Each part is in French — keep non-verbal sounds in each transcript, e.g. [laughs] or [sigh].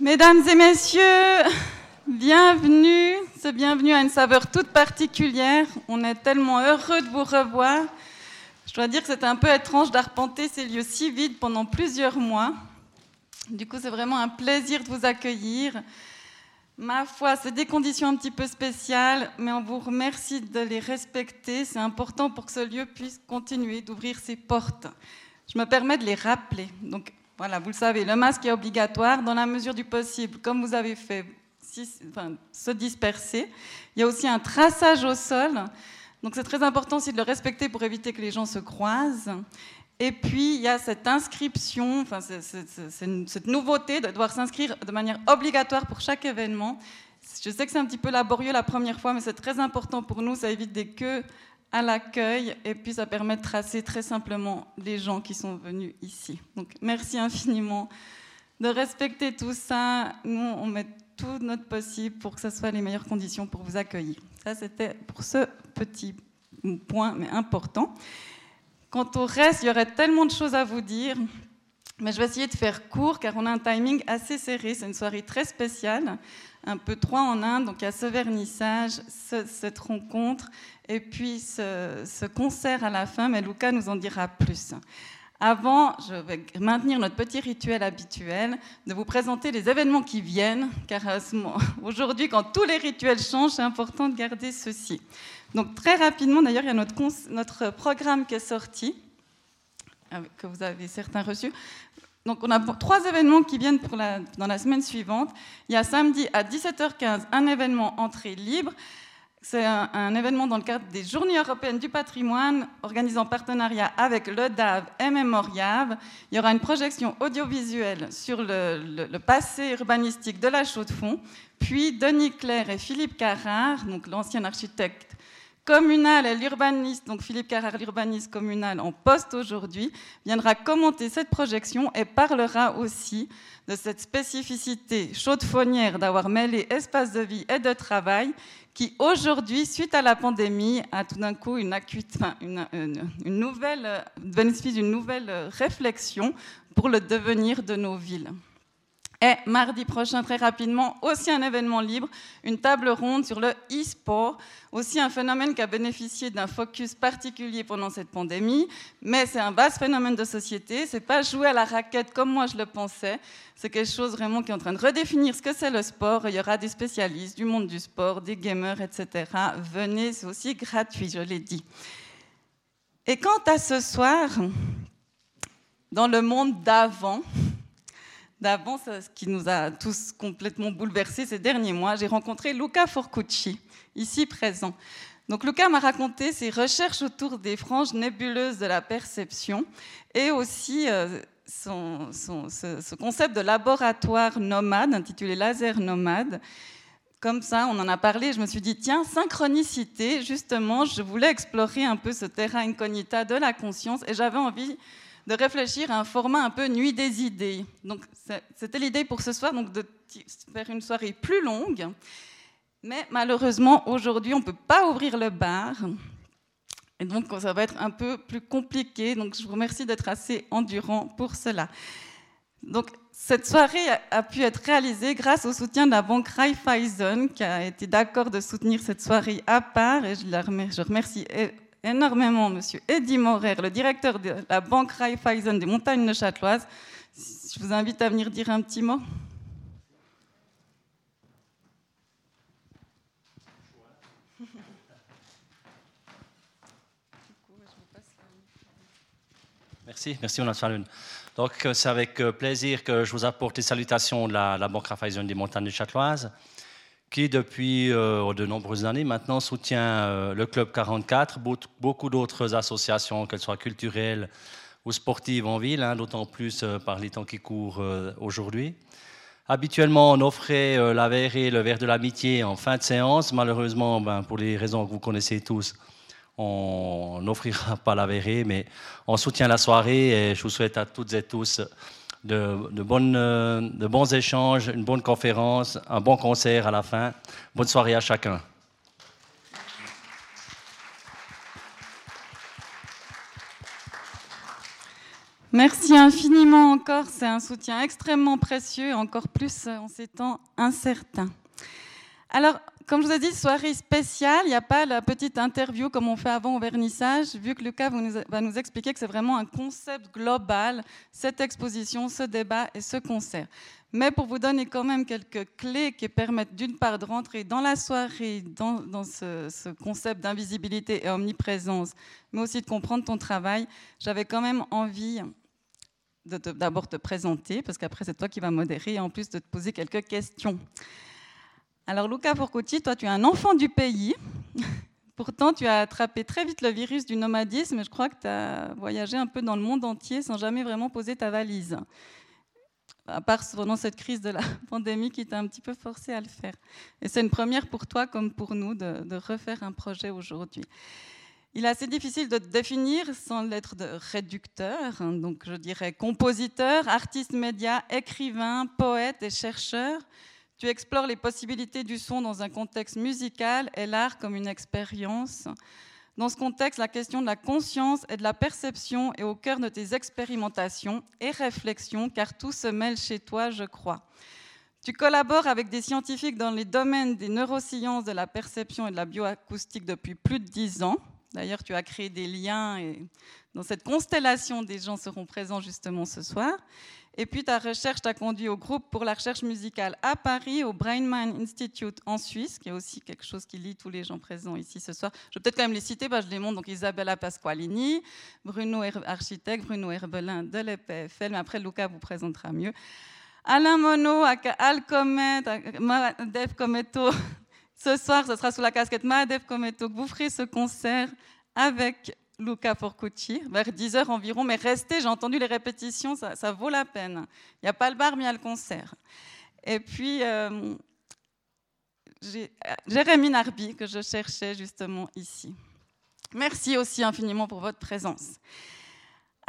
Mesdames et messieurs, bienvenue. C'est bienvenue à une saveur toute particulière. On est tellement heureux de vous revoir. Je dois dire que c'était un peu étrange d'arpenter ces lieux si vides pendant plusieurs mois. Du coup, c'est vraiment un plaisir de vous accueillir. Ma foi, c'est des conditions un petit peu spéciales, mais on vous remercie de les respecter. C'est important pour que ce lieu puisse continuer d'ouvrir ses portes. Je me permets de les rappeler. Donc, voilà, vous le savez, le masque est obligatoire dans la mesure du possible, comme vous avez fait, se disperser. Il y a aussi un traçage au sol. Donc c'est très important aussi de le respecter pour éviter que les gens se croisent. Et puis, il y a cette inscription, enfin, cette nouveauté de devoir s'inscrire de manière obligatoire pour chaque événement. Je sais que c'est un petit peu laborieux la première fois, mais c'est très important pour nous. Ça évite des queues à l'accueil et puis ça permet de tracer très simplement les gens qui sont venus ici. Donc merci infiniment de respecter tout ça. Nous, on met tout notre possible pour que ce soit les meilleures conditions pour vous accueillir. Ça, c'était pour ce petit point, mais important. Quant au reste, il y aurait tellement de choses à vous dire, mais je vais essayer de faire court car on a un timing assez serré. C'est une soirée très spéciale, un peu trois en un. Donc il y a ce vernissage, cette rencontre et puis ce, concert à la fin, mais Luca nous en dira plus. Avant, je vais maintenir notre petit rituel habituel de vous présenter les événements qui viennent, car [laughs] aujourd'hui, quand tous les rituels changent, c'est important de garder ceci. Donc très rapidement, d'ailleurs, il y a notre, notre, programme qui est sorti, que vous avez certains reçus. Donc on a trois événements qui viennent dans la semaine suivante. Il y a samedi à 17h15 un événement entrée libre. C'est un, événement dans le cadre des Journées européennes du patrimoine, organisé en partenariat avec le DAV et Memoriave. Il y aura une projection audiovisuelle sur le, passé urbanistique de la Chaux-de-Fonds. Puis Denis Claire et Philippe Carrard, donc l'ancien architecte communal et l'urbaniste, donc Philippe Carrard, l'urbaniste communal en poste aujourd'hui, viendra commenter cette projection et parlera aussi de cette spécificité chaude-faunière d'avoir mêlé espace de vie et de travail qui aujourd'hui, suite à la pandémie, a tout d'un coup une, une, une, nouvelle, d'une nouvelle réflexion pour le devenir de nos villes. Et mardi prochain, très rapidement, aussi un événement libre, une table ronde sur le e-sport, aussi un phénomène qui a bénéficié d'un focus particulier pendant cette pandémie, mais c'est un vaste phénomène de société, c'est pas jouer à la raquette comme moi je le pensais, c'est quelque chose vraiment qui est en train de redéfinir ce que c'est le sport, il y aura des spécialistes du monde du sport, des gamers, etc. Venez, c'est aussi gratuit, je l'ai dit. Et quant à ce soir, dans le monde d'avant, d'avant, ce qui nous a tous complètement bouleversés ces derniers mois, j'ai rencontré Luca Forcucci, ici présent. Donc Luca m'a raconté ses recherches autour des franges nébuleuses de la perception et aussi euh, son, ce, concept de laboratoire nomade intitulé Laser Nomade. Comme ça, on en a parlé, je me suis dit, tiens, synchronicité, justement, je voulais explorer un peu ce terrain incognita de la conscience et j'avais envie de réfléchir à un format un peu nuit des idées. Donc c'était l'idée pour ce soir, donc de faire une soirée plus longue. Mais malheureusement, aujourd'hui, on ne peut pas ouvrir le bar. Et donc, ça va être un peu plus compliqué. Donc, je vous remercie d'être assez endurant pour cela. Donc, cette soirée a pu être réalisée grâce au soutien de la banque Raiffeisen, qui a été d'accord de soutenir cette soirée à part. Et je, la je remercie énormément Monsieur Eddy Morer, le directeur de la banque Raiffeisen des montagnes neuchâteloises. Je vous invite à venir dire un petit mot. Merci, merci Jonas Donc euh, c'est avec euh, plaisir que je vous apporte les salutations de la, Banque Raiffeisen des montagnes neuchâteloises qui depuis euh, de nombreuses années maintenant soutient euh, le Club 44, beaucoup d'autres associations, qu'elles soient culturelles ou sportives en ville, hein, d'autant plus euh, par les temps qui courent aujourd'hui. Habituellement, on offrait la verre le verre de l'amitié en fin de séance. Malheureusement, ben, pour les raisons que vous connaissez tous, on n'offrira [laughs] pas la verre, mais on soutient la soirée et je vous souhaite à toutes et tous euh, de bons échanges, une bonne conférence, un bon concert à la fin. Bonne soirée à chacun. Merci infiniment encore, c'est un soutien extrêmement précieux, encore plus en ces temps incertains. Alors, comme je vous ai dit, soirée spéciale, il n'y a pas la petite interview comme on fait avant au vernissage, vu que Lucas va nous expliquer que c'est vraiment un concept global, cette exposition, ce débat et ce concert. Mais pour vous donner quand même quelques clés qui permettent d'une part de rentrer dans la soirée, dans, ce, ce, concept d'invisibilité et omniprésence, mais aussi de comprendre ton travail, j'avais quand même envie d'abord te, te présenter, parce qu'après c'est toi qui vas modérer, et en plus de te poser quelques questions. Alors Luca Forcucci, toi tu es un enfant du pays. [laughs] Pourtant, tu as attrapé très vite le virus du nomadisme. Je crois que tu as voyagé un peu dans le monde entier sans jamais vraiment poser ta valise à part pendant cette crise de la [laughs] pandémie qui t'a un petit peu forcé à le faire. Et c'est une première pour toi comme pour nous de, refaire un projet aujourd'hui. Il est assez difficile de te définir sans l'être de réducteur, hein. donc je dirais compositeur, artiste média, écrivain, poète et chercheur. Tu explores les possibilités du son dans un contexte musical et l'art comme une expérience. Dans ce contexte, la question de la conscience et de la perception est au cœur de tes expérimentations et réflexions, car tout se mêle chez toi, je crois. Tu collabores avec des scientifiques dans les domaines des neurosciences, de la perception et de la bioacoustique depuis plus de dix ans. D'ailleurs, tu as créé des liens et dans cette constellation, des gens seront présents justement ce soir. Et puis ta recherche t'a conduit au groupe pour la recherche musicale à Paris, au Brainman Institute en Suisse, qui est aussi quelque chose qui lie tous les gens présents ici ce soir. Je vais peut-être quand même les citer, bah, je les montre. Donc Isabella Pasqualini, Bruno architecte, Bruno Herbelin de l'EPFL, mais après Luca vous présentera mieux. Alain Monod, Al Comet, Dev Cometo. [laughs] Ce soir, ce sera sous la casquette Mahadev Cometo que vous ferez ce concert avec Luca Forcucci, vers 10h environ, mais restez, j'ai entendu les répétitions, ça, vaut la peine. Il n'y a pas le bar, mais il y a le concert. Et puis, euh, Jérémy Narby, que je cherchais justement ici. Merci aussi infiniment pour votre présence.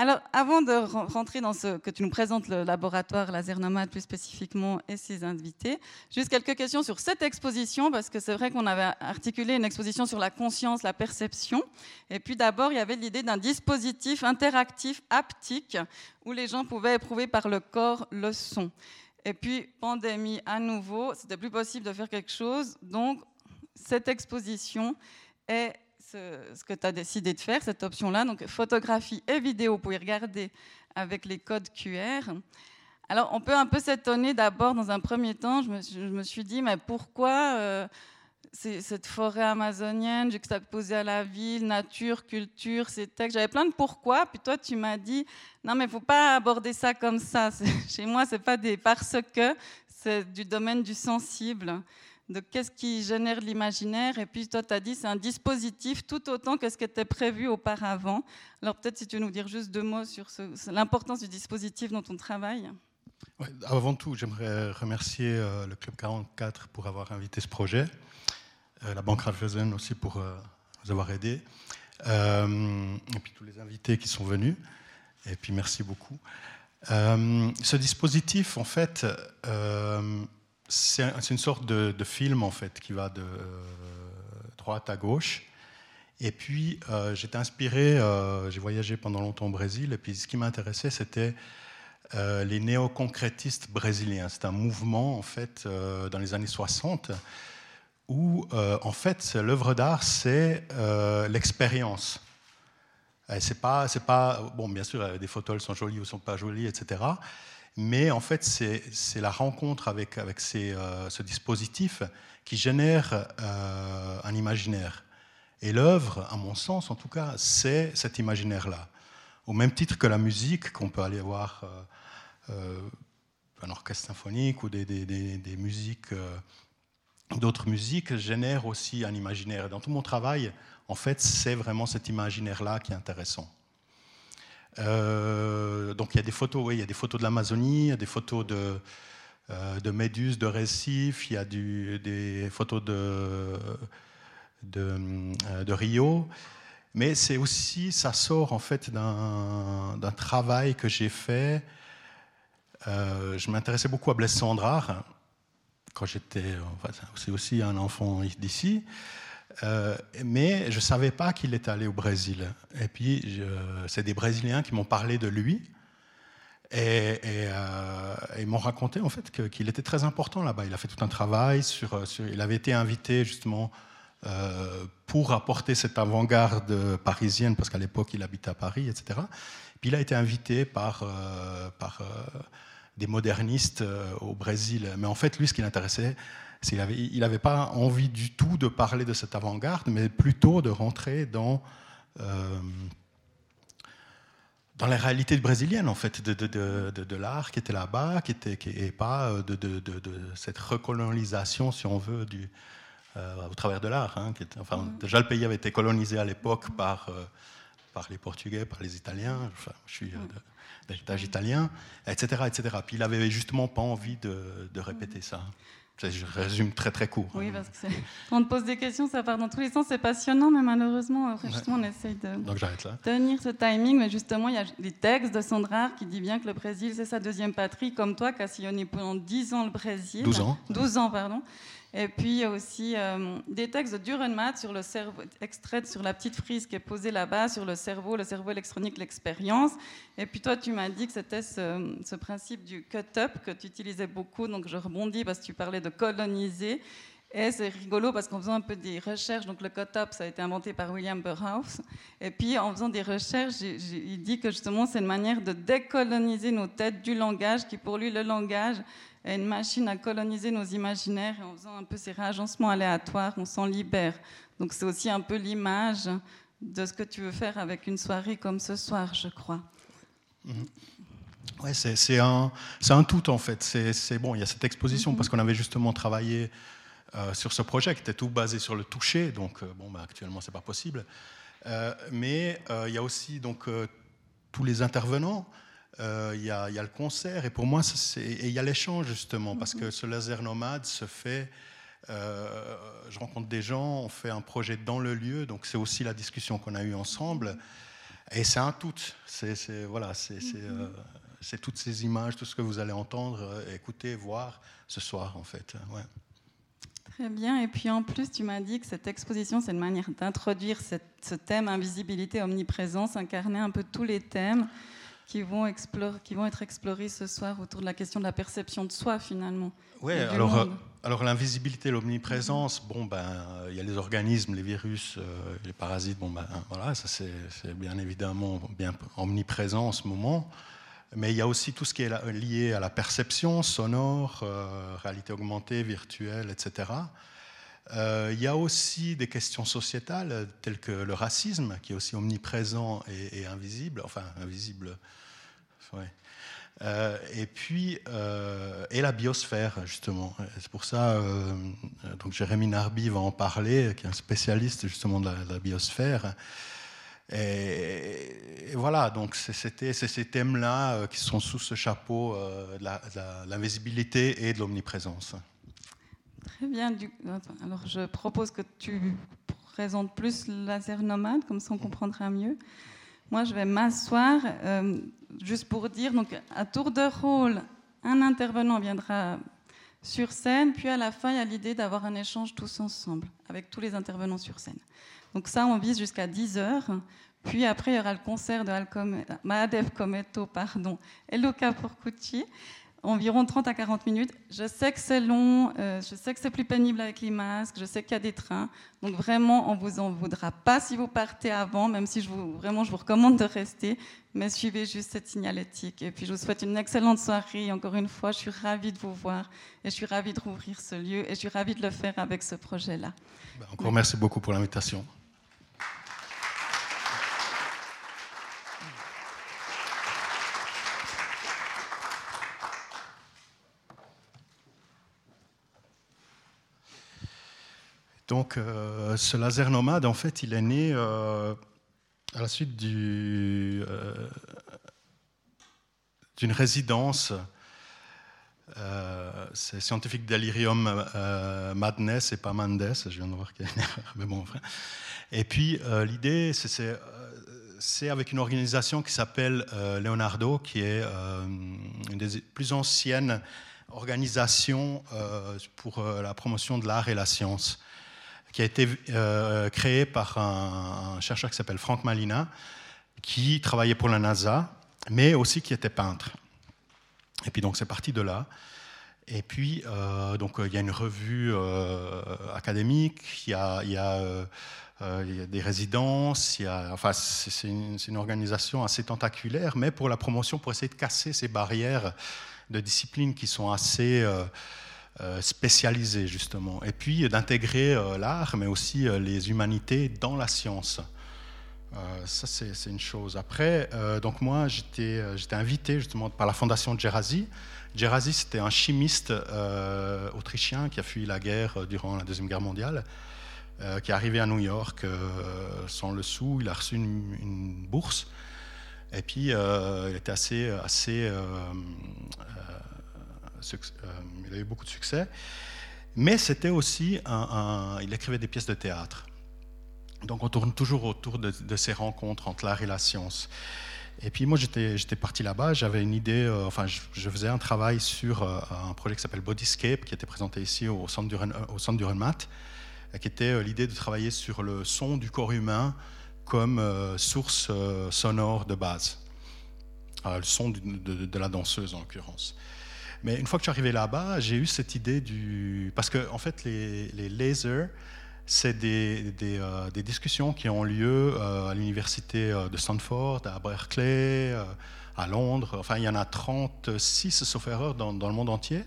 Alors, avant de rentrer dans ce que tu nous présentes, le laboratoire Laser Nomade plus spécifiquement et ses invités, juste quelques questions sur cette exposition, parce que c'est vrai qu'on avait articulé une exposition sur la conscience, la perception. Et puis d'abord, il y avait l'idée d'un dispositif interactif haptique où les gens pouvaient éprouver par le corps le son. Et puis, pandémie à nouveau, c'était plus possible de faire quelque chose. Donc, cette exposition est ce, que tu as décidé de faire, cette option-là. Donc, photographie et vidéo, vous pouvez regarder avec les codes QR. Alors, on peut un peu s'étonner d'abord, dans un premier temps, je me, suis dit, mais pourquoi euh, cette forêt amazonienne juxtaposée à la ville, nature, culture, ces textes? J'avais plein de pourquoi, puis toi, tu m'as dit, non, mais il ne faut pas aborder ça comme ça. [laughs] Chez moi, ce n'est pas des parce que, c'est du domaine du sensible de qu'est-ce qui génère l'imaginaire. Et puis toi, tu as dit c'est un dispositif tout autant que ce qui était prévu auparavant. Alors peut-être si tu veux nous dire juste deux mots sur l'importance du dispositif dans ton travail. avant tout, j'aimerais remercier euh, le Club 44 pour avoir invité ce projet, euh, la Banque Raiffeisen aussi pour euh, nous avoir aidés, et puis tous les invités qui sont venus. Et puis merci beaucoup. ce dispositif, en fait, c'est une sorte de, film en fait qui va de droite à gauche. Et puis euh, j'étais inspiré, euh, j'ai voyagé pendant longtemps au Brésil, et puis ce qui m'intéressait c'était euh, les néoconcrétistes brésiliens. C'est un mouvement en fait dans les années 60 où en fait l'œuvre d'art c'est l'expérience. C'est pas, pas, bon bien sûr des photos sont jolies ou sont pas jolies, etc mais en fait, c'est la rencontre avec, avec euh, ce dispositif qui génère euh, un imaginaire. Et l'œuvre, à mon sens en tout cas, c'est cet imaginaire-là. Au même titre que la musique, qu'on peut aller voir euh, un orchestre symphonique ou des, musiques, d'autres musiques, génèrent aussi un imaginaire. Dans tout mon travail, en fait, c'est vraiment cet imaginaire-là qui est intéressant. Euh, donc il y a des photos, oui, il y a des photos de l'Amazonie, il y a des photos de, euh, de méduses, de récifs, il y a des photos de, euh, de Rio. Mais c'est aussi, ça sort en fait d'un travail que j'ai fait. je m'intéressais beaucoup à Blaise Sandrard quand j'étais, enfin, c'est aussi un enfant d'ici. Euh, mais je ne savais pas qu'il était allé au Brésil. Et puis, c'est des Brésiliens qui m'ont parlé de lui. Et, euh, m'ont raconté en fait qu'il était très important là-bas. Il a fait tout un travail sur, il avait été invité justement pour apporter cette avant-garde parisienne, parce qu'à l'époque il habitait à Paris, etc. Puis il a été invité par des modernistes au Brésil. Mais en fait, lui, ce qui l'intéressait, il n'avait pas envie du tout de parler de cette avant-garde, mais plutôt de rentrer dans, euh, dans la réalité brésilienne, en fait, de, de, de, l'art qui était là-bas, qui était, qui, et pas euh, de, cette recolonisation, si on veut, du, euh, au travers de l'art. Hein, enfin, mm. Déjà, le pays avait été colonisé à l'époque par, par les Portugais, par les Italiens. Enfin, je suis d'héritage italien, etc., etc. Puis il n'avait justement pas envie de, répéter ça. Je résume très très court. Oui, parce que on te pose des questions, ça part dans tous les sens, c'est passionnant, mais malheureusement, euh, justement, on essaye de tenir ce timing. Mais justement, il y a des textes de Sandra qui dit bien que le Brésil, c'est sa deuxième patrie, comme toi, qui a sillonné pendant 10 ans le Brésil. 12 ans. 12 ans, pardon. Et puis il y a aussi euh, des textes de Durenmat sur le cerveau, extraits sur la petite frise qui est posée là-bas sur le cerveau, le cerveau électronique, l'expérience. Et puis toi, tu m'as dit que c'était ce, principe du cut-up que tu utilisais beaucoup. Donc je rebondis parce que tu parlais de coloniser. Et c'est rigolo parce qu'en faisant un peu des recherches, donc le cut-up, ça a été inventé par William Burroughs. Et puis en faisant des recherches, il dit que justement c'est une manière de décoloniser nos têtes du langage, qui pour lui, le langage, une machine à coloniser nos imaginaires et en faisant un peu ces réagencements aléatoires, on s'en libère. Donc c'est aussi un peu l'image de ce que tu veux faire avec une soirée comme ce soir, je crois. Mhm. Ouais, c'est un, un, tout en fait. C'est bon, il y a cette exposition mhm. parce qu'on avait justement travaillé euh, sur ce projet qui était tout basé sur le toucher, donc euh, bon, bah, actuellement c'est pas possible. Euh, mais il y a aussi donc tous les intervenants euh, il y, a le concert, et pour moi, il y a l'échange justement, parce que ce laser nomade se fait. Euh, je rencontre des gens, on fait un projet dans le lieu, donc c'est aussi la discussion qu'on a eue ensemble. Et c'est un tout. C'est voilà, euh, c'est toutes ces images, tout ce que vous allez entendre, écouter, voir ce soir en fait. Ouais. Très bien. Et puis en plus, tu m'as dit que cette exposition, c'est une manière d'introduire ce thème invisibilité, omniprésence, incarner un peu tous les thèmes qui vont, explorer, qui vont être explorés ce soir autour de la question de la perception de soi finalement. Oui, alors, euh, alors l'invisibilité, l'omniprésence, bon, ben, il y a les organismes, les virus, euh, les parasites, bon, ben, voilà, ça c'est bien évidemment bien omniprésent en ce moment. Mais il y a aussi tout ce qui est lié à la perception sonore, euh, réalité augmentée, virtuelle, etc. Euh, il y a aussi des questions sociétales telles que le racisme, qui est aussi omniprésent et, invisible, enfin invisible. Euh, et puis, euh, et la biosphère, justement. C'est pour ça, donc Jérémy Narby va en parler, qui est un spécialiste justement de la, biosphère. Et, voilà, donc c'est ces thèmes-là qui sont sous ce chapeau de l'invisibilité et de l'omniprésence. Très bien. Alors, je propose que tu présentes plus laser nomade, comme ça on comprendra mieux. Moi, je vais m'asseoir, euh, juste pour dire, donc à tour de rôle, un intervenant viendra sur scène, puis à la fin, il y a l'idée d'avoir un échange tous ensemble, avec tous les intervenants sur scène. Donc ça, on vise jusqu'à 10 heures. Puis après, il y aura le concert de Mahadev Kometo pardon, et Luca Porcucci environ 30 à 40 minutes. Je sais que c'est long, euh, je sais que c'est plus pénible avec les masques, je sais qu'il y a des trains. Donc vraiment, on vous en voudra pas si vous partez avant, même si vraiment je vous recommande de rester. Mais suivez juste cette signalétique. Et puis je vous souhaite une excellente soirée. Encore une fois, je suis ravie de vous voir et je suis ravie de rouvrir ce lieu et je suis ravie de le faire avec ce projet-là. Ben, encore merci beaucoup pour l'invitation. Donc, euh, ce laser nomade, en fait, il est né euh, à la suite euh, d'une résidence. c'est scientifique delirium madness et pas Mendes. Je viens de voir qu'il y a mais bon, Et puis, l'idée, c'est avec une organisation qui s'appelle Leonardo, qui est une des plus anciennes organisations pour la promotion de l'art et la science qui a été euh, créé par un, chercheur qui s'appelle Frank Malina, qui travaillait pour la NASA, mais aussi qui était peintre. Et puis donc c'est parti de là. Et puis, donc, il y a une revue académique, il y a, euh, des résidences, enfin, c'est une, une, organisation assez tentaculaire, mais pour la promotion, pour essayer de casser ces barrières de disciplines qui sont assez euh, euh spécialisées, justement. Et puis d'intégrer euh, l'art, mais aussi les humanités dans la science. ça, c'est une chose. Après, donc moi, j'étais invité justement par la fondation Gerazi. Gerazi, c'était un chimiste autrichien qui a fui la guerre durant la Deuxième Guerre mondiale euh, qui est arrivé à New York euh, sans le sou. Il a reçu une, bourse. Et puis, euh, il était assez. assez il a eu beaucoup de succès. Mais c'était aussi un, Il écrivait des pièces de théâtre. Donc, on tourne toujours autour de, ces rencontres entre l'art et la science. Et puis moi, j'étais parti là-bas, j'avais une idée, enfin, je, faisais un travail sur un projet qui s'appelle Bodyscape, qui était présenté ici au centre du, Renmat, qui était euh, l'idée de travailler sur le son du corps humain comme euh, source euh, sonore de base. le son de, la danseuse en l'occurrence. Mais une fois que je suis arrivé là-bas, j'ai eu cette idée du... Parce que en fait, les, lasers, c'est des, des, discussions qui ont lieu à l'université de Stanford, à Berkeley, à Londres. Enfin, il y en a 36, sauf erreur, dans, dans le monde entier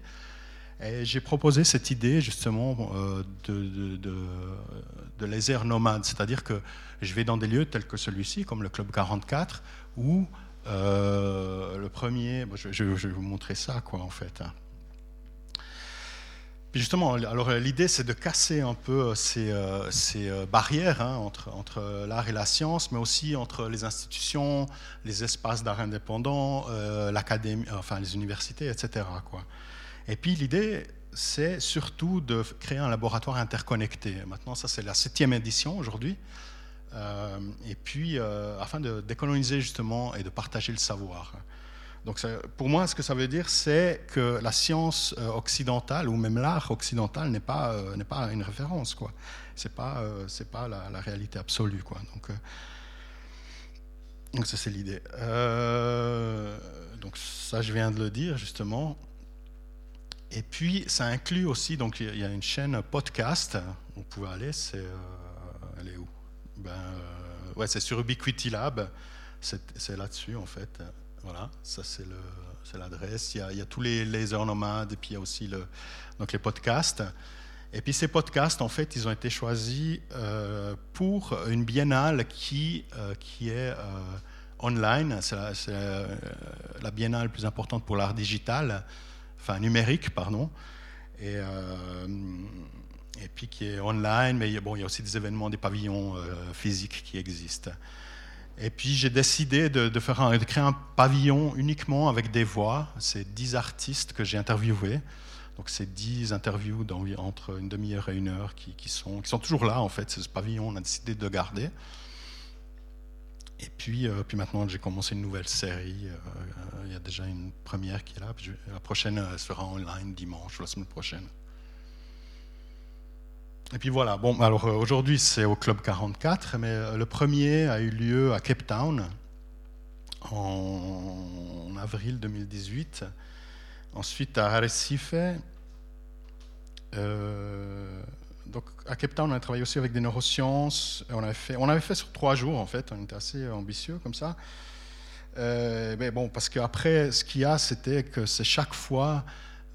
j'ai proposé cette idée justement euh, de, de, laser nomade, c'est-à-dire que je vais dans des lieux tels que celui-ci, comme le Club 44, où euh, le premier, je, vais vous montrer ça quoi en fait. justement, alors l'idée c'est de casser un peu ces, ces barrières hein, entre, l'art et la science, mais aussi entre les institutions, les espaces d'art indépendants, euh, l'académie, enfin les universités, etc. Et puis l'idée, c'est surtout de créer un laboratoire interconnecté. Maintenant, ça c'est la septième édition aujourd'hui. Euh, et puis, euh, afin de décoloniser justement et de partager le savoir. Donc, pour moi, ce que ça veut dire, c'est que la science euh, occidentale ou même l'art occidental n'est pas n'est pas une référence, quoi. C'est pas c'est pas la, réalité absolue, quoi. Donc, donc ça c'est l'idée. donc ça, je viens de le dire justement. Et puis, ça inclut aussi, donc il y a une chaîne podcast, vous pouvez aller, c'est, ben, euh, ouais, c'est sur Ubiquity Lab, c'est, là-dessus en fait. Voilà, ça c'est, l'adresse. Il y, a, tous les laser nomades, et puis il y a aussi le, donc les podcasts. Et puis ces podcasts, en fait, ils ont été choisis euh, pour une biennale qui, qui est online. C'est la, la biennale plus importante pour l'art digital enfin numérique, pardon, et, euh, et puis qui est online, mais bon, il y a aussi des événements, des pavillons euh, physiques qui existent. Et puis j'ai décidé de, créer un pavillon uniquement avec des voix. C'est 10 artistes que j'ai interviewés. Donc c'est 10 interviews entre une demi-heure et une heure qui, sont, toujours là en fait. Ce pavillon, on a décidé de garder. Et puis, euh, puis maintenant, j'ai commencé une nouvelle série. Euh, euh, il y a déjà une première qui est là. la prochaine sera online dimanche, la semaine prochaine. Et puis voilà. Bon, alors aujourd'hui, c'est au Club 44, mais le premier a eu lieu à Cape Town en, avril 2018. Ensuite à Arrecife. Euh, donc à Cape Town, on a travaillé aussi avec des neurosciences. On avait fait, on avait fait sur trois jours en fait. On était assez ambitieux comme ça. Euh, mais bon, parce qu'après, ce qu'il y a, c'était que c'est chaque fois,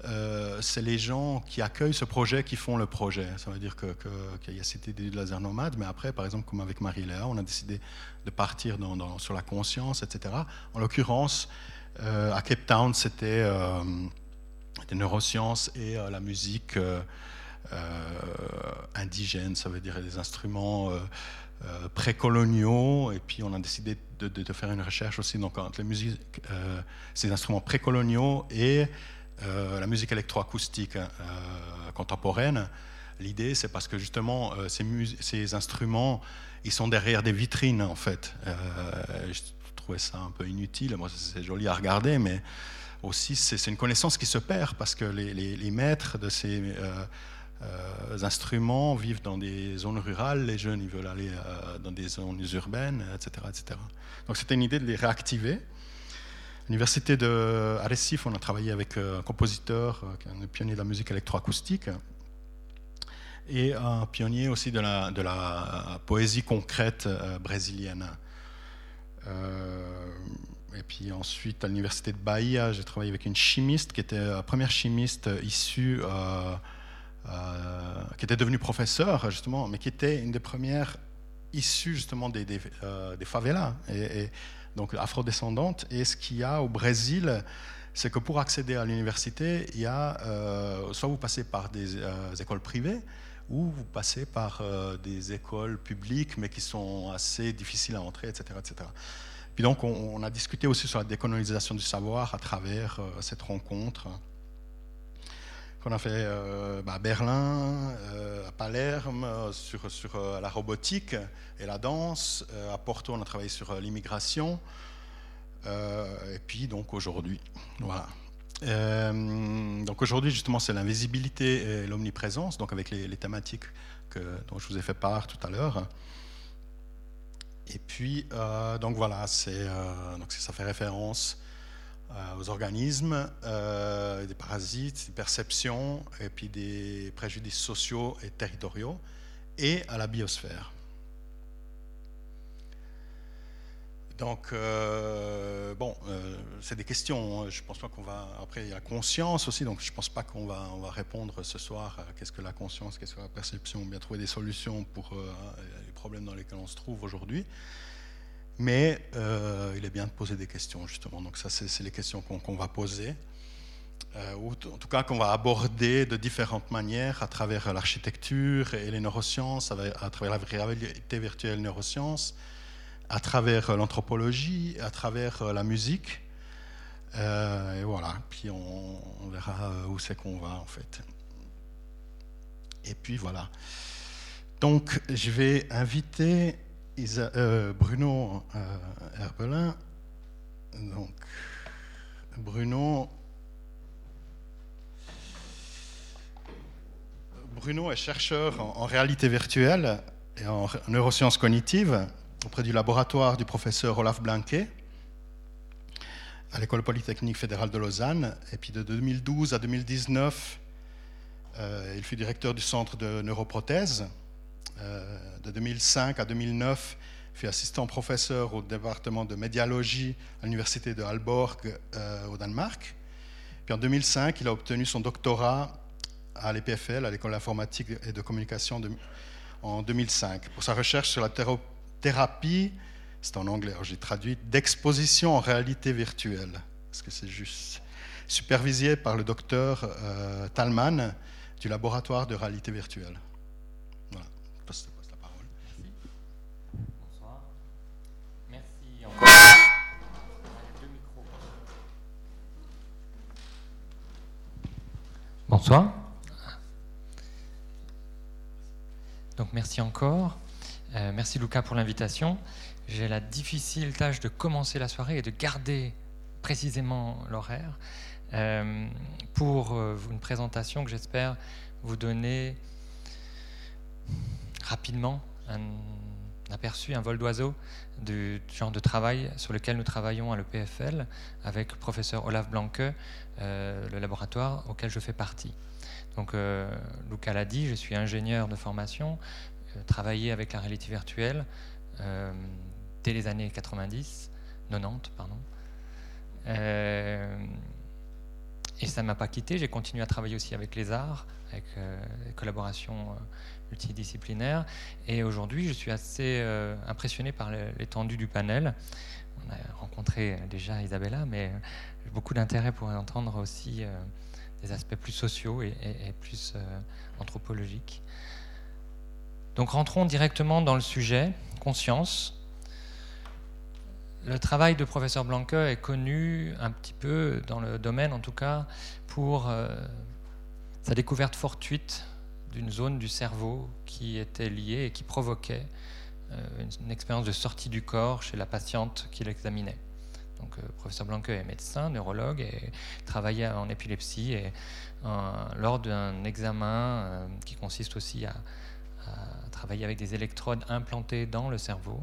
euh, c'est les gens qui accueillent ce projet qui font le projet. Ça veut dire qu'il y a cette idée de laser nomade, mais après, par exemple, comme avec Marie-Léa, on a décidé de partir sur la conscience, etc. En l'occurrence, euh, à Cape Town, c'était des neurosciences et la musique. Euh, indigènes, ça veut dire des instruments euh, euh, précoloniaux. Et puis on a décidé de, faire une recherche aussi donc, entre les musiques, ces instruments précoloniaux et la musique électroacoustique contemporaine. L'idée, c'est parce que justement, ces, ces, instruments, ils sont derrière des vitrines, en fait. je trouvais ça un peu inutile. Moi, c'est joli à regarder, mais aussi, c'est une connaissance qui se perd parce que les, maîtres de ces euh, instruments vivent dans des zones rurales, les jeunes ils veulent aller euh, dans des zones urbaines, etc. etc. Donc c'était une idée de les réactiver. L'université de Recife, on a travaillé avec un compositeur, un pionnier de la musique électroacoustique, et un pionnier aussi de la, poésie concrète brésilienne. et puis ensuite, à l'université de Bahia, j'ai travaillé avec une chimiste qui était la première chimiste issue euh, qui était devenue professeure, justement, mais qui était une des premières issues, justement, des, euh, favelas, donc afrodescendantes. Et ce qu'il y a au Brésil, c'est que pour accéder à l'université, il y a, euh, soit vous passez par des écoles privées, ou vous passez par des écoles publiques, mais qui sont assez difficiles à entrer, etc. etc. Puis donc, on, a discuté aussi sur la décolonisation du savoir à travers cette rencontre qu'on a fait euh, bah, à Berlin, euh, à Palerme, euh, sur, la robotique et la danse. à Porto, on a travaillé sur l'immigration. et puis, donc, aujourd'hui. Voilà. donc, aujourd'hui, justement, c'est l'invisibilité et l'omniprésence, donc avec les, thématiques que, dont je vous ai fait part tout à l'heure. Et puis, donc voilà, c'est, donc ça fait référence aux organismes, euh, des parasites, des perceptions, et puis des préjudices sociaux et territoriaux, et à la biosphère. Donc, euh, bon, c'est des questions. Hein. Je pense pas qu'on va. Après, il y a conscience aussi. Donc, je pense pas qu'on va, on va répondre ce soir à qu'est-ce que la conscience, qu'est-ce que la perception, bien trouver des solutions pour les problèmes dans lesquels on se trouve aujourd'hui. Mais euh, il est bien de poser des questions, justement. Donc ça, c'est les questions qu'on va poser, euh, ou en tout cas qu'on va aborder de différentes manières à travers l'architecture et les neurosciences, à travers la réalité virtuelle neurosciences, à travers l'anthropologie, à travers euh, la musique. et voilà, puis on verra où c'est qu'on va, en fait. Et puis voilà. Donc, je vais inviter euh, Bruno euh, Herbelin. Donc, Bruno. Bruno est chercheur en, réalité virtuelle et en neurosciences cognitives auprès du laboratoire du professeur Olaf Blanquet à l'École polytechnique fédérale de Lausanne. Et puis de 2012 à 2019, euh, il fut directeur du centre de neuroprothèse euh, de 2005 à 2009, fut assistant professeur au département de médialogie à l'université de Aalborg euh, au Danemark. Puis en 2005, il a obtenu son doctorat à l'EPFL, à l'école d'informatique et de communication en 2005, pour sa recherche sur la thérapie, c'est en anglais, j'ai traduit, d'exposition en réalité virtuelle. Est-ce que c'est juste? Supervisé par le docteur euh, Talman du laboratoire de réalité virtuelle. Bonsoir. Donc merci encore. Euh, merci Lucas pour l'invitation. J'ai la difficile tâche de commencer la soirée et de garder précisément l'horaire euh, pour euh, une présentation que j'espère vous donner rapidement un aperçu, un vol d'oiseau du genre de travail sur lequel nous travaillons à l'EPFL avec le professeur Olaf Blanque, euh, le laboratoire auquel je fais partie. Donc, euh, Luca l'a dit, je suis ingénieur de formation, euh, travaillé avec la réalité virtuelle dès les années 90, 90, pardon. et ça ne m'a pas quitté, j'ai continué à travailler aussi avec les arts, avec des collaborations multidisciplinaires. Et aujourd'hui, je suis assez impressionné par l'étendue du panel. On a rencontré déjà Isabella, mais beaucoup d'intérêt pour entendre aussi euh, des aspects plus sociaux et, plus euh, anthropologiques. Donc rentrons directement dans le sujet, conscience. Le travail de professeur Blanque est connu un petit peu dans le domaine, en tout cas, pour euh, sa découverte fortuite d'une zone du cerveau qui était liée et qui provoquait une expérience de sortie du corps chez la patiente qui l'examinait. Donc, euh, professeur Blanque est médecin, neurologue et travaillait en épilepsie. Et euh, lors d'un examen euh, qui consiste aussi à, travailler avec des électrodes implantées dans le cerveau,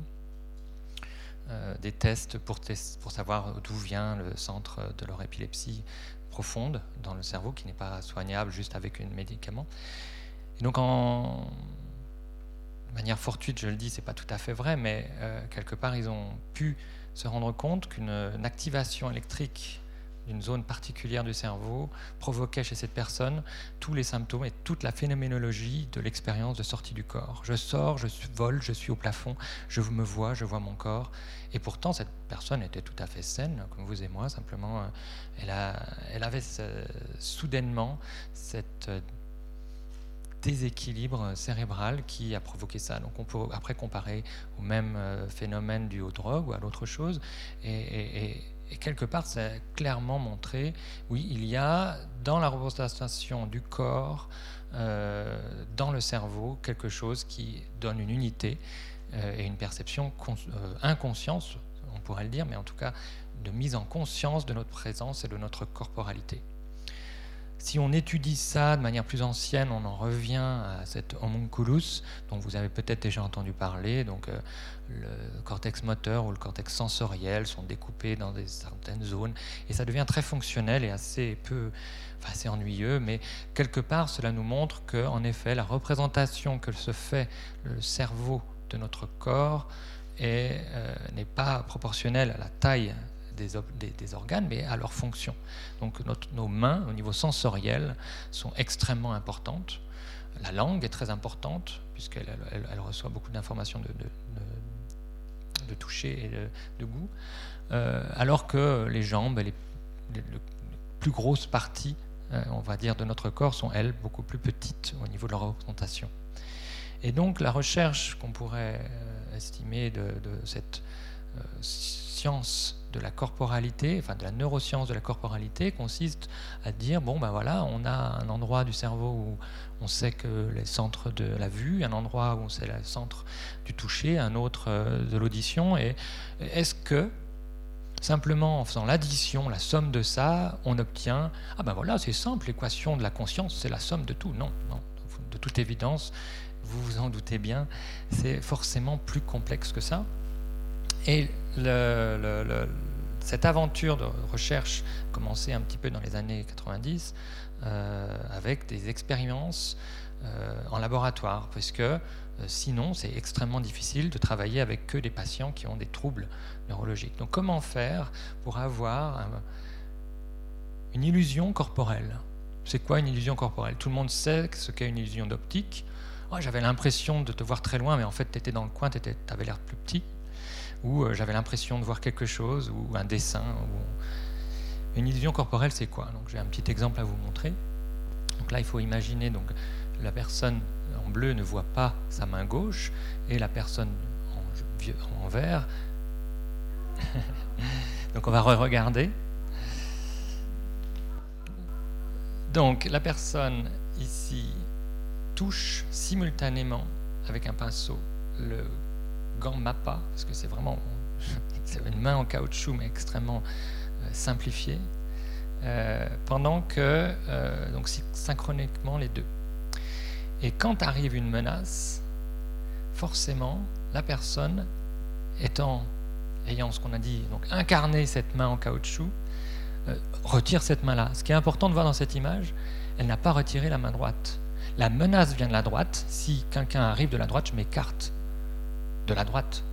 des tests pour, savoir d'où vient le centre de leur épilepsie profonde dans le cerveau qui n'est pas soignable juste avec un médicament. Et donc en de manière fortuite, je le dis, c'est pas tout à fait vrai, mais quelque part ils ont pu se rendre compte qu'une activation électrique d'une zone particulière du cerveau provoquait chez cette personne tous les symptômes et toute la phénoménologie de l'expérience de sortie du corps. Je sors, je vole, je suis au plafond, je me vois, je vois mon corps. Et pourtant, cette personne était tout à fait saine, comme vous et moi, simplement, euh, elle, avait soudainement cette euh, déséquilibre cérébral qui a provoqué ça. Donc on peut après comparer au même euh, phénomène dû aux drogues ou à l'autre chose. Et, quelque part, ça a clairement montré, oui, il y a dans la représentation du corps, euh, dans le cerveau, quelque chose qui donne une unité euh, et une perception inconsciente, on pourrait le dire, mais en tout cas de mise en conscience de notre présence et de notre corporalité. Si on étudie ça de manière plus ancienne, on en revient à cet homunculus dont vous avez peut-être déjà entendu parler. Donc, euh, le cortex moteur ou le cortex sensoriel sont découpés dans des certaines zones et ça devient très fonctionnel et assez peu, assez ennuyeux. Mais quelque part, cela nous montre que, en effet, la représentation que se fait le cerveau de notre corps euh, n'est pas proportionnelle à la taille des, organes, mais à leur fonction. Donc nos mains, au niveau sensoriel, sont extrêmement importantes. La langue est très importante, puisqu'elle elle, reçoit beaucoup d'informations de, toucher et de, goût, euh, alors que les jambes, les, les, plus grosses parties, euh, on va dire, de notre corps sont, elles, beaucoup plus petites au niveau de leur représentation. Et donc la recherche qu'on pourrait euh, estimer de, cette science de la corporalité, enfin de la neuroscience de la corporalité, consiste à dire bon ben voilà, on a un endroit du cerveau où on sait que les centres de la vue, un endroit où on sait le centre du toucher, un autre euh, de l'audition, et est-ce que simplement en faisant l'addition, la somme de ça, on obtient ah ben voilà, c'est simple, l'équation de la conscience, c'est la somme de tout. Non, non, de toute évidence, vous vous en doutez bien, c'est forcément plus complexe que ça. Et cette aventure de recherche commençait un petit peu dans les années 90 euh, avec des expériences euh, en laboratoire, parce que euh, sinon c'est extrêmement difficile de travailler avec que des patients qui ont des troubles neurologiques. Donc comment faire pour avoir une illusion corporelle? C'est quoi une illusion corporelle? Tout le monde sait ce qu'est une illusion d'optique. Oh, j'avais l'impression de te voir très loin, mais en fait tu étais dans le coin, tu avais l'air plus petit où euh, j'avais l'impression de voir quelque chose, ou un dessin. Ou... Une illusion corporelle, c'est quoi? J'ai un petit exemple à vous montrer. Donc là, il faut imaginer donc la personne en bleu ne voit pas sa main gauche et la personne en, en vert. [laughs] donc on va re-regarder. Donc la personne ici touche simultanément avec un pinceau le gant MAPA, parce que c'est vraiment [laughs] une main en caoutchouc, mais extrêmement euh, simplifiée, euh, pendant que, euh, donc synchroniquement les deux. Et quand arrive une menace, forcément, la personne ayant ce qu'on a dit, donc incarné cette main en caoutchouc, retire cette main-là. Ce qui est important de voir dans cette image, elle n'a pas retiré la main droite. La menace vient de la droite. Si quelqu'un arrive de la droite, je m'écarte de la droite.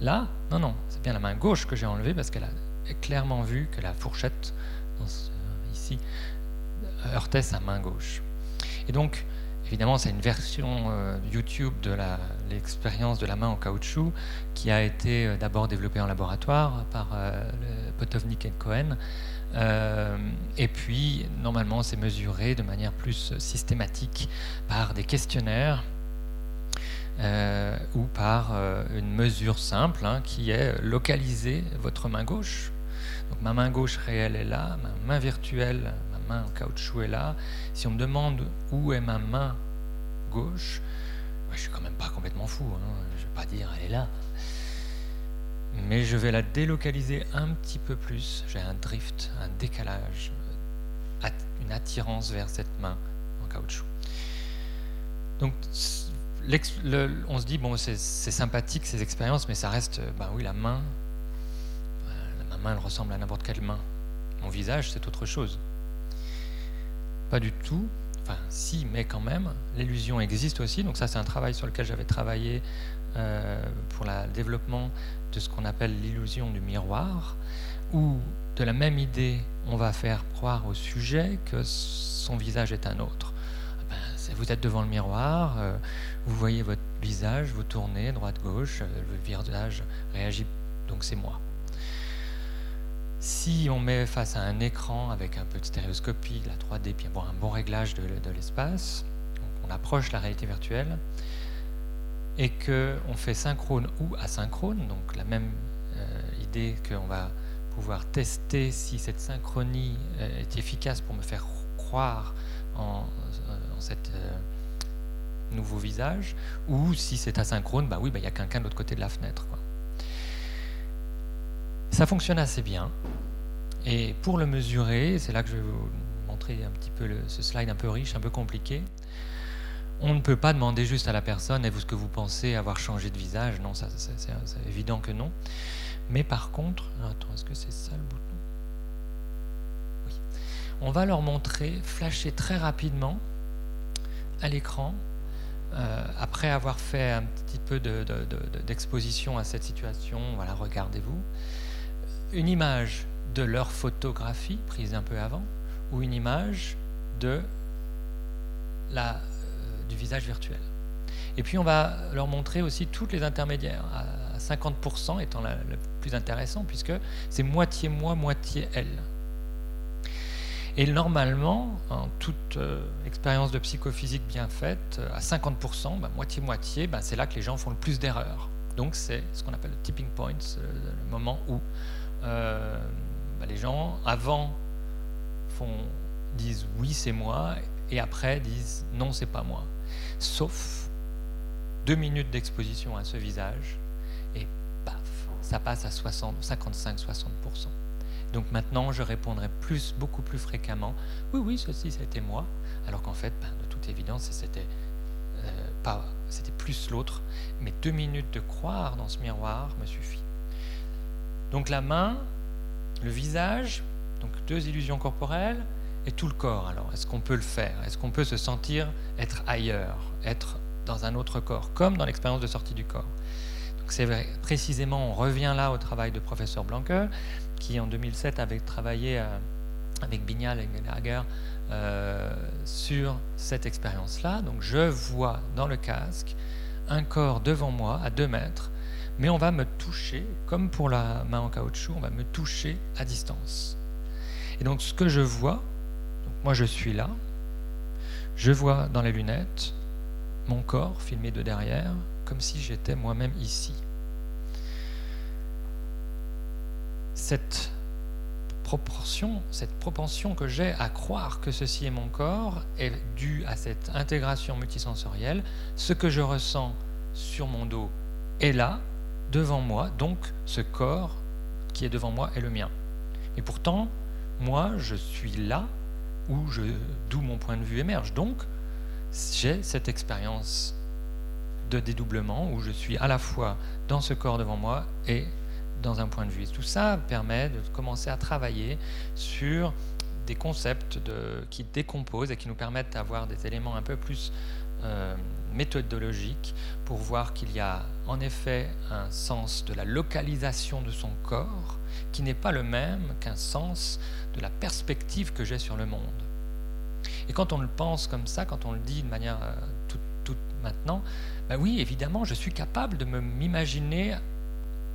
Là, non, non, c'est bien la main gauche que j'ai enlevée parce qu'elle a clairement vu que la fourchette ici heurtait sa main gauche. Et donc, évidemment, c'est une version euh, YouTube de l'expérience de la main en caoutchouc qui a été euh, d'abord développée en laboratoire par euh, Potovnik et Cohen. et puis, normalement, c'est mesuré de manière plus systématique par des questionnaires euh, ou par euh, une mesure simple hein, qui est localiser votre main gauche. Donc ma main gauche réelle est là, ma main virtuelle, ma main en caoutchouc est là. Si on me demande où est ma main gauche, je suis quand même pas complètement fou. Hein. Je vais pas dire elle est là. Mais je vais la délocaliser un petit peu plus. J'ai un drift, un décalage, une attirance vers cette main en caoutchouc. Donc on se dit, bon, c'est sympathique ces expériences, mais ça reste, ben oui, la main main elle ressemble à n'importe quelle main. Mon visage, c'est autre chose. Pas du tout. Enfin, si, mais quand même, l'illusion existe aussi. Donc ça, c'est un travail sur lequel j'avais travaillé euh, pour le développement de ce qu'on appelle l'illusion du miroir, où de la même idée, on va faire croire au sujet que son visage est un autre. Vous êtes devant le miroir, euh, vous voyez votre visage, vous tournez droite-gauche, euh, le visage réagit, donc c'est moi. Si on met face à un écran avec un peu de stéréoscopie, la 3D, puis avoir un bon réglage de, l'espace, on approche la réalité virtuelle, et qu'on fait synchrone ou asynchrone, donc la même euh, idée qu'on va pouvoir tester si cette synchronie est efficace pour me faire croire en, euh, en cette nouveau visage, ou si c'est asynchrone, bah oui, bah, il y a quelqu'un de l'autre côté de la fenêtre. Ça fonctionne assez bien. Et pour le mesurer, c'est là que je vais vous montrer un petit peu ce slide un peu riche, un peu compliqué. On ne peut pas demander juste à la personne, est-ce que vous pensez avoir changé de visage? Non, c'est évident que non. Mais par contre, attends, est-ce que c'est ça le bouton? Oui. On va leur montrer, flasher très rapidement à l'écran, euh, après avoir fait un petit peu d'exposition à cette situation, voilà, regardez-vous une image de leur photographie prise un peu avant ou une image de la, euh, du visage virtuel. Et puis on va leur montrer aussi toutes les intermédiaires, à 50% étant le plus intéressant, puisque c'est moitié moi, moitié elle. Et normalement, en toute euh, expérience de psychophysique bien faite, à 50%, bah, moitié-moitié, bah, c'est là que les gens font le plus d'erreurs. Donc c'est ce qu'on appelle le tipping point, le moment où euh, bah, les gens, avant, disent oui, c'est moi, et après disent non, c'est pas moi. Sauf deux minutes d'exposition à ce visage, et paf, ça passe à 55-60%. Donc maintenant, je répondrai plus, beaucoup plus fréquemment, oui, oui, ceci, c'était moi, alors qu'en fait, ben, de toute évidence, c'était euh, pas, c'était plus l'autre. Mais deux minutes de croire dans ce miroir me suffit. Donc la main, le visage, donc deux illusions corporelles, et tout le corps. Alors, est-ce qu'on peut le faire? Est-ce qu'on peut se sentir être ailleurs, être dans un autre corps, comme dans l'expérience de sortie du corps? Donc c'est précisément, on revient là au travail de professeur Blanquer, qui en 2007 avait travaillé euh, avec Bignal et Gallagher euh, sur cette expérience-là. Donc je vois dans le casque un corps devant moi à deux mètres mais on va me toucher, comme pour la main en caoutchouc, on va me toucher à distance. Et donc ce que je vois, moi je suis là, je vois dans les lunettes mon corps filmé de derrière, comme si j'étais moi-même ici. Cette proportion, cette propension que j'ai à croire que ceci est mon corps est due à cette intégration multisensorielle. Ce que je ressens sur mon dos est là, devant moi, donc ce corps qui est devant moi est le mien. Et pourtant, moi, je suis là où d'où mon point de vue émerge. Donc, j'ai cette expérience de dédoublement où je suis à la fois dans ce corps devant moi et dans un point de vue. tout ça permet de commencer à travailler sur des concepts qui décomposent et qui nous permettent d'avoir des éléments un peu plus euh, méthodologique pour voir qu'il y a en effet un sens de la localisation de son corps qui n'est pas le même qu'un sens de la perspective que j'ai sur le monde. Et quand on le pense comme ça, quand on le dit de manière euh, toute, maintenant, ben oui, évidemment, je suis capable de m'imaginer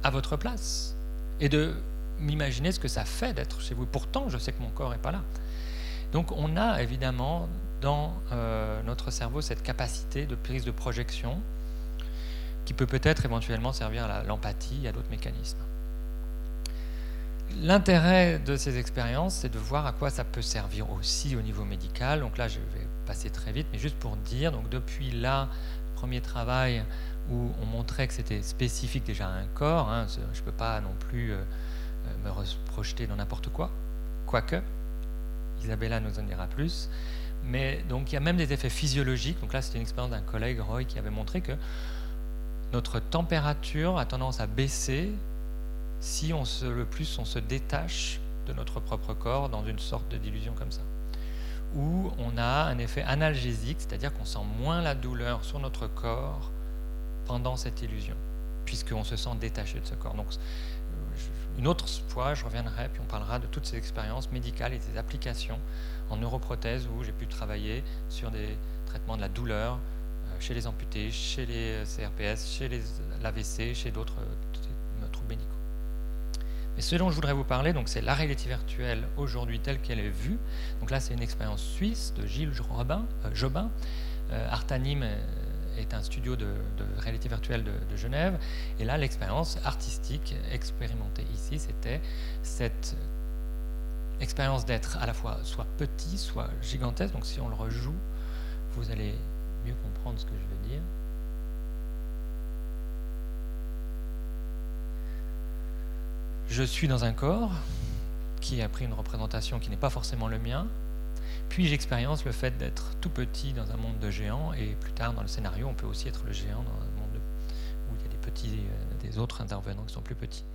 à votre place et de m'imaginer ce que ça fait d'être chez vous. Pourtant, je sais que mon corps n'est pas là. Donc on a évidemment dans euh, notre cerveau cette capacité de prise de projection qui peut peut-être éventuellement servir à l'empathie, à d'autres mécanismes. L'intérêt de ces expériences, c'est de voir à quoi ça peut servir aussi au niveau médical. Donc là, je vais passer très vite, mais juste pour dire, donc depuis là, premier travail où on montrait que c'était spécifique déjà à un corps, hein, je ne peux pas non plus euh, me projeter dans n'importe quoi, quoique, Isabella nous en dira plus, mais donc il y a même des effets physiologiques. Donc là, c'était une expérience d'un collègue, Roy, qui avait montré que notre température a tendance à baisser si on se, le plus on se détache de notre propre corps dans une sorte d'illusion comme ça. Ou on a un effet analgésique, c'est-à-dire qu'on sent moins la douleur sur notre corps pendant cette illusion, puisqu'on se sent détaché de ce corps. Donc, une autre fois, je reviendrai, puis on parlera de toutes ces expériences médicales et des applications en neuroprothèse où j'ai pu travailler sur des traitements de la douleur euh, chez les amputés, chez les CRPS, chez l'AVC, chez d'autres euh, troubles médicaux. Mais ce dont je voudrais vous parler, donc, c'est la réalité virtuelle aujourd'hui telle qu'elle est vue. Donc là, c'est une expérience suisse de Gilles Robin, euh, Jobin. Artanim est un studio de, réalité virtuelle de, Genève. Et là, l'expérience artistique expérimentée ici, c'était cette expérience d'être à la fois soit petit, soit gigantesque. Donc si on le rejoue, vous allez mieux comprendre ce que je veux dire. Je suis dans un corps qui a pris une représentation qui n'est pas forcément le mien, puis j'expérience le fait d'être tout petit dans un monde de géants, et plus tard dans le scénario, on peut aussi être le géant dans un monde où il y a des petits, euh, des autres intervenants qui sont plus petits.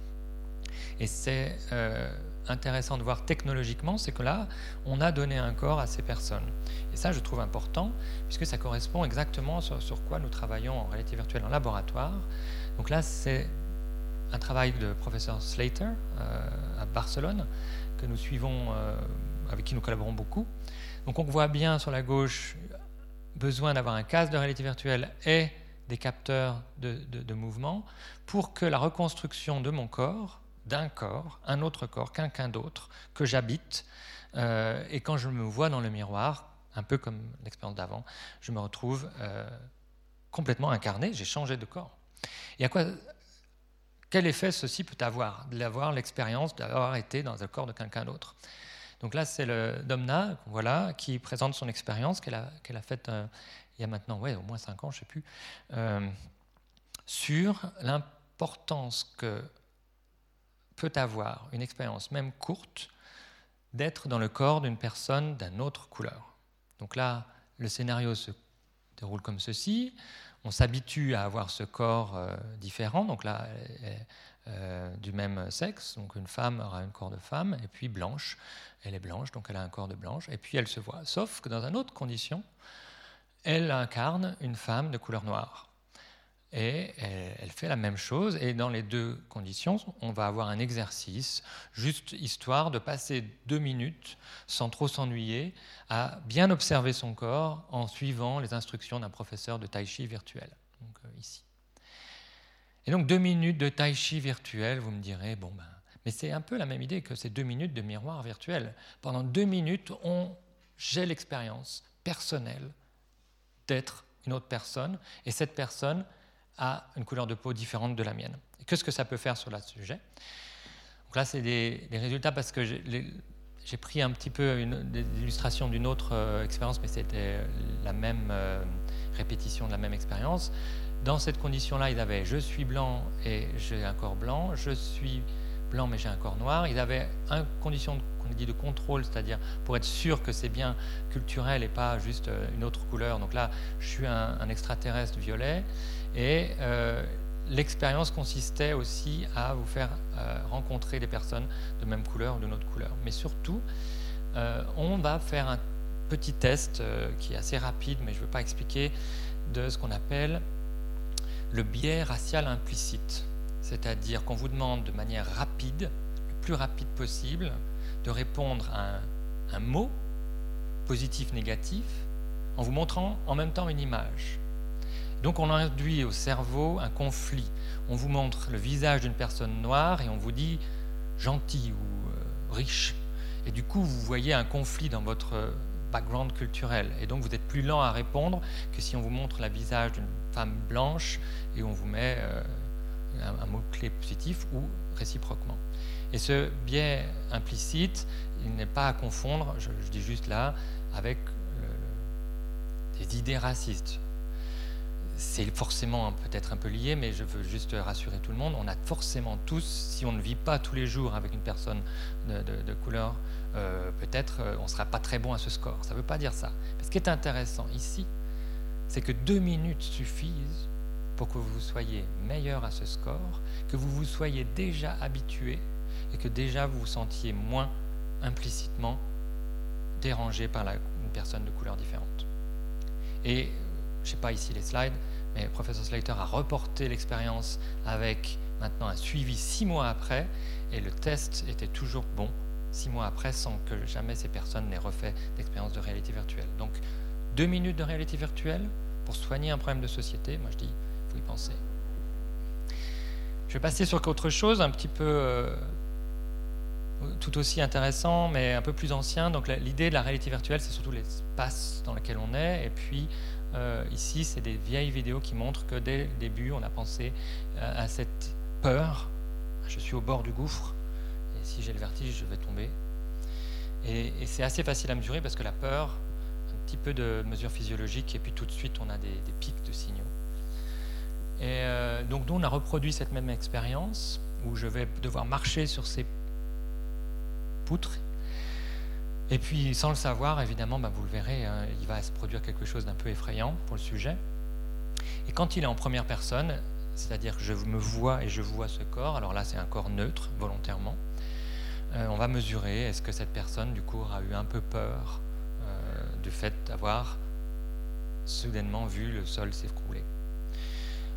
Et c'est euh, intéressant de voir technologiquement, c'est que là, on a donné un corps à ces personnes. Et ça, je trouve important, puisque ça correspond exactement sur, sur quoi nous travaillons en réalité virtuelle en laboratoire. Donc là, c'est un travail de professeur Slater euh, à Barcelone, que nous suivons, avec qui nous collaborons beaucoup. Donc on voit bien sur la gauche besoin d'avoir un casque de réalité virtuelle et des capteurs de, mouvement pour que la reconstruction de mon corps, d'un corps, un autre corps, quelqu'un d'autre, que j'habite, euh, et quand je me vois dans le miroir, un peu comme l'expérience d'avant, je me retrouve euh, complètement incarné, j'ai changé de corps. Et à quoi, quel effet ceci peut avoir, d'avoir l'expérience d'avoir été dans le corps de quelqu'un d'autre? Donc là, c'est le Domna, voilà, qui présente son expérience qu'elle a, faite euh, il y a maintenant ouais, au moins 5 ans, je ne sais plus, euh, sur l'importance que peut avoir une expérience, même courte, d'être dans le corps d'une personne d'une autre couleur. Donc là, le scénario se déroule comme ceci. On s'habitue à avoir ce corps euh, différent. Donc là, euh, du même sexe. Donc une femme aura un corps de femme, et puis blanche. Elle est blanche, donc elle a un corps de blanche, et puis elle se voit. Sauf que dans une autre condition, elle incarne une femme de couleur noire. Et elle fait la même chose, et dans les deux conditions, on va avoir un exercice, juste histoire de passer deux minutes, sans trop s'ennuyer, à bien observer son corps en suivant les instructions d'un professeur de tai chi virtuel, donc euh, ici. Et donc deux minutes de tai chi virtuel, vous me direz, bon ben, mais c'est un peu la même idée que ces deux minutes de miroir virtuel. Pendant deux minutes, on, j'ai l'expérience personnelle d'être une autre personne, et cette personne a une couleur de peau différente de la mienne. qu'est-ce que ça peut faire sur le sujet? Donc là, c'est des, résultats parce que j'ai pris un petit peu une, des illustrations d'une autre euh, expérience, mais c'était la même euh, répétition de la même expérience. Dans cette condition-là, ils avaient je suis blanc et j'ai un corps blanc, je suis blanc mais j'ai un corps noir. Ils avaient une condition qu'on dit de contrôle, c'est-à-dire pour être sûr que c'est bien culturel et pas juste euh, une autre couleur. Donc là, je suis un, extraterrestre violet. Et euh, l'expérience consistait aussi à vous faire euh, rencontrer des personnes de même couleur ou d'une autre couleur. Mais surtout, on va faire un petit test qui est assez rapide, mais je ne veux pas expliquer, de ce qu'on appelle le biais racial implicite, c'est-à-dire qu'on vous demande de manière rapide, le plus rapide possible, de répondre à un, mot, positif, négatif, en vous montrant en même temps une image. Donc on induit au cerveau un conflit. On vous montre le visage d'une personne noire et on vous dit gentil ou euh, riche. Et du coup, vous voyez un conflit dans votre background culturel. Et donc vous êtes plus lent à répondre que si on vous montre le visage d'une femme blanche et on vous met euh, un, mot-clé positif ou réciproquement. Et ce biais implicite, il n'est pas à confondre, je, dis juste là, avec des idées racistes. C'est forcément peut-être un peu lié, mais je veux juste rassurer tout le monde. On a forcément tous, si on ne vit pas tous les jours avec une personne de, couleur, euh, peut-être euh, on ne sera pas très bon à ce score. Ça ne veut pas dire ça. Mais ce qui est intéressant ici, c'est que deux minutes suffisent pour que vous soyez meilleur à ce score, que vous vous soyez déjà habitué et que déjà vous vous sentiez moins implicitement dérangé par une personne de couleur différente. Et je n'ai pas ici les slides, mais le professeur Slater a reporté l'expérience avec maintenant un suivi six mois après, et le test était toujours bon six mois après sans que jamais ces personnes n'aient refait d'expérience de réalité virtuelle. Donc deux minutes de réalité virtuelle pour soigner un problème de société, moi je dis, il faut y penser. Je vais passer sur autre chose, un petit peu euh, tout aussi intéressant, mais un peu plus ancien. Donc l'idée de la réalité virtuelle, c'est surtout l'espace dans lequel on est, et puis euh, ici, c'est des vieilles vidéos qui montrent que dès le début, on a pensé euh, à cette peur. Je suis au bord du gouffre, et si j'ai le vertige, je vais tomber. Et, c'est assez facile à mesurer parce que la peur, petit peu de mesure physiologique, et puis tout de suite, on a des, pics de signaux. Et euh, donc, nous, on a reproduit cette même expérience où je vais devoir marcher sur ces poutres et puis, sans le savoir, évidemment, bah, vous le verrez, hein, il va se produire quelque chose d'un peu effrayant pour le sujet. Et quand il est en première personne, c'est-à-dire que je me vois et je vois ce corps, alors là c'est un corps neutre, volontairement, euh, on va mesurer est-ce que cette personne, du coup, a eu un peu peur du fait d'avoir soudainement vu le sol s'écrouler.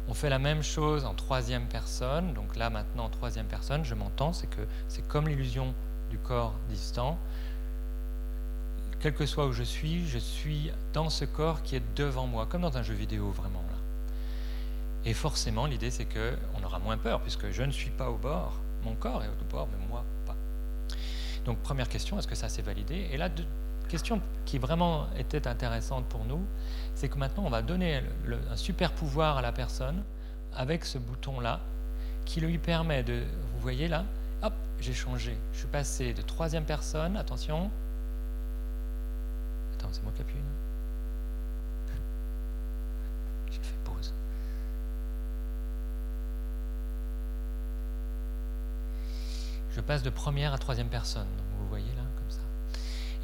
On fait la même chose en troisième personne, donc là maintenant en troisième personne, je m'entends, c'est que c'est comme l'illusion du corps distant, quel que soit où je suis, je suis dans ce corps qui est devant moi, comme dans un jeu vidéo vraiment. Là. Et forcément, l'idée c'est qu'on aura moins peur, puisque je ne suis pas au bord, mon corps est au bord, mais moi pas. Donc première question, est-ce que ça s'est validé? Et là, question qui vraiment était intéressante pour nous, c'est que maintenant on va donner un super pouvoir à la personne avec ce bouton-là, qui lui permet de, vous voyez là, hop, j'ai changé, je suis passé de troisième personne, attention, c'est moi qui appuie. J'ai fait pause. Je passe de première à troisième personne voyez là, comme ça.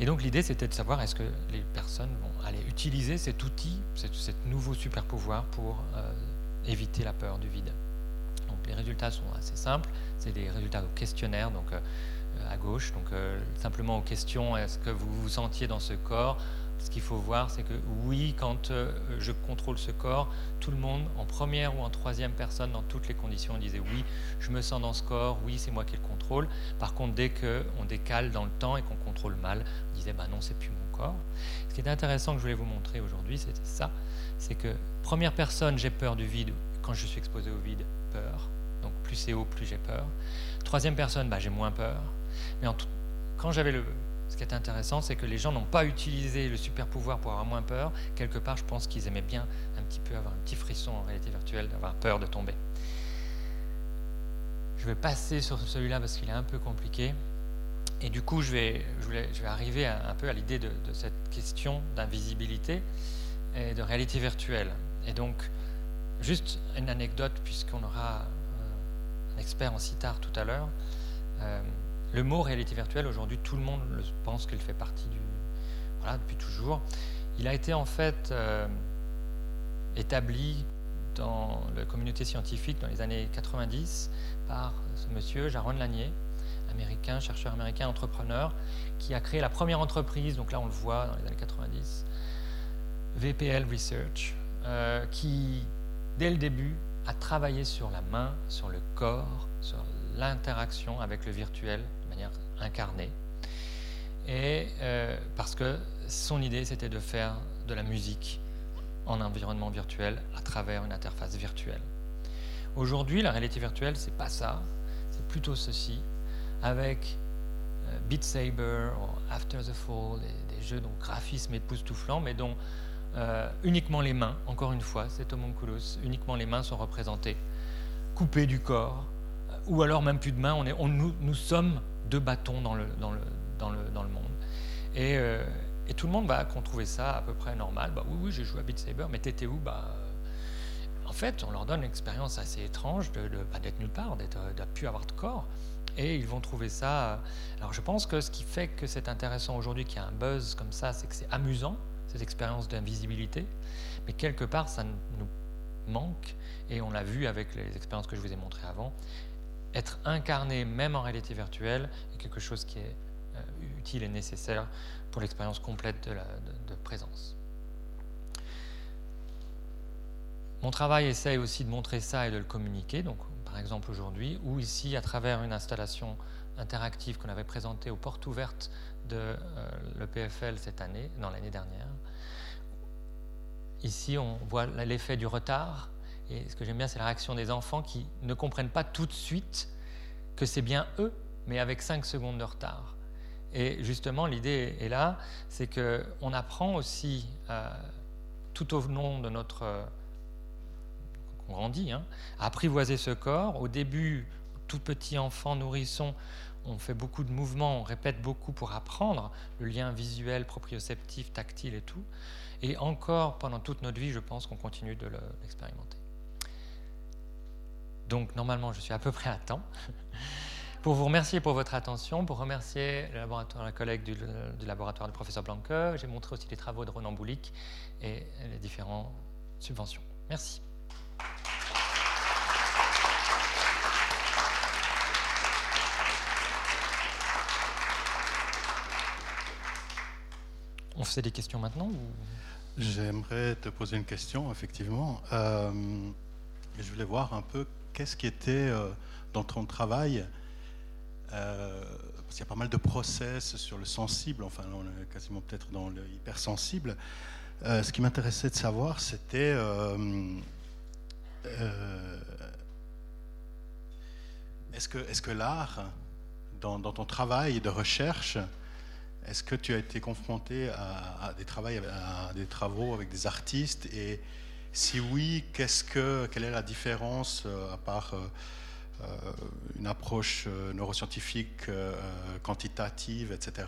Et donc l'idée, c'était de savoir est-ce que les personnes vont aller utiliser cet outil, cet, nouveau super pouvoir pour euh, éviter la peur du vide? Donc les résultats sont assez simples. C'est des résultats au questionnaire. Donc euh, à gauche. Donc euh, simplement aux questions, est-ce que vous vous sentiez dans ce corps Ce qu'il faut voir, c'est que oui, quand euh, je contrôle ce corps, tout le monde, en première ou en troisième personne, dans toutes les conditions, disait oui, je me sens dans ce corps, oui, c'est moi qui le contrôle. Par contre, dès qu'on décale dans le temps et qu'on contrôle mal, on disait bah non, c'est plus mon corps. Ce qui est intéressant que je voulais vous montrer aujourd'hui, c'était ça, c'est que première personne, j'ai peur du vide. Quand je suis exposé au vide, peur. Donc plus c'est haut, plus j'ai peur. Troisième personne, bah, j'ai moins peur. Mais quand j'avais le. Qui est intéressant, c'est que les gens n'ont pas utilisé le super pouvoir pour avoir moins peur. Quelque part, je pense qu'ils aimaient bien un petit peu avoir un petit frisson en réalité virtuelle, d'avoir peur de tomber. Je vais passer sur celui-là parce qu'il est un peu compliqué. Et du coup, je vais, je vais arriver un peu à l'idée de, cette question d'invisibilité et de réalité virtuelle. Et donc, juste une anecdote, puisqu'on aura euh, un expert en sitar tout à l'heure. Euh, le mot réalité virtuelle, aujourd'hui, tout le monde pense qu'il fait partie du. Voilà, depuis toujours. Il a été en fait euh, établi dans la communauté scientifique dans les années 90 par ce monsieur, Jaron Lanier, américain, chercheur américain, entrepreneur, qui a créé la première entreprise, donc là on le voit dans les années 90, VPL Research, euh, qui, dès le début, a travaillé sur la main, sur le corps, sur l'interaction avec le virtuel incarnée. Et euh, parce que son idée, c'était de faire de la musique en environnement virtuel à travers une interface virtuelle. Aujourd'hui, la réalité virtuelle, c'est pas ça, c'est plutôt ceci, avec euh, Beat Saber ou After the Fall, des, jeux dont graphisme époustouflant, mais dont euh, uniquement les mains, encore une fois, c'est homunculus, uniquement les mains sont représentées, coupées du corps, ou alors même plus de mains, on est, on, nous sommes deux bâtons dans le, dans le, dans le, dans le monde. Et, euh, et, tout le monde, bah, qu'on trouvait ça à peu près normal, bah, oui, oui, j'ai joué à Beat Saber, mais t'étais où bah, euh, En fait, on leur donne une expérience assez étrange de, de d'être nulle part, d'être, euh, de plus avoir de corps. Et ils vont trouver ça. Alors je pense que ce qui fait que c'est intéressant aujourd'hui, qu'il y a un buzz comme ça, c'est que c'est amusant, cette expérience d'invisibilité. Mais quelque part, ça nous manque, et on l'a vu avec les expériences que je vous ai montrées avant, être incarné même en réalité virtuelle est quelque chose qui est euh, utile et nécessaire pour l'expérience complète de, présence. Mon travail essaye aussi de montrer ça et de le communiquer, donc par exemple aujourd'hui, ou ici à travers une installation interactive qu'on avait présentée aux portes ouvertes de euh, l'EPFL cette année, dans l'année dernière. Ici, on voit l'effet du retard. Et ce que j'aime bien, c'est la réaction des enfants qui ne comprennent pas tout de suite que c'est bien eux, mais avec 5 secondes de retard. Et justement, l'idée est là, c'est qu'on apprend aussi euh, tout au long de notre... Euh, on grandit, hein, à apprivoiser ce corps. Au début, tout petit enfant, nourrisson, on fait beaucoup de mouvements, on répète beaucoup pour apprendre le lien visuel, proprioceptif, tactile et tout. Et encore, pendant toute notre vie, je pense qu'on continue de l'expérimenter. Donc, normalement, je suis à peu près à temps. pour vous remercier pour votre attention, pour remercier le la collègue du, laboratoire du professeur Blanque, j'ai montré aussi les travaux de Ronan Boulic et les différentes subventions. Merci. On fait des questions maintenant J'aimerais te poser une question, effectivement. Euh, je voulais voir un peu qu'est-ce qui était euh, dans ton travail. Euh, parce qu'il y a pas mal de process sur le sensible, enfin on est quasiment peut-être dans le hypersensible. ce qui m'intéressait de savoir, c'était est-ce que, l'art, dans, ton travail de recherche, est-ce que tu as été confronté à, des, à des travaux avec des artistes Et si oui, qu'est-ce que, quelle est la différence, euh, à part euh, euh, une approche neuroscientifique, quantitative, etc.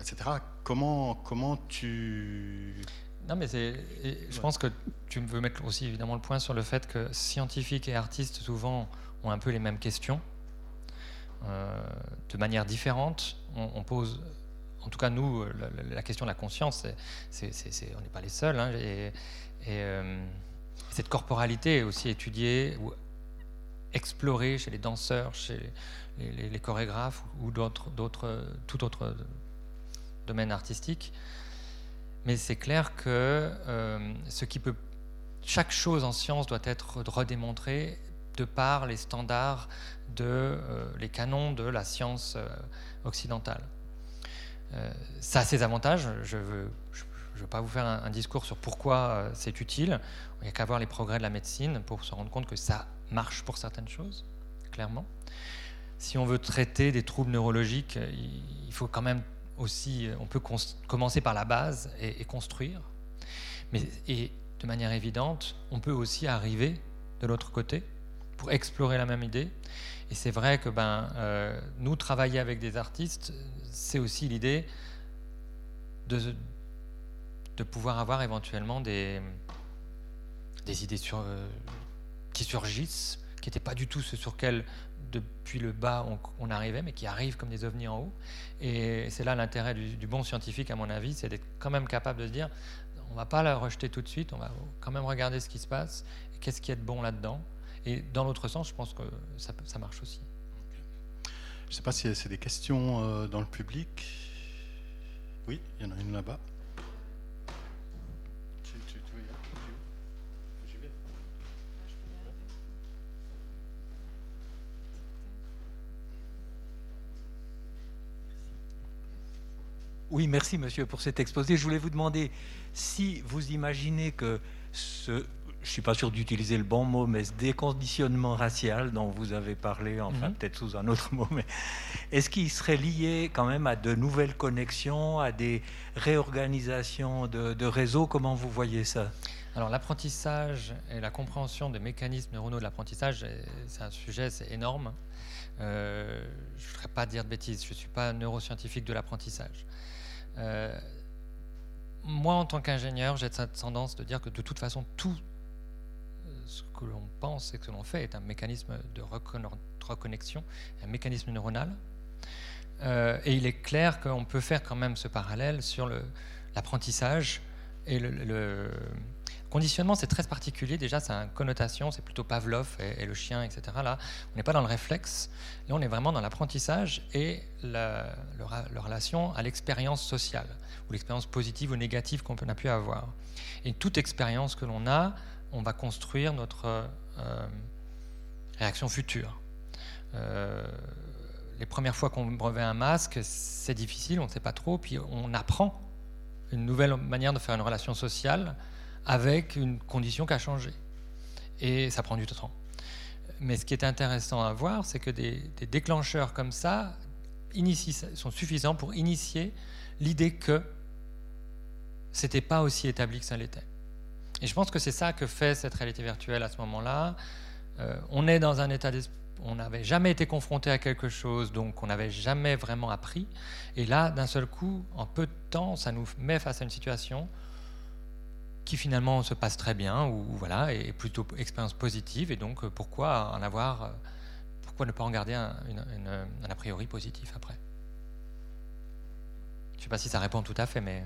etc. Comment, comment tu... Non, mais je pense que tu veux mettre aussi évidemment le point sur le fait que scientifiques et artistes souvent ont un peu les mêmes questions. De manière différente. On, pose, en tout cas nous, la, question de la conscience, on n'est pas les seuls. Hein, euh, cette corporalité est aussi étudiée ou explorée chez les danseurs, chez les, chorégraphes ou d'autres, d'autres, tout autre domaine artistique. Mais c'est clair que euh, chaque chose en science doit être redémontrée de par les standards de euh, les canons de la science occidentale. Ça a ses avantages. Je ne je, veux pas vous faire un, discours sur pourquoi c'est utile. Il n'y a qu'à voir les progrès de la médecine pour se rendre compte que ça marche pour certaines choses, clairement. Si on veut traiter des troubles neurologiques, il, faut quand même aussi, on peut commencer par la base et, construire. Mais, et de manière évidente, on peut aussi arriver de l'autre côté pour explorer la même idée. Et c'est vrai que ben, euh, nous, travailler avec des artistes, c'est aussi l'idée de, de pouvoir avoir éventuellement des, idées sur, euh, qui surgissent, qui n'étaient pas du tout ce sur quel, depuis le bas, on, arrivait, mais qui arrivent comme des ovnis en haut. Et c'est là l'intérêt du, bon scientifique, à mon avis, c'est d'être quand même capable de se dire, on ne va pas la rejeter tout de suite, on va quand même regarder ce qui se passe, qu'est-ce qui est de bon là-dedans. Et dans l'autre sens, je pense que ça, ça marche aussi. Je ne sais pas si c'est des questions euh, dans le public. Oui, il y en a une là-bas. Oui, merci monsieur pour cet exposé. Je voulais vous demander si vous imaginez que ce, je ne suis pas sûr d'utiliser le bon mot, mais ce déconditionnement racial dont vous avez parlé, enfin mhm. peut-être sous un autre [laughs] mot, mais est-ce qu'il serait lié quand même à de nouvelles connexions, à des réorganisations de, réseaux? Comment vous voyez ça? Alors l'apprentissage et la compréhension des mécanismes neuronaux de l'apprentissage, c'est un sujet, c'est énorme. Euh, je ne voudrais pas dire de bêtises, je ne suis pas neuroscientifique de l'apprentissage. Euh, moi, en tant qu'ingénieur, j'ai cette tendance de dire que de toute façon, tout ce que l'on pense et que l'on fait est un mécanisme de reconnexion, un mécanisme neuronal. Euh, et il est clair qu'on peut faire quand même ce parallèle sur l'apprentissage et le, Conditionnement, c'est très particulier. Déjà, c'est une connotation, c'est plutôt Pavlov et, le chien, etc. Là, on n'est pas dans le réflexe. Là, on est vraiment dans l'apprentissage et la, relation à l'expérience sociale, ou l'expérience positive ou négative qu'on a pu avoir. Et toute expérience que l'on a, on va construire notre euh, réaction future. Euh, les premières fois qu'on revêt un masque, c'est difficile, on ne sait pas trop, puis on apprend une nouvelle manière de faire une relation sociale avec une condition qui a changé. Et ça prend du temps. Mais ce qui est intéressant à voir, c'est que des, déclencheurs comme ça sont suffisants pour initier l'idée que c'était pas aussi établi que ça l'était. Et je pense que c'est ça que fait cette réalité virtuelle à ce moment-là. Euh, on est dans un état d'esprit on n'avait jamais été confronté à quelque chose, donc on n'avait jamais vraiment appris. Et là, d'un seul coup, en peu de temps, ça nous met face à une situation qui finalement se passe très bien, ou voilà, est plutôt expérience positive. Et donc, pourquoi en avoir, pourquoi ne pas en garder un, a priori positif après? Je ne sais pas si ça répond tout à fait, mais.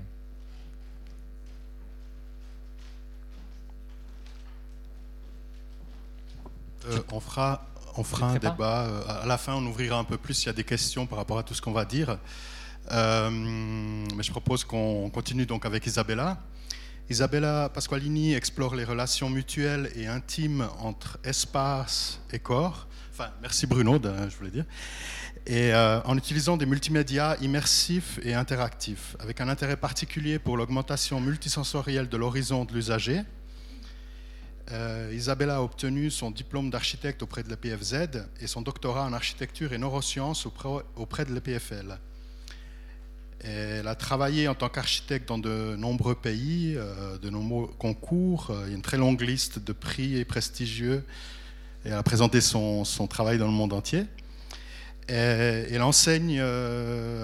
Euh, on fera on fera un débat. Euh, à la fin, on ouvrira un peu plus s'il y a des questions par rapport à tout ce qu'on va dire. Euh, mais je propose qu'on continue donc avec Isabella. Isabella Pasqualini explore les relations mutuelles et intimes entre espace et corps. Enfin, merci Bruno, je voulais dire. Et euh, en utilisant des multimédias immersifs et interactifs, avec un intérêt particulier pour l'augmentation multisensorielle de l'horizon de l'usager, euh, Isabella a obtenu son diplôme d'architecte auprès de l'EPFZ et son doctorat en architecture et neurosciences auprès de l'EPFL. Elle a travaillé en tant qu'architecte dans de nombreux pays, euh, de nombreux concours. Euh, il y a une très longue liste de prix et prestigieux. Et elle a présenté son, travail dans le monde entier. elle enseigne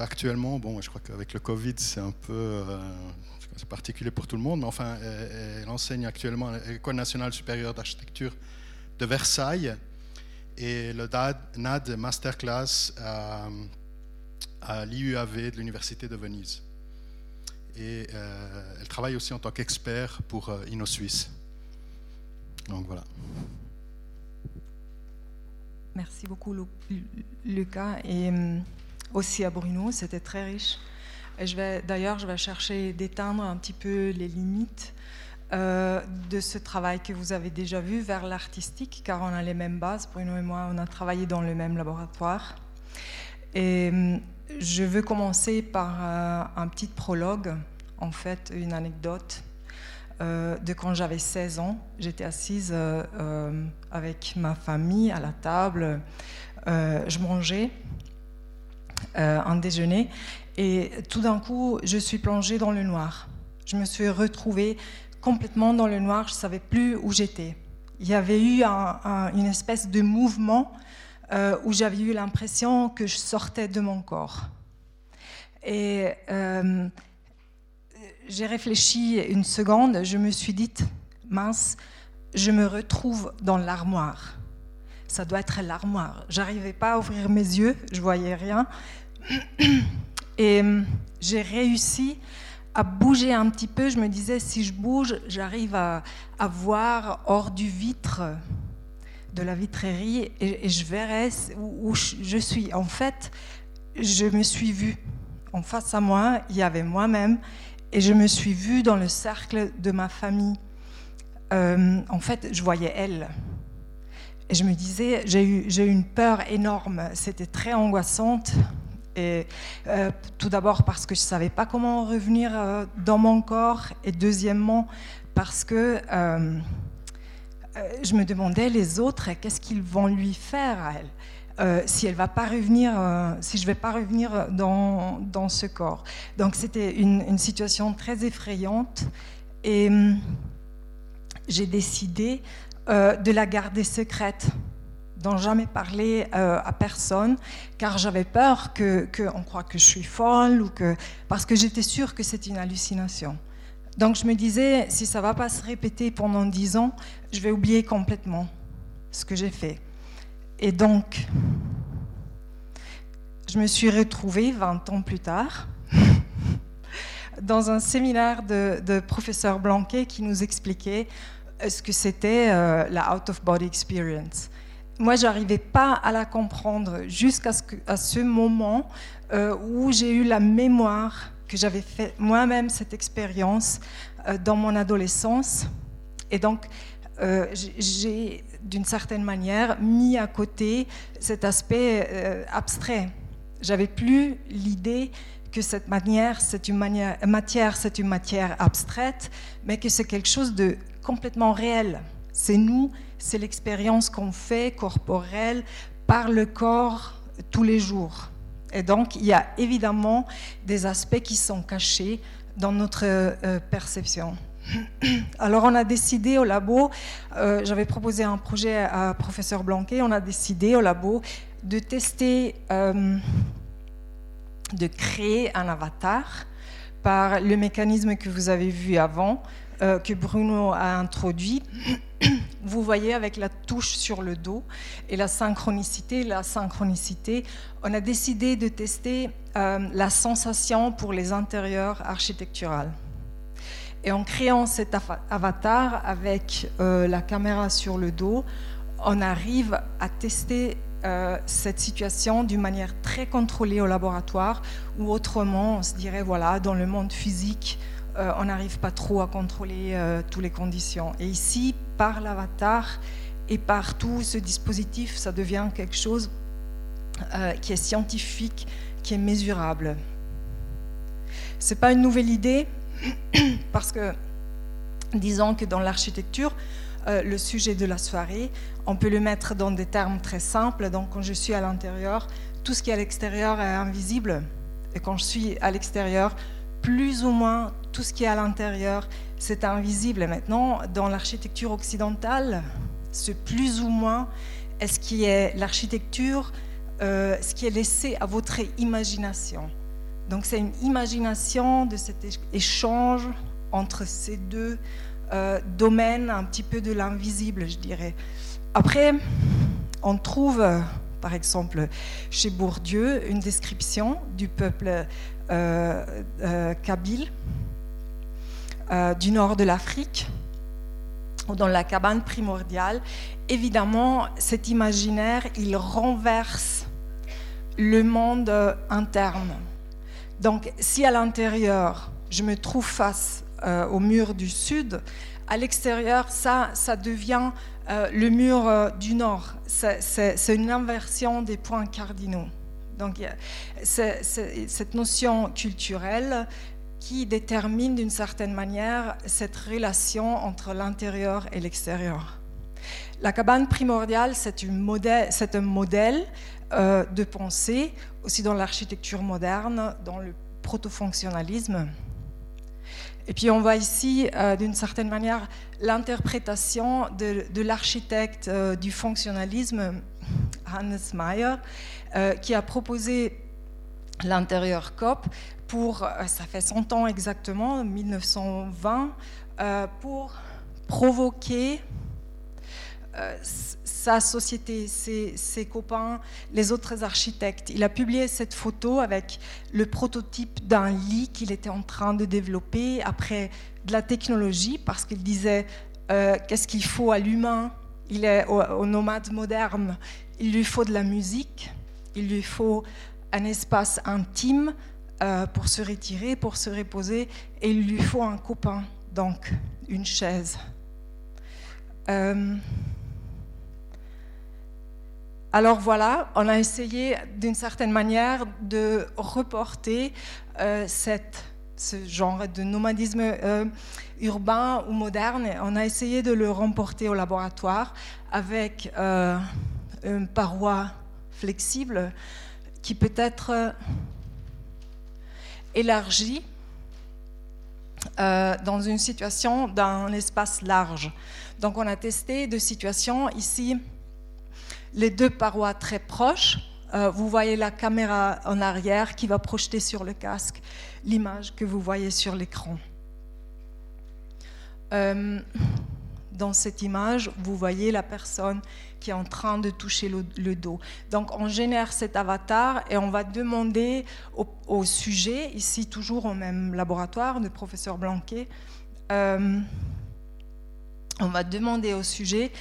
actuellement, bon, je crois qu'avec le Covid, c'est un peu particulier pour tout le monde, mais enfin, elle, enseigne actuellement à l'École nationale supérieure d'architecture de Versailles et le NAD Masterclass à l'IUAV de l'Université de Venise. Et euh, elle travaille aussi en tant qu'expert pour euh, InnoSuisse. Donc voilà. Merci beaucoup Lucas et euh, aussi à Bruno, c'était très riche d'ailleurs, je vais chercher d'éteindre un petit peu les limites euh, de ce travail que vous avez déjà vu vers l'artistique, car on a les mêmes bases. Bruno et moi, on a travaillé dans le même laboratoire. Et je veux commencer par euh, un petit prologue, en fait, une anecdote de quand j'avais 16 ans. J'étais assise avec ma famille à la table. je mangeais un déjeuner et tout d'un coup, je suis plongée dans le noir. Je me suis retrouvée complètement dans le noir, je ne savais plus où j'étais. Il y avait eu une espèce de mouvement euh, où j'avais eu l'impression que je sortais de mon corps. Et euh, j'ai réfléchi une seconde, je me suis dit, mince, je me retrouve dans l'armoire. Ça doit être l'armoire. J'arrivais pas à ouvrir mes yeux, je voyais rien. [clears throat] Et j'ai réussi à bouger un petit peu. Je me disais, si je bouge, j'arrive à, voir hors du vitre de la vitrerie et, je verrai où, je suis. En fait, je me suis vue. En face à moi, il y avait moi-même et je me suis vue dans le cercle de ma famille. Hum, en fait, je voyais elle. Et je me disais, j'ai eu, eu une peur énorme. C'était très angoissante. Et, euh, tout d'abord parce que je ne savais pas comment revenir euh, dans mon corps, et deuxièmement parce que euh, je me demandais les autres, qu'est-ce qu'ils vont lui faire à elle si elle va pas revenir, si je vais pas revenir dans, dans ce corps. Donc c'était une, situation très effrayante et hum, j'ai décidé de la garder secrète d'en jamais parler euh, à personne, car j'avais peur qu'on que croit que je suis folle, ou que, parce que j'étais sûre que c'est une hallucination. Donc je me disais, si ça ne va pas se répéter pendant dix ans, je vais oublier complètement ce que j'ai fait. Et donc, je me suis retrouvée 20 ans plus tard [laughs] dans un séminaire de, professeur Blanquet qui nous expliquait ce que c'était la out-of-body experience moi, j'arrivais pas à la comprendre jusqu'à ce, ce, moment euh, où j'ai eu la mémoire que j'avais fait moi-même cette expérience euh, dans mon adolescence. Et donc, euh, j'ai, d'une certaine manière, mis à côté cet aspect abstrait. J'avais plus l'idée que cette manière, c'est matière, c'est une matière abstraite, mais que c'est quelque chose de complètement réel. C'est nous c'est l'expérience qu'on fait corporelle par le corps tous les jours. Et donc, il y a évidemment des aspects qui sont cachés dans notre euh, perception. [clears throat] Alors, on a décidé au labo, euh, j'avais proposé un projet à professeur Blanquet, on a décidé au labo de tester, euh, de créer un avatar par le mécanisme que vous avez vu avant, que Bruno a introduit [clears throat] vous voyez avec la touche sur le dos et la synchronicité. La synchronicité, on a décidé de tester euh, la sensation pour les intérieurs architecturales. Et en créant cet avatar avec euh, la caméra sur le dos, on arrive à tester euh, cette situation d'une manière très contrôlée au laboratoire, ou autrement, on se dirait, voilà, dans le monde physique, euh, on n'arrive pas trop à contrôler euh, toutes les conditions. Et ici, par l'avatar et par tout ce dispositif, ça devient quelque chose euh, qui est scientifique, qui est mesurable. Ce n'est pas une nouvelle idée, [coughs] parce que disons que dans l'architecture, le sujet de la soirée, on peut le mettre dans des termes très simples. Donc quand je suis à l'intérieur, tout ce qui est à l'extérieur est invisible. Et quand je suis à l'extérieur, plus ou moins tout ce qui est à l'intérieur, c'est invisible. maintenant, dans l'architecture occidentale, ce plus ou moins est ce qui est l'architecture, euh, ce qui est laissé à votre imagination? Donc c'est une imagination de cet échange entre ces deux euh, domaines, un petit peu de l'invisible, je dirais. Après, on trouve, par exemple, chez Bourdieu, une description du peuple euh, euh, kabyle euh, du nord de l'Afrique, dans la cabane primordiale. Évidemment, cet imaginaire, il renverse le monde interne. Donc, si à l'intérieur, je me trouve face au mur du sud, à l'extérieur, ça, devient le mur du nord. C'est une inversion des points cardinaux. Donc cette notion culturelle qui détermine d'une certaine manière cette relation entre l'intérieur et l'extérieur. La cabane primordiale, c'est un modèle euh, de pensée, aussi dans l'architecture moderne, dans le protofonctionnalisme. Et puis on voit ici, euh, d'une certaine manière, l'interprétation de, l'architecte euh, du fonctionnalisme, Hannes Meyer, euh, qui a proposé l'intérieur COP pour, euh, ça fait 100 ans exactement, 1920, euh, pour provoquer sa société, ses, copains, les autres architectes. Il a publié cette photo avec le prototype d'un lit qu'il était en train de développer après de la technologie, parce qu'il disait qu'est-ce qu'il faut à l'humain? Il est au nomade moderne, il lui faut de la musique, il lui faut un espace intime euh, pour se retirer, pour se reposer, et il lui faut un copain, donc une chaise. Euh, alors voilà, on a essayé d'une certaine manière de reporter euh, ce genre de nomadisme urbain ou moderne. On a essayé de le remporter au laboratoire avec une paroi flexible qui peut être euh, élargie euh, dans une situation d'un espace large. Donc on a testé deux situations. Ici, les deux parois très proches. Euh, vous voyez la caméra en arrière qui va projeter sur le casque l'image que vous voyez sur l'écran. dans cette image, vous voyez la personne qui est en train de toucher le, dos. Donc on génère cet avatar et on va demander au, sujet, ici toujours au même laboratoire de professeur Blanquet, euh, on va demander au sujet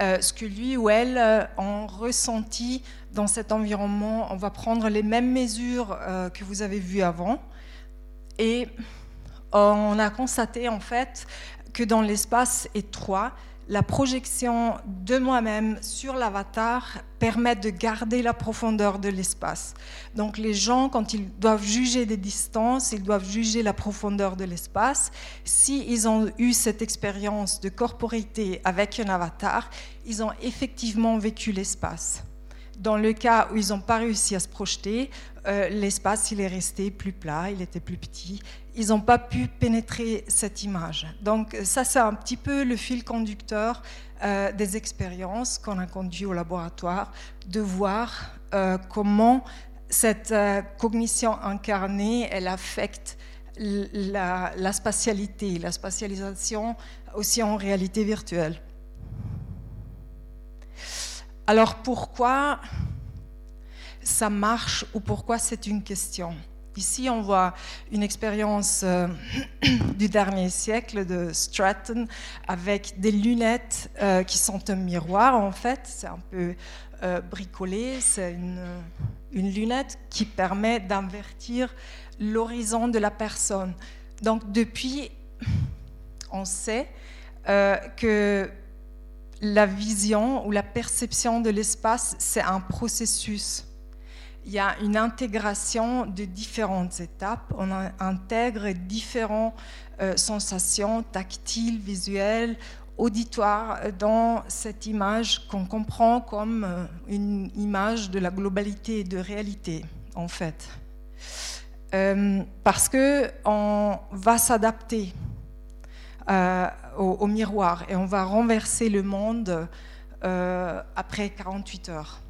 euh, ce que lui ou elle euh, ont ressenti dans cet environnement. On va prendre les mêmes mesures que vous avez vues avant et on a constaté en fait que dans l'espace étroit, la projection de moi-même sur l'avatar permet de garder la profondeur de l'espace. Donc les gens, quand ils doivent juger des distances, ils doivent juger la profondeur de l'espace. S'ils ils ont eu cette expérience de corporité avec un avatar, ils ont effectivement vécu l'espace. Dans le cas où ils n'ont pas réussi à se projeter, euh, l'espace il est resté plus plat, il était plus petit. Ils n'ont pas pu pénétrer cette image. Donc ça, c'est un petit peu le fil conducteur euh, des expériences qu'on a conduit au laboratoire, de voir euh, comment cette cognition incarnée, elle affecte la spatialité, la spatialisation aussi en réalité virtuelle. Alors pourquoi ça marche ou pourquoi c'est une question? Ici, on voit une expérience euh, [clears throat] du dernier siècle de Stratton avec des lunettes euh, qui sont un miroir, en fait. C'est un peu euh, bricolé. C'est une, une, lunette qui permet d'invertir l'horizon de la personne. Donc, depuis, on sait que la vision ou la perception de l'espace, c'est un processus. Il y a une intégration de différentes étapes. On intègre différentes euh, sensations tactiles, visuelles, auditoires dans cette image qu'on comprend comme euh, une image de la globalité et de réalité, en fait. Euh, parce qu'on va s'adapter euh, au, miroir et on va renverser le monde après 48 heures.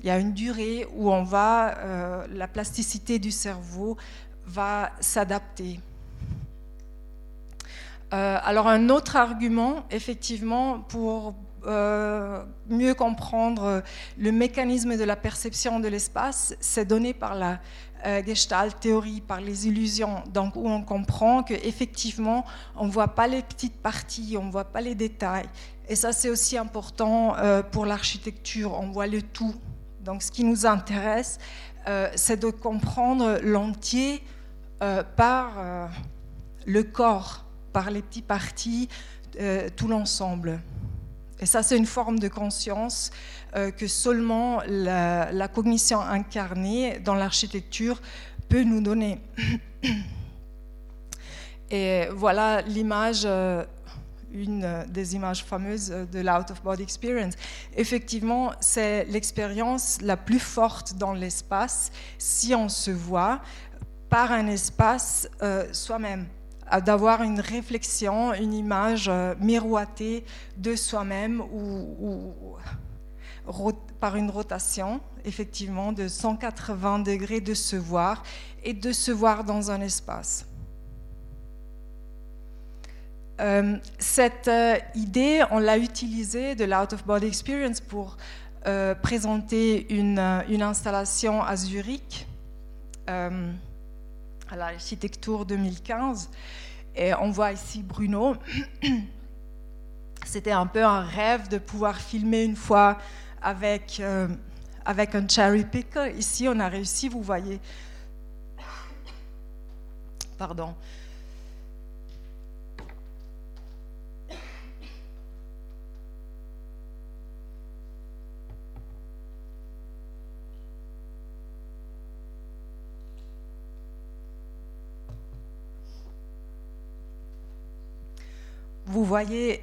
Il y a une durée où on va, euh, la plasticité du cerveau va s'adapter. alors un autre argument, effectivement, pour mieux comprendre le mécanisme de la perception de l'espace, c'est donné par la euh, Gestalt théorie par les illusions, donc où on comprend qu'effectivement, on ne voit pas les petites parties, on ne voit pas les détails. Et ça, c'est aussi important euh, pour l'architecture, on voit le tout. Donc ce qui nous intéresse, euh, c'est de comprendre l'entier par le corps, par les petites parties, tout l'ensemble. Et ça, c'est une forme de conscience euh, que seulement la, cognition incarnée dans l'architecture peut nous donner. [coughs] Et voilà l'image, euh, une des images fameuses de l'out of body experience. Effectivement, c'est l'expérience la plus forte dans l'espace si on se voit par un espace euh, soi-même d'avoir une réflexion, une image miroitée de soi-même ou, par une rotation, effectivement, de 180 degrés de se voir et de se voir dans un espace. Euh, cette euh, idée, on l'a utilisée de l'out-of-body experience pour euh, présenter une, installation à Zurich, à l'architecture 2015. Et on voit ici Bruno. [clears throat] C'était un peu un rêve de pouvoir filmer une fois avec, avec un cherry picker. Ici, on a réussi, vous voyez. Pardon. Vous voyez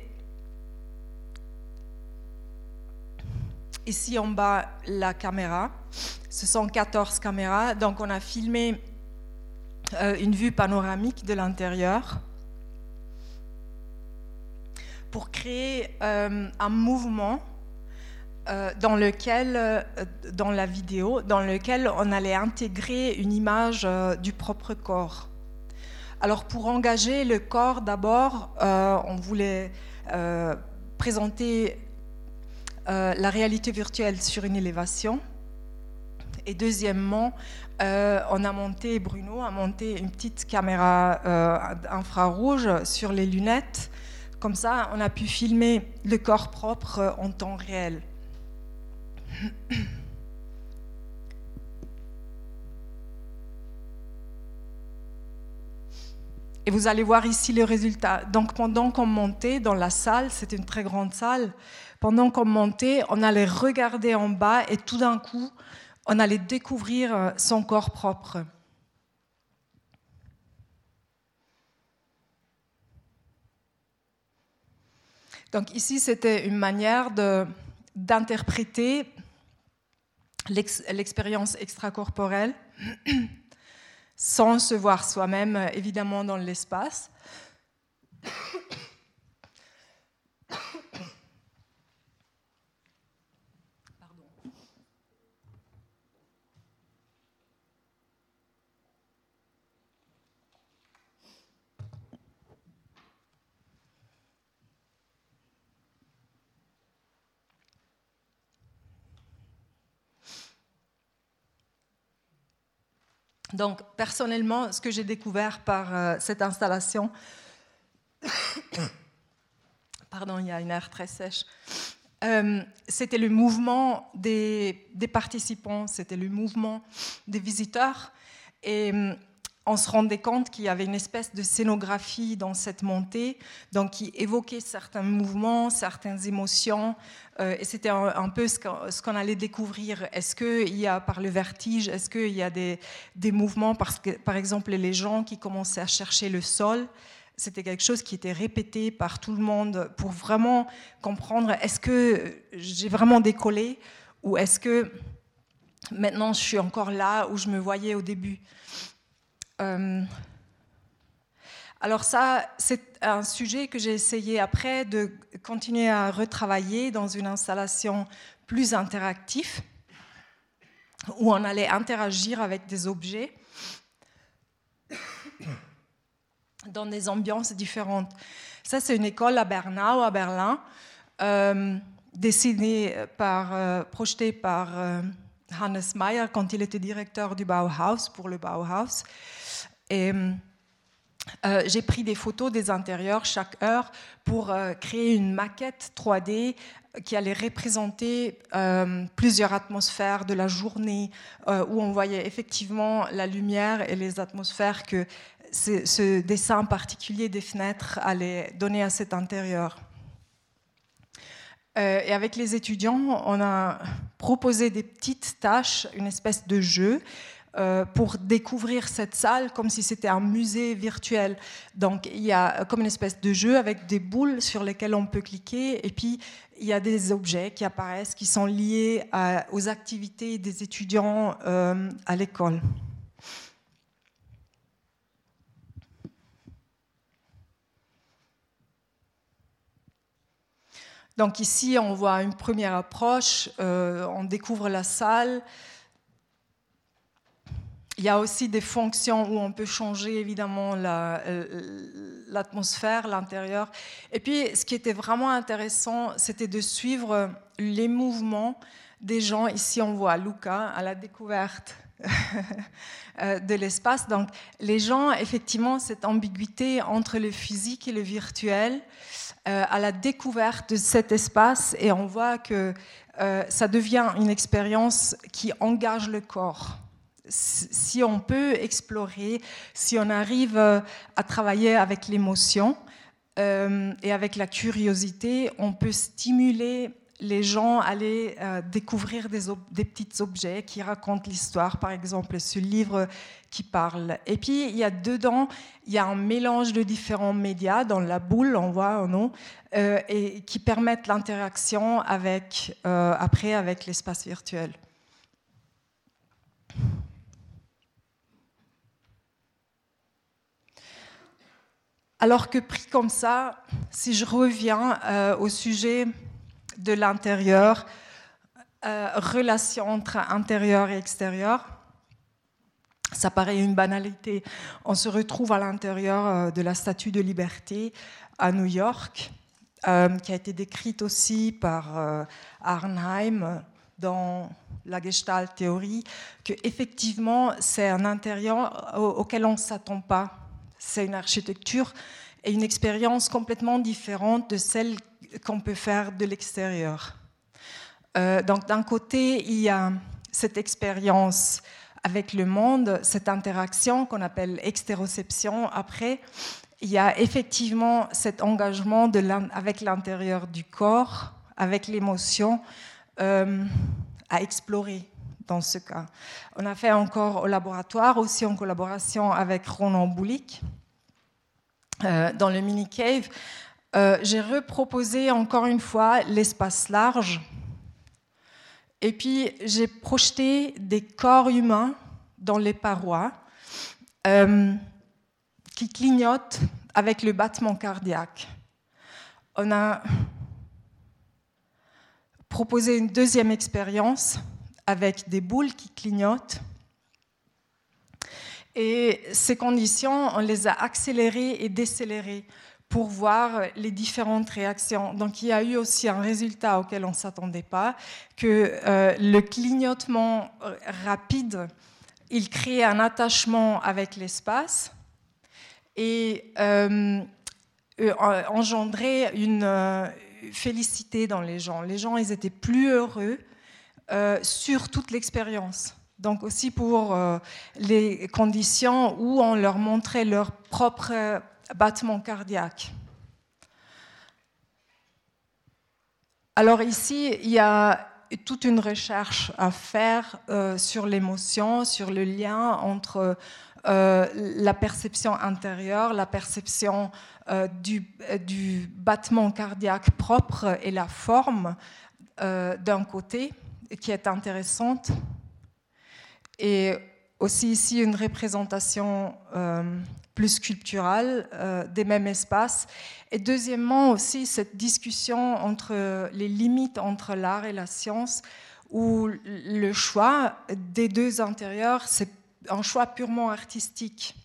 Ici en bas, la caméra. Ce sont 14 caméras. Donc on a filmé euh, une vue panoramique de l'intérieur pour créer euh, un mouvement euh, dans lequel, dans la vidéo, dans lequel on allait intégrer une image du propre corps. Alors pour engager le corps, d'abord, on voulait présenter la réalité virtuelle sur une élévation. Et deuxièmement, on a monté, Bruno a monté une petite caméra infrarouge sur les lunettes. Comme ça, on a pu filmer le corps propre en temps réel. Et vous allez voir ici le résultat. Donc pendant qu'on montait dans la salle, c'était une très grande salle, pendant qu'on montait, on allait regarder en bas et tout d'un coup, on allait découvrir euh, son corps propre. Donc ici, c'était une manière d'interpréter l'expérience extracorporelle [clears throat] sans se voir soi-même euh, évidemment dans l'espace. Donc, personnellement, ce que j'ai découvert par euh, cette installation, [coughs] pardon, il y a une air très sèche, euh, c'était le mouvement des, participants, c'était le mouvement des visiteurs. Et on se rendait compte qu'il y avait une espèce de scénographie dans cette montée, donc qui évoquait certains mouvements, certaines émotions, euh, et c'était un, peu ce qu'on allait découvrir. Est-ce qu'il y a par le vertige, est-ce qu'il y a des, mouvements, par exemple les gens qui commençaient à chercher le sol, c'était quelque chose qui était répété par tout le monde pour vraiment comprendre est-ce que j'ai vraiment décollé ou est-ce que maintenant je suis encore là où je me voyais au début? Euh, alors ça, c'est un sujet que j'ai essayé après de continuer à retravailler dans une installation plus interactive, où on allait interagir avec des objets dans des ambiances différentes. Ça, c'est une école à Bernau, à Berlin, euh, dessinée par, euh, projetée par Hannes Meyer quand il était directeur du Bauhaus pour le Bauhaus. Et euh, j'ai pris des photos des intérieurs chaque heure pour euh, créer une maquette 3D qui allait représenter euh, plusieurs atmosphères de la journée, où on voyait effectivement la lumière et les atmosphères que ce dessin particulier des fenêtres allait donner à cet intérieur. et avec les étudiants, on a proposé des petites tâches, une espèce de jeu euh, pour découvrir cette salle comme si c'était un musée virtuel. Donc il y a comme une espèce de jeu avec des boules sur lesquelles on peut cliquer et puis il y a des objets qui apparaissent qui sont liés aux activités des étudiants euh, à l'école. Donc ici, on voit une première approche, euh, on découvre la salle, il y a aussi des fonctions où on peut changer évidemment euh, l'atmosphère, l'intérieur. Et puis, ce qui était vraiment intéressant, c'était de suivre les mouvements des gens. Ici, on voit Luca à la découverte [laughs] euh, de l'espace. Donc, les gens, effectivement, cette ambiguïté entre le physique et le virtuel, euh, à la découverte de cet espace, et on voit que ça devient une expérience qui engage le corps si on peut explorer, si on arrive euh, à travailler avec l'émotion euh, et avec la curiosité, on peut stimuler les gens à aller euh, découvrir des, petits objets qui racontent l'histoire, par exemple ce livre qui parle. Et puis il y a dedans, il y a un mélange de différents médias dans la boule, on voit non, et qui permettent l'interaction avec après avec l'espace virtuel. Alors que pris comme ça, si je reviens euh, au sujet de l'intérieur, euh, relation entre intérieur et extérieur, ça paraît une banalité. On se retrouve à l'intérieur euh, de la Statue de Liberté à New York, qui a été décrite aussi par Arnheim dans la Gestalt théorie, que effectivement c'est un intérieur auquel on ne s'attend pas. C'est une architecture et une expérience complètement différente de celle qu'on peut faire de l'extérieur. Euh, donc d'un côté, il y a cette expérience avec le monde, cette interaction qu'on appelle extéroception. Après, il y a effectivement cet engagement avec l'intérieur du corps, avec l'émotion, euh, à explorer dans ce cas. On a fait encore au laboratoire, aussi en collaboration avec Ronan Boulik, euh, dans le mini cave. Euh, j'ai reproposé encore une fois l'espace large. Et puis j'ai projeté des corps humains dans les parois qui clignotent avec le battement cardiaque. On a proposé une deuxième expérience avec des boules qui clignotent. Et ces conditions, on les a accélérées et décélérées pour voir les différentes réactions. Donc il y a eu aussi un résultat auquel on ne s'attendait pas, que euh, le clignotement rapide, il crée un attachement avec l'espace et euh, euh engendrait une euh, félicité dans les gens. Les gens, ils étaient plus heureux sur toute l'expérience. Donc aussi pour les conditions où on leur montrait leur propre battement cardiaque. Alors ici, il y a toute une recherche à faire euh, sur l'émotion, sur le lien entre euh, la perception intérieure, la perception euh, du, battement cardiaque propre et la forme d'un côté, qui est intéressante. Et aussi ici une représentation plus sculpturale euh, des mêmes espaces. Et deuxièmement aussi cette discussion entre les limites entre l'art et la science, où le choix des deux intérieurs, c'est un choix purement artistique.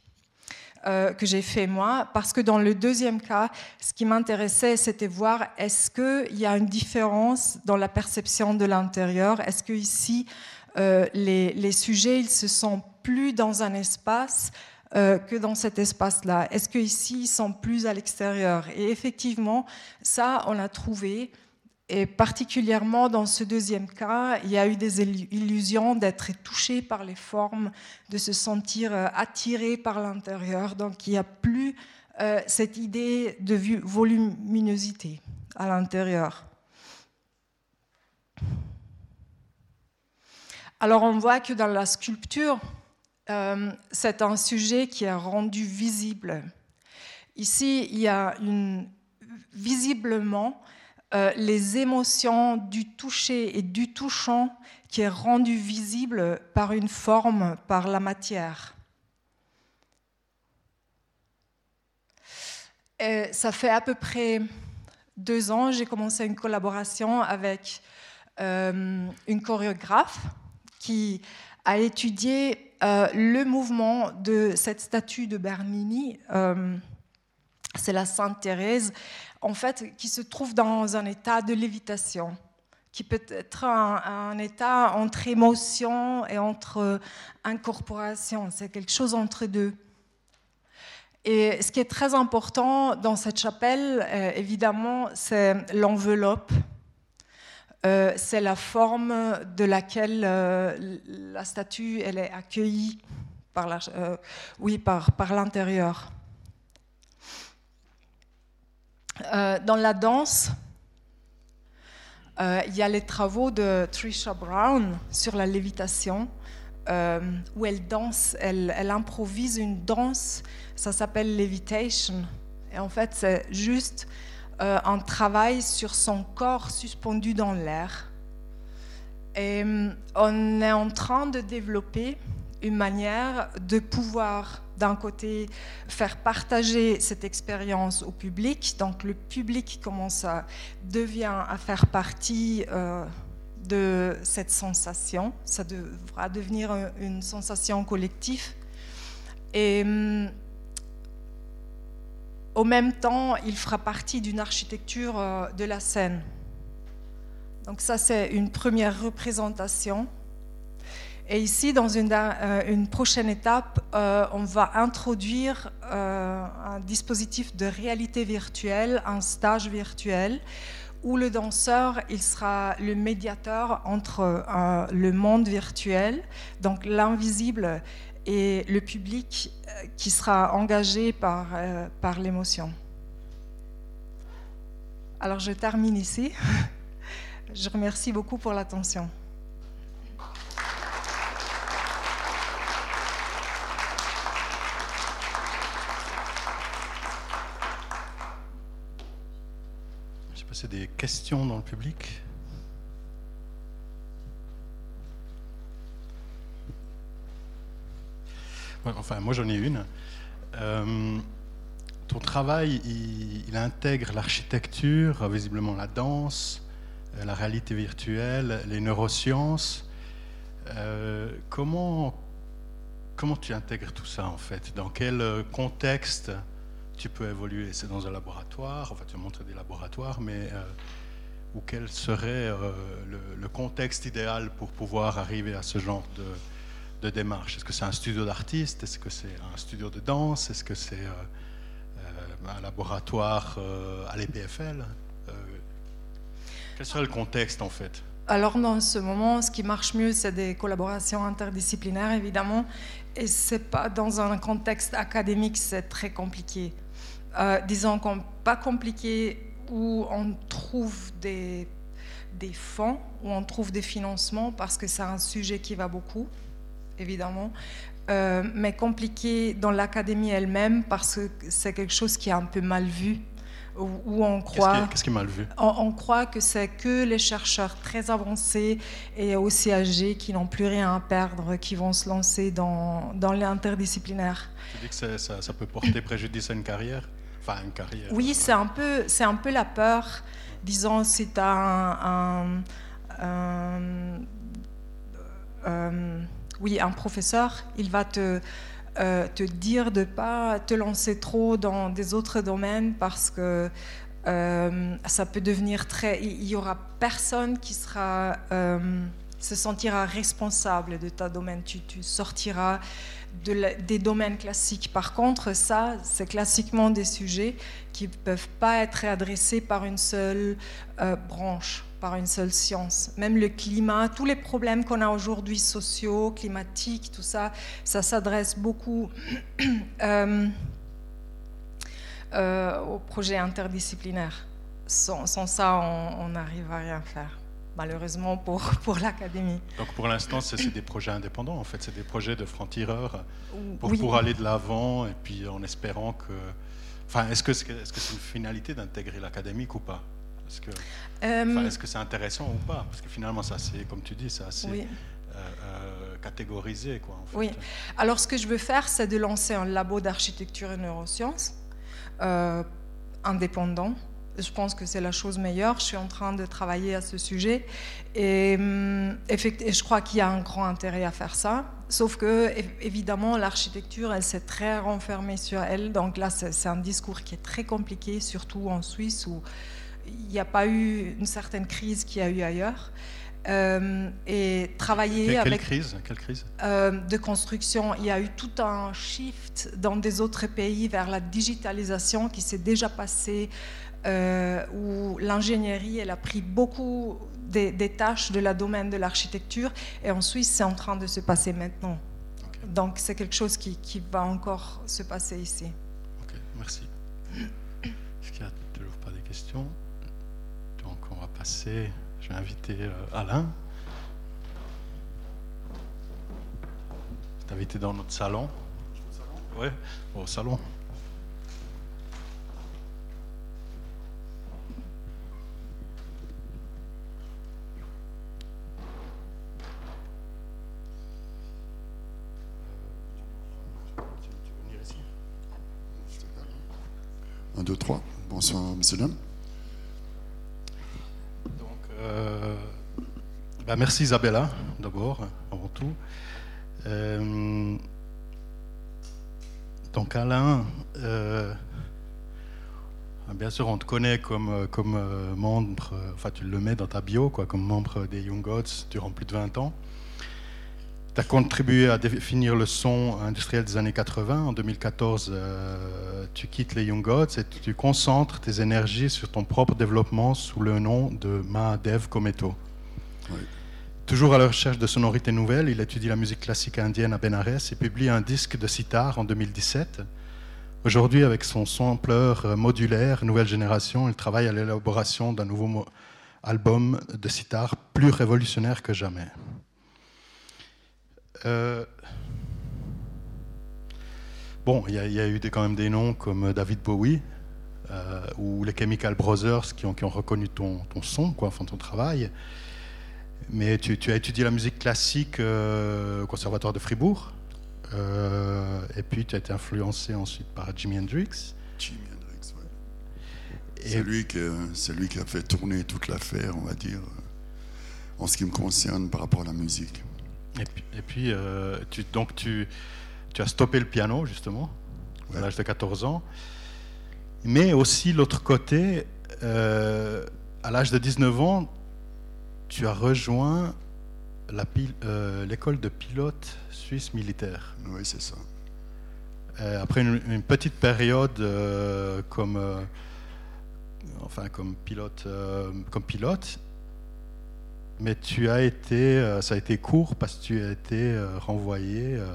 Euh, que j'ai fait moi, parce que dans le deuxième cas, ce qui m'intéressait, c'était voir est-ce qu'il y a une différence dans la perception de l'intérieur, est-ce que ici, euh, les, les, sujets, ils se sentent plus dans un espace euh, que dans cet espace-là? Est-ce qu'ici, ils sont plus à l'extérieur? Et effectivement, ça, on l'a trouvé. Et particulièrement dans ce deuxième cas, il y a eu des illusions d'être touché par les formes, de se sentir euh, attiré par l'intérieur. Donc il n'y a plus euh, cette idée de voluminosité à l'intérieur. Alors on voit que dans la sculpture, euh, c'est un sujet qui est rendu visible. Ici, il y a visiblement euh, les émotions du toucher et du touchant qui est rendu visible par une forme, par la matière. Et ça fait à peu près deux ans, j'ai commencé une collaboration avec euh, une chorégraphe qui a étudié euh, le mouvement de cette statue de Bernini, c'est la Sainte Thérèse, en fait, qui se trouve dans un état de lévitation, qui peut être un, état entre émotion et entre incorporation. C'est quelque chose entre deux. Et ce qui est très important dans cette chapelle, euh, évidemment, c'est l'enveloppe euh, c'est la forme de laquelle euh, la statue elle est accueillie par, la, euh, oui, par, par l'intérieur. Dans la danse, il y a les travaux de Trisha Brown sur la lévitation, où elle danse, elle, improvise une danse, ça s'appelle levitation. Et en fait, c'est juste euh, un travail sur son corps suspendu dans l'air. Et euh, on est en train de développer une manière de pouvoir, d'un côté, faire partager cette expérience au public. Donc le public commence à devient à faire partie euh, de cette sensation. Ça devra devenir une sensation collective. Et au même temps, il fera partie d'une architecture de la scène. Donc ça, c'est une première représentation. Et ici, dans une, une prochaine étape, on va introduire un dispositif de réalité virtuelle, un stage virtuel, où le danseur, il sera le médiateur entre euh, le monde virtuel, donc l'invisible, et le public euh, qui sera engagé par, euh, par l'émotion. Alors je termine ici. [laughs] je remercie beaucoup pour l'attention. C'est des questions dans le public. enfin, moi j'en ai une. Euh, ton travail, il, intègre l'architecture, visiblement la danse, euh, la réalité virtuelle, les neurosciences. Euh, comment, comment tu intègres tout ça en fait? Dans quel contexte? Tu peux évoluer. C'est dans un laboratoire, enfin tu montres des laboratoires, mais euh, quel serait euh, le, contexte idéal pour pouvoir arriver à ce genre de, démarche? Est-ce que c'est un studio d'artiste? Est-ce que c'est un studio de danse? Est-ce que c'est euh, un laboratoire à l'EPFL Quel serait le contexte en fait? Alors dans ce moment, ce qui marche mieux, c'est des collaborations interdisciplinaires, évidemment. Et c'est pas dans un contexte académique, c'est très compliqué. Euh, disons, pas compliqué, où on trouve des, des fonds, où on trouve des financements, parce que c'est un sujet qui va beaucoup, évidemment. Euh, mais compliqué dans l'académie elle-même, parce que c'est quelque chose qui est un peu mal vu où on croit. Qu'est-ce qui, est mal vu? On, croit que c'est que les chercheurs très avancés et aussi âgés qui n'ont plus rien à perdre, qui vont se lancer dans, dans l'interdisciplinaire. Tu dis que ça, ça, peut porter préjudice à une carrière? Oui, c'est un, peu, c'est un peu la peur. Disons, si tu as un, euh, oui, un professeur, il va te, euh, te dire de pas te lancer trop dans des autres domaines parce que euh, ça peut devenir très... Il n'y aura personne qui sera, se sentira responsable de ta domaine. Tu sortiras des domaines classiques. Par contre, ça, c'est classiquement des sujets qui ne peuvent pas être adressés par une seule euh, branche, par une seule science. Même le climat, tous les problèmes qu'on a aujourd'hui sociaux, climatiques, tout ça, ça s'adresse beaucoup [coughs] euh, euh, aux projets interdisciplinaires. Sans, ça, on n'arrive à rien faire malheureusement pour, [laughs] pour l'académie. Donc pour l'instant, c'est des projets indépendants, en fait, c'est des projets de francs-tireurs pour, pour, aller de l'avant et puis en espérant que... Enfin, est-ce que c'est -ce c'est une finalité d'intégrer l'académique ou pas? Est-ce que euh, est-ce que c'est intéressant ou pas? Parce que finalement, c'est comme tu dis, c'est assez... Euh, euh, catégorisé. Quoi, en fait. Oui. Alors, ce que je veux faire, c'est de lancer un labo d'architecture et neurosciences indépendant je pense que c'est la chose meilleure. Je suis en train de travailler à ce sujet et, hum, je crois qu'il y a un grand intérêt à faire ça. Sauf que, évidemment, l'architecture, elle s'est très renfermée sur elle. Donc là, c'est un discours qui est très compliqué, surtout en Suisse où il n'y a pas eu une certaine crise qu'il y a eu ailleurs. Euh, et travailler quelle, avec crise, quelle crise? Euh, de construction. Il y a eu tout un shift dans des autres pays vers la digitalisation qui s'est déjà passé euh, où l'ingénierie elle a pris beaucoup des, tâches de la domaine de l'architecture et en Suisse c'est en train de se passer maintenant. Donc c'est quelque chose qui, qui, va encore se passer ici. Ok, merci. [coughs] Est-ce qu'il n'y a toujours pas des questions? Donc on va passer, je vais inviter euh, Alain. Tu invité dans notre salon? Oui, au salon. Bonsoir, monsieur dames. Donc, euh, bah, merci Isabella, d'abord, avant tout. Euh, donc Alain, euh, Bien sûr, on te connaît comme, comme membre, enfin tu le mets dans ta bio, quoi, comme membre des Young Gods durant plus de 20 ans. Tu as contribué à définir le son industriel des années 80. En 2014, euh, tu quittes les Young Gods et tu concentres tes énergies sur ton propre développement sous le nom de Mahadev Kometo. Oui. Toujours à la recherche de sonorités nouvelles, il étudie la musique classique indienne à Benares et publie un disque de sitar en 2017. Aujourd'hui, avec son sampleur modulaire, nouvelle génération, il travaille à l'élaboration d'un nouveau album de sitar plus révolutionnaire que jamais. Euh, Bon, il y, a- il y a eu des- quand même des noms comme David Bowie euh, ou les Chemical Brothers qui ont, qui ont reconnu ton, ton son, quoi, enfin ton travail. Mais tu, tu as étudié la musique classique euh, au Conservatoire de Fribourg. Et puis tu as été influencé ensuite par Jimi Hendrix. Jimi Hendrix. Et C'est lui, qui, c'est lui qui a fait tourner toute l'affaire, on va dire, en ce qui me concerne par rapport à la musique. Et puis, et puis, euh, tu, donc tu, tu as stoppé le piano, justement, à l'âge de 14 ans. Mais aussi, l'autre côté, euh, à l'âge de 19 ans, tu as rejoint euh, l'école de pilote suisse militaire. Oui, c'est ça. Après une, une petite période comme, enfin, comme, pilote, comme pilote, mais tu as été, euh, ça a été court parce que tu as été euh, renvoyé euh,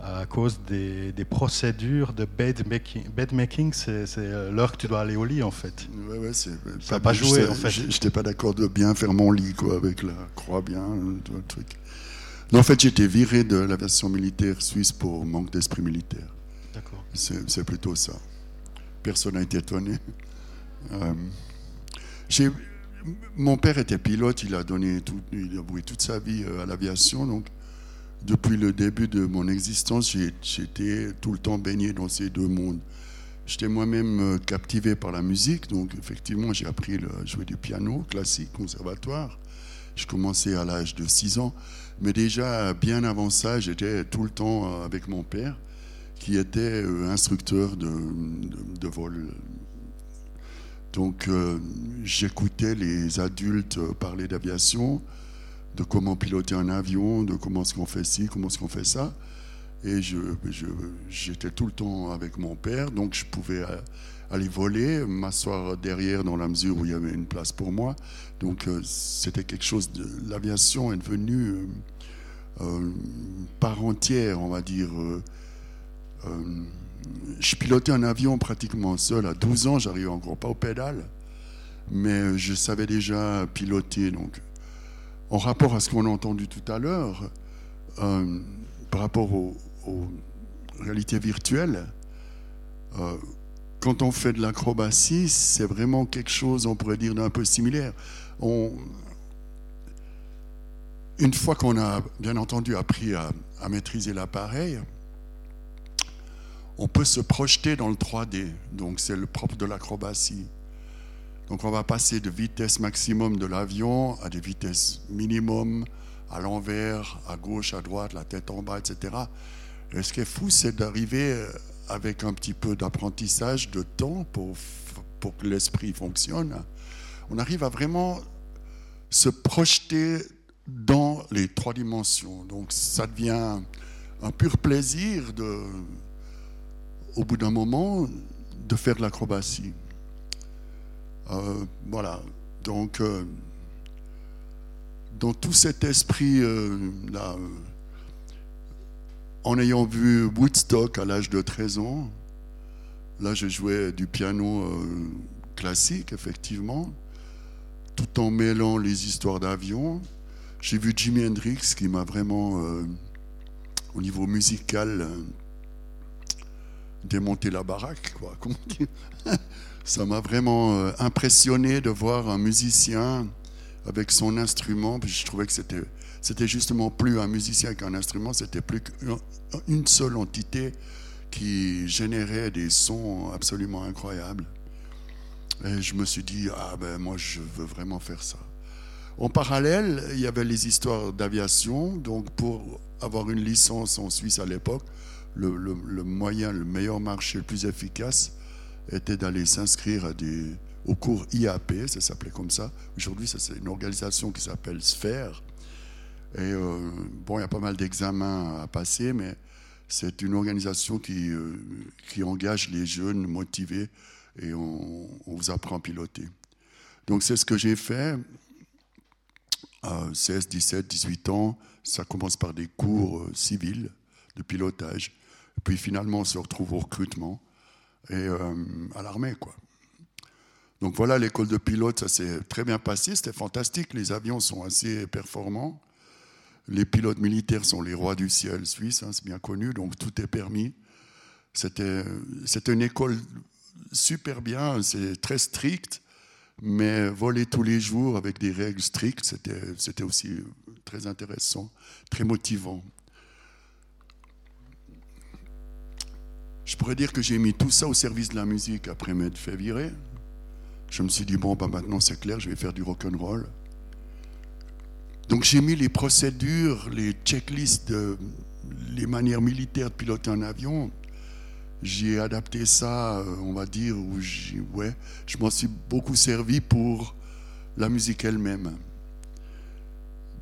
à cause des, des procédures de bed making. Bed making, c'est l'heure que tu dois aller au lit en fait. Ouais, ouais, Ça a pas joué, en fait. J'étais pas d'accord de bien faire mon lit, quoi, avec la croix bien, le, le truc. Non, en fait, j'étais viré de l'aviation militaire suisse pour manque d'esprit militaire. D'accord. C'est, c'est plutôt ça. Personne n'a été étonné. Euh, j'ai- mon père était pilote, il a donné tout, il a voué toute sa vie euh, à l'aviation, donc depuis le début de mon existence, j'étais tout le temps baigné dans ces deux mondes. J'étais moi-même euh, captivé par la musique, donc effectivement, j'ai appris à jouer du piano classique, conservatoire. Je commençais à l'âge de 6 ans, mais déjà bien avant ça, j'étais tout le temps euh, avec mon père, qui était instructeur de vol. Donc euh, j'écoutais les adultes parler d'aviation, de comment piloter un avion, de comment est-ce qu'on fait ci, comment est-ce qu'on fait ça. Et j'étais tout le temps avec mon père, donc je pouvais euh, aller voler, m'asseoir derrière dans la mesure où il y avait une place pour moi. Donc euh, c'était quelque chose de... L'aviation est devenue part entière, on va dire. Je pilotais un avion pratiquement seul. À 12 ans, j'arrivais encore pas aux pédales, mais je savais déjà piloter. Donc, en rapport à ce qu'on a entendu tout à l'heure, euh, par rapport aux, réalités virtuelles, euh, quand on fait de l'acrobatie, c'est vraiment quelque chose, on pourrait dire, d'un peu similaire. Une fois qu'on a, bien entendu, appris à maîtriser l'appareil, on peut se projeter dans le 3D. Donc, c'est le propre de l'acrobatie. Donc, on va passer de vitesse maximum de l'avion à des vitesses minimum, à l'envers, à gauche, à droite, la tête en bas, etc. Et ce qui est fou, c'est d'arriver avec un petit peu d'apprentissage, de temps pour, pour que l'esprit fonctionne. On arrive à vraiment se projeter dans les trois dimensions. Donc, ça devient un pur plaisir de, au bout d'un moment, de faire de l'acrobatie. Euh, voilà. Donc, euh, dans tout cet esprit euh, là, en ayant vu Woodstock à l'âge de 13 ans, là, je jouais du piano classique, effectivement, tout en mêlant les histoires d'avion. J'ai vu Jimi Hendrix qui m'a vraiment, au niveau musical, démonter la baraque, quoi. [laughs] Ça m'a vraiment euh, impressionné de voir un musicien avec son instrument. Je trouvais que c'était, c'était justement plus un musicien qu'un instrument, c'était plus qu'une seule entité qui générait des sons absolument incroyables. Et je me suis dit, ah ben moi je veux vraiment faire ça. En parallèle, il y avait les histoires d'aviation. Donc pour avoir une licence en Suisse à l'époque, le, moyen, le meilleur marché, le plus efficace, était d'aller s'inscrire au cours IAP, ça s'appelait comme ça. Aujourd'hui, c'est une organisation qui s'appelle Sphère. Et euh, bon, il y a pas mal d'examens à passer, mais c'est une organisation qui, euh, qui engage les jeunes motivés et on, on vous apprend à piloter. Donc c'est ce que j'ai fait. À 16, 17, 18 ans, ça commence par des cours euh, civils de pilotage. Puis finalement, on se retrouve au recrutement et euh, à l'armée, quoi. Donc voilà, l'école de pilote, ça s'est très bien passé, c'était fantastique. Les avions sont assez performants. Les pilotes militaires sont les rois du ciel suisse, hein, c'est bien connu, donc tout est permis. C'était une école super bien, c'est très strict, mais voler tous les jours avec des règles strictes, c'était aussi très intéressant, très motivant. Je pourrais dire que j'ai mis tout ça au service de la musique après m'être fait virer. Je me suis dit, bon, bah maintenant c'est clair, je vais faire du rock and roll. Donc j'ai mis les procédures, les checklists, les manières militaires de piloter un avion. J'ai adapté ça, euh, on va dire, où ouais, je m'en suis beaucoup servi pour la musique elle-même.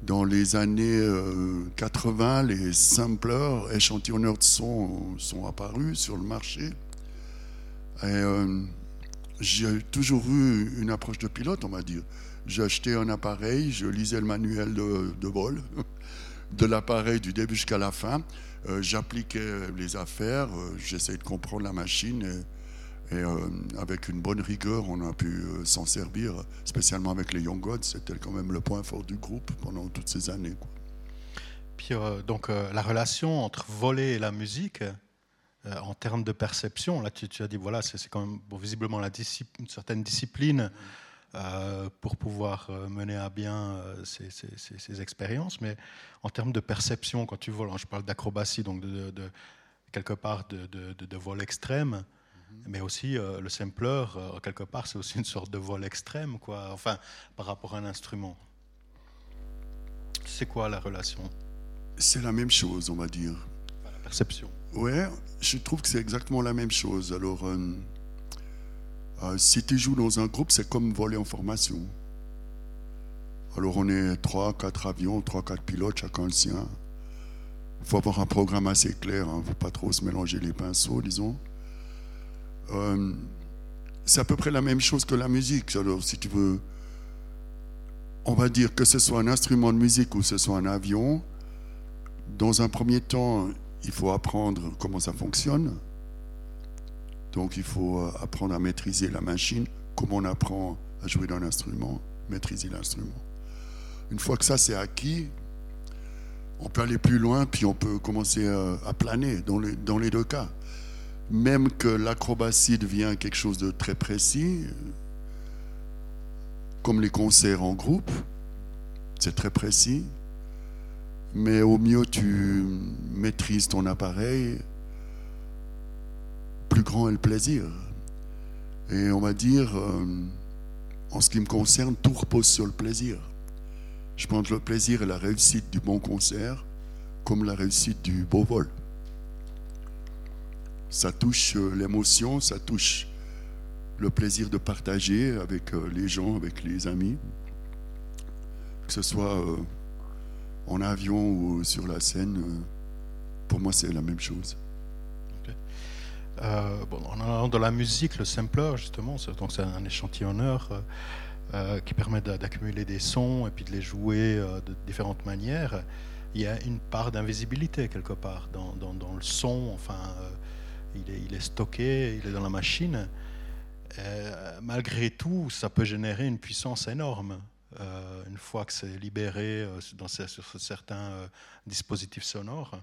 Dans les années euh, 80, les samplers, échantillonneurs de son sont apparus sur le marché. Et euh, j'ai toujours eu une approche de pilote, on va dire. Acheté un appareil, je lisais le manuel de, vol de l'appareil du début jusqu'à la fin. Euh, J'appliquais les affaires, euh, j'essayais de comprendre la machine et, euh, avec une bonne rigueur, on a pu euh, s'en servir, spécialement avec les Young Gods. C'était quand même le point fort du groupe pendant toutes ces années. Puis euh, donc la relation entre voler et la musique, en termes de perception, là tu, as dit voilà c'est quand même visiblement une certaine discipline pour pouvoir mener à bien ces, ces- ces- ces expériences, mais en termes de perception quand tu voles, hein, je parle d'acrobatie donc quelque part de vol extrême. Mais aussi euh, le sampler, euh, quelque part, c'est aussi une sorte de vol extrême, quoi. Enfin, par rapport à un instrument. C'est quoi la relation? C'est la même chose, on va dire. la perception. Ouais, je trouve que c'est exactement la même chose. Alors, euh, euh, si tu joues dans un groupe, c'est comme voler en formation. Alors, on est trois, quatre avions, trois, quatre pilotes, chacun le sien. Il faut avoir un programme assez clair, il ne faut pas trop se mélanger les pinceaux, disons. Euh, c'est à peu près la même chose que la musique. Alors, si tu veux, on va dire que ce soit un instrument de musique ou ce soit un avion, dans un premier temps, il faut apprendre comment ça fonctionne. Donc il faut euh, apprendre à maîtriser la machine, comme on apprend à jouer d'un instrument, maîtriser l'instrument. Une fois que ça c'est acquis, on peut aller plus loin, puis on peut commencer à, à planer dans les deux cas. Même que l'acrobatie devient quelque chose de très précis, comme les concerts en groupe, c'est très précis mais au mieux tu maîtrises ton appareil, plus grand est le plaisir. Et on va dire, euh, en ce qui me concerne, tout repose sur le plaisir. Je pense que le plaisir est la réussite du bon concert comme la réussite du beau vol. Ça touche euh, l'émotion, ça touche le plaisir de partager avec euh, les gens, avec les amis. Que ce soit euh, en avion ou sur la scène, pour moi c'est la même chose. Euh, bon, en allant dans la musique, le sampler, justement, c'est un échantillonneur qui permet d'a- d'accumuler des sons et puis de les jouer de différentes manières. Il y a une part d'invisibilité quelque part dans, dans- le son. Enfin, il, est, il est stocké, il est dans la machine. Euh, malgré tout, ça peut générer une puissance énorme. euh, une fois que c'est libéré euh, dans, ces- sur certains euh, dispositifs sonores.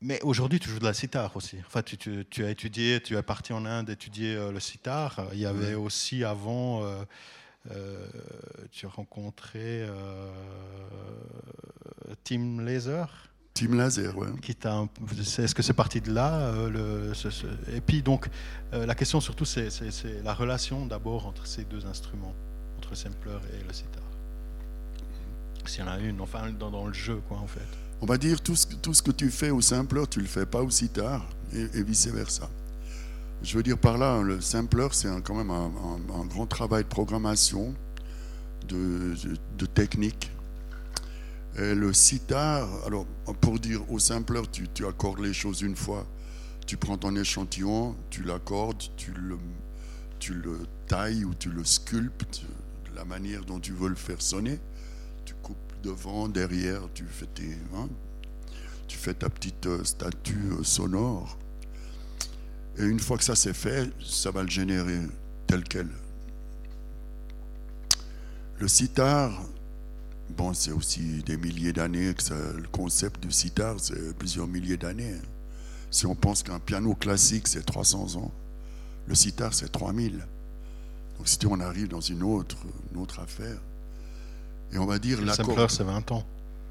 Mais aujourd'hui, tu joues de la sitar aussi. Enfin, tu, tu- tu as étudié, tu es parti en Inde étudier le sitar. Il y avait aussi avant, tu as rencontré Tim Laser. Team Laser, ouais. Qui Est-ce que c'est parti de là euh, le, ce- ce- Et puis donc, euh, la question surtout, c'est la relation d'abord entre ces deux instruments, entre le sampler et le sitar. S'il y en a une, enfin dans, dans le jeu, quoi, en fait. On va dire tout ce, que- tout ce que tu fais au simpleur, tu le fais pas au sitar et, et vice versa. Je veux dire par là, le sampler, c'est quand même un, un- un grand travail de programmation, de, de- de technique. Et le sitar, alors pour dire au sampler, tu, tu accordes les choses une fois. Tu prends ton échantillon, tu l'accordes, tu le, tu le tailles ou tu le sculptes de la manière dont tu veux le faire sonner. Tu coupes devant, derrière, tu fais, tes, hein, tu fais ta petite euh, statue euh, sonore. Et une fois que ça c'est fait, ça va le générer tel quel. Le sitar, bon, c'est aussi des milliers d'années que ça- le concept du sitar, c'est plusieurs milliers d'années. Si on pense qu'un piano classique, c'est 300 ans, le sitar, c'est 3000. Donc, si on arrive dans une autre, une autre affaire, et on va dire Le sampler, c'est 20 ans.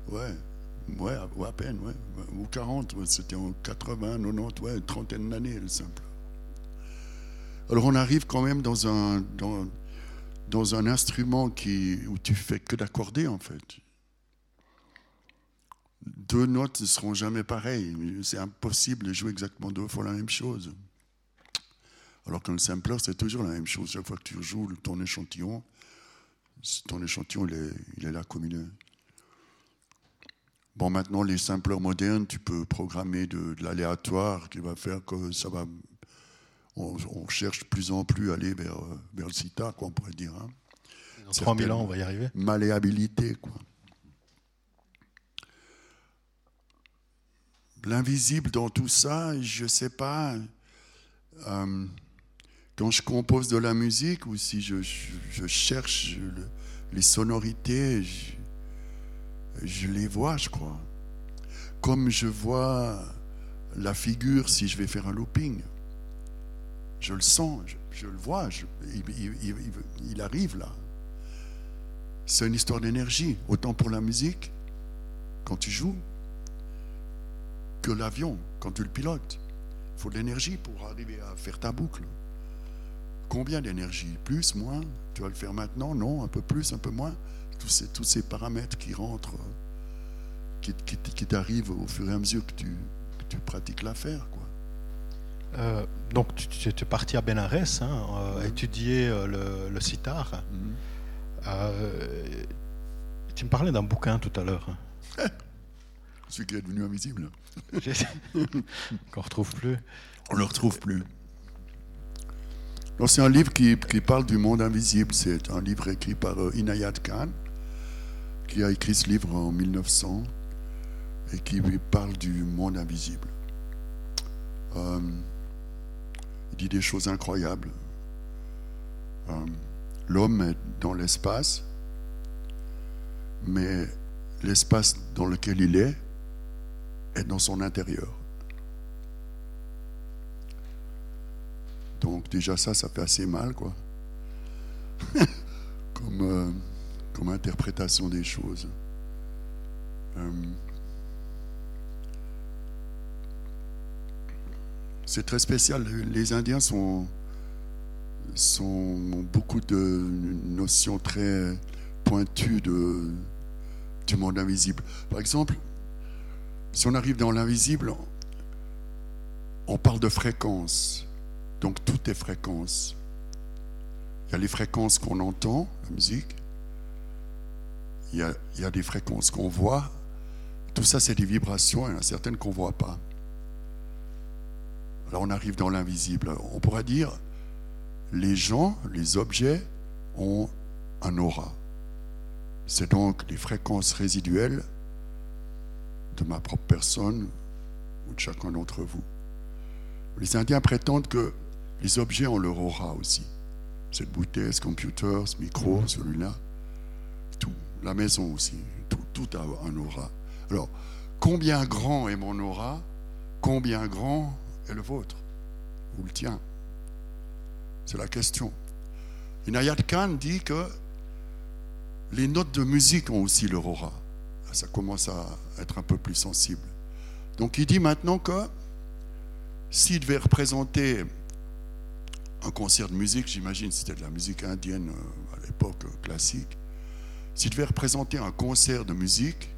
Ouais, ouais, ou à peine, ouais. Ou 40, ouais, c'était en 80, 90, ouais, une trentaine d'années, le simple. Alors on arrive quand même dans un, dans, dans un instrument qui, où tu fais que d'accorder, en fait. Deux notes ne seront jamais pareilles. C'est impossible de jouer exactement deux fois la même chose. Alors qu'un sampler, c'est toujours la même chose. Chaque fois que tu joues ton échantillon, ton échantillon, il est, là comme il. Bon, maintenant, les sampleurs modernes, tu peux programmer de, de l'aléatoire qui va faire que ça va. On, on cherche de plus en plus à aller vers, euh, vers le sitar, quoi, on pourrait dire. hein. Dans 3000 ans, on va y arriver. Malléabilité, quoi. L'invisible dans tout ça, je sais pas. euh, quand je compose de la musique ou si je, je- je cherche le- les sonorités, je, je les vois, je crois. Comme je vois la figure si je vais faire un looping. Je le sens, je, le vois, il, arrive là. C'est une histoire d'énergie, autant pour la musique, quand tu joues, que l'avion, quand tu le pilotes. Il faut de l'énergie pour arriver à faire ta boucle. Combien d'énergie? Plus, moins? Tu vas le faire maintenant? Non, un peu plus, un peu moins? Tous ces, paramètres qui rentrent, qui, t'arrivent au fur et à mesure que tu, que tu pratiques l'affaire. Euh, donc, tu, tu- tu es parti à Benares, hein, euh, étudier euh, le, le sitar. Euh, tu me parlais d'un bouquin tout à l'heure. hein. [laughs] Celui qui est devenu invisible, [laughs] Qu'on retrouve plus. on ne le retrouve plus. C'est un livre qui, qui parle du monde invisible. C'est un livre écrit par Inayat Khan, qui a écrit ce livre en 1900 et qui lui parle du monde invisible. Des choses incroyables. Euh, L'homme est dans l'espace, mais l'espace dans lequel il est est dans son intérieur. Donc déjà ça, ça fait assez mal, quoi. [laughs] comme, euh, comme interprétation des choses. Euh, c'est très spécial. Les Indiens sont, ont beaucoup de notions très pointues du monde invisible. Par exemple, si on arrive dans l'invisible, on- parle de fréquences. Donc tout est fréquence. Il y a les fréquences qu'on entend, la musique. Il y a, il y a des fréquences qu'on voit. Tout ça, c'est des vibrations. Il y en a certaines qu'on ne voit pas. Alors on arrive dans l'invisible. On pourrait dire, les gens, les objets ont un aura. C'est donc les fréquences résiduelles de ma propre personne ou de chacun d'entre vous. Les Indiens prétendent que les objets ont leur aura aussi. Cette bouteille, ce computer, ce micro, celui-là, tout. La maison aussi, tout, tout a un aura. Alors, combien grand est mon aura? Combien grand est le vôtre Ou le tien C'est la question. Inayat Khan dit que les notes de musique ont aussi leur aura. Ça commence à être un peu plus sensible. Donc il dit maintenant que s'il devait représenter un concert de musique, j'imagine c'était de la musique indienne euh, à l'époque euh, classique, s'il devait représenter un concert de musique,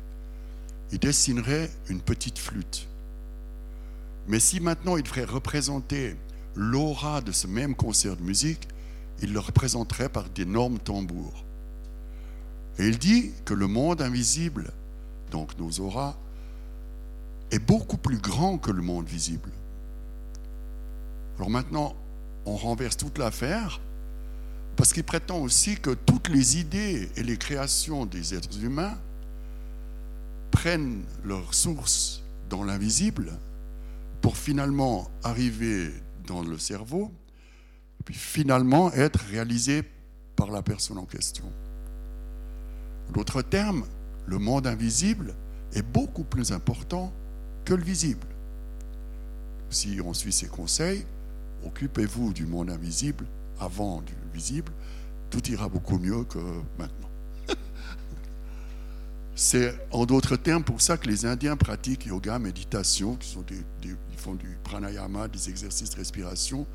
il dessinerait une petite flûte. Mais si maintenant il devrait représenter l'aura de ce même concert de musique, il le représenterait par d'énormes tambours. Et il dit que le monde invisible, donc nos auras, est beaucoup plus grand que le monde visible. Alors maintenant, on renverse toute l'affaire parce qu'il prétend aussi que toutes les idées et les créations des êtres humains prennent leur source dans l'invisible pour finalement arriver dans le cerveau, puis finalement être réalisées par la personne en question. D'autres termes, le monde invisible est beaucoup plus important que le visible. Si on suit ses conseils, occupez-vous du monde invisible avant du visible, tout ira beaucoup mieux que maintenant. C'est en d'autres termes pour ça que les Indiens pratiquent yoga, méditation, qui sont ils font du pranayama, des exercices de respiration,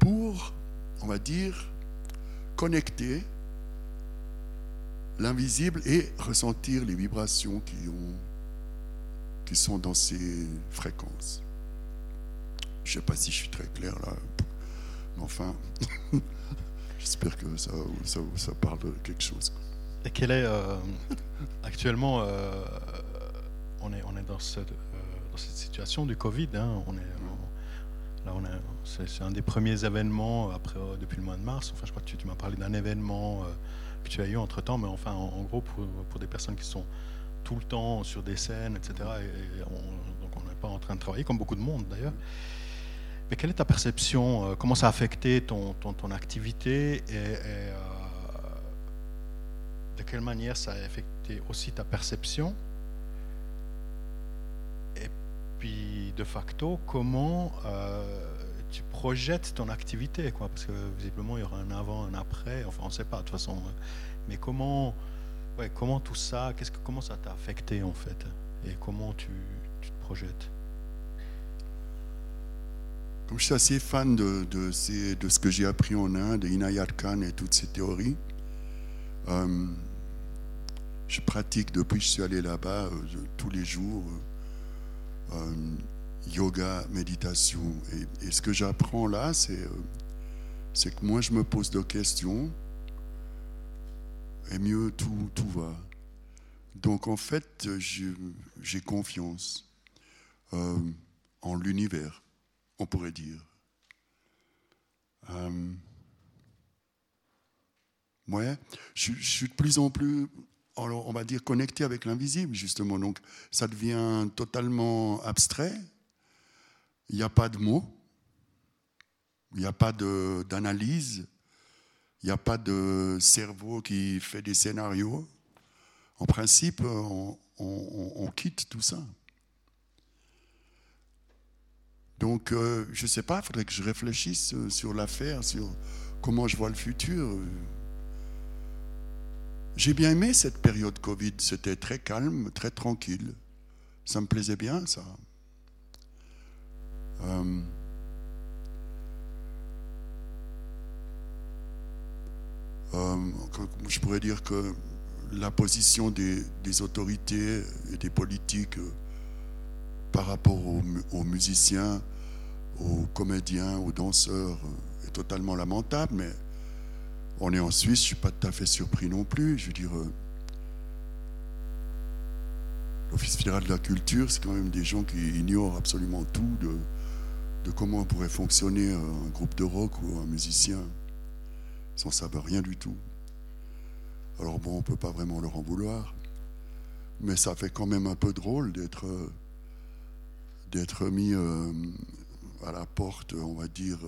pour, on va dire, connecter l'invisible et ressentir les vibrations qui, ont, qui sont dans ces fréquences. Je ne sais pas si je suis très clair là, mais enfin, [laughs] j'espère que ça, ça, parle de quelque chose. Et quelle est euh, actuellement, euh, on, est, on est dans cette, euh, situation du Covid. Hein, on est, là, on c'est, un des premiers événements après, depuis le mois de mars. Enfin, je crois que tu, m'as parlé d'un événement que tu as eu entre temps, mais enfin, en, gros, pour, pour, des personnes qui sont tout le temps sur des scènes, etc. Et, donc, on n'est pas en train de travailler, comme beaucoup de monde d'ailleurs. Mais quelle est ta perception Comment ça a affecté ton, ton, ton activité et, de quelle manière ça a affecté aussi ta perception Et puis, de facto, comment euh, tu projettes ton activité quoi? Parce que visiblement, il y aura un avant, un après. Enfin, on ne sait pas de toute façon. Mais comment, ouais, comment tout ça, comment ça t'a affecté en fait? Et comment tu, tu te projettes? Comme je suis assez fan de, de, de ce que j'ai appris en Inde, Inayat Khan et toutes ces théories, euh, je pratique depuis que je suis allé là-bas euh, tous les jours euh, yoga, méditation. Et, ce que j'apprends là, c'est c'est que moi je me pose des questions et mieux tout, tout va. Donc en fait, j'ai confiance en l'univers, on pourrait dire. Ouais, je, suis de plus en plus, on va dire, connecté avec l'invisible, justement. Donc, ça devient totalement abstrait. Il n'y a pas de mots. Il n'y a pas d'analyse. Il n'y a pas de cerveau qui fait des scénarios. En principe, on, quitte tout ça. Donc, euh, je ne sais pas, il faudrait que je réfléchisse sur l'affaire, sur comment je vois le futur. J'ai bien aimé cette période Covid. C'était très calme, très tranquille. Ça me plaisait bien, ça. Euh, euh, je pourrais dire que la position des, autorités et des politiques euh, par rapport aux, musiciens, aux comédiens, aux danseurs est totalement lamentable, mais on est en Suisse, je ne suis pas tout à fait surpris non plus. Je veux dire, euh, l'Office fédéral de la culture, c'est quand même des gens qui ignorent absolument tout de, comment pourrait fonctionner un groupe de rock ou un musicien. Ils n'en savent rien du tout. Alors bon, on ne peut pas vraiment leur en vouloir. Mais ça fait quand même un peu drôle d'être euh, mis euh, à la porte, on va dire,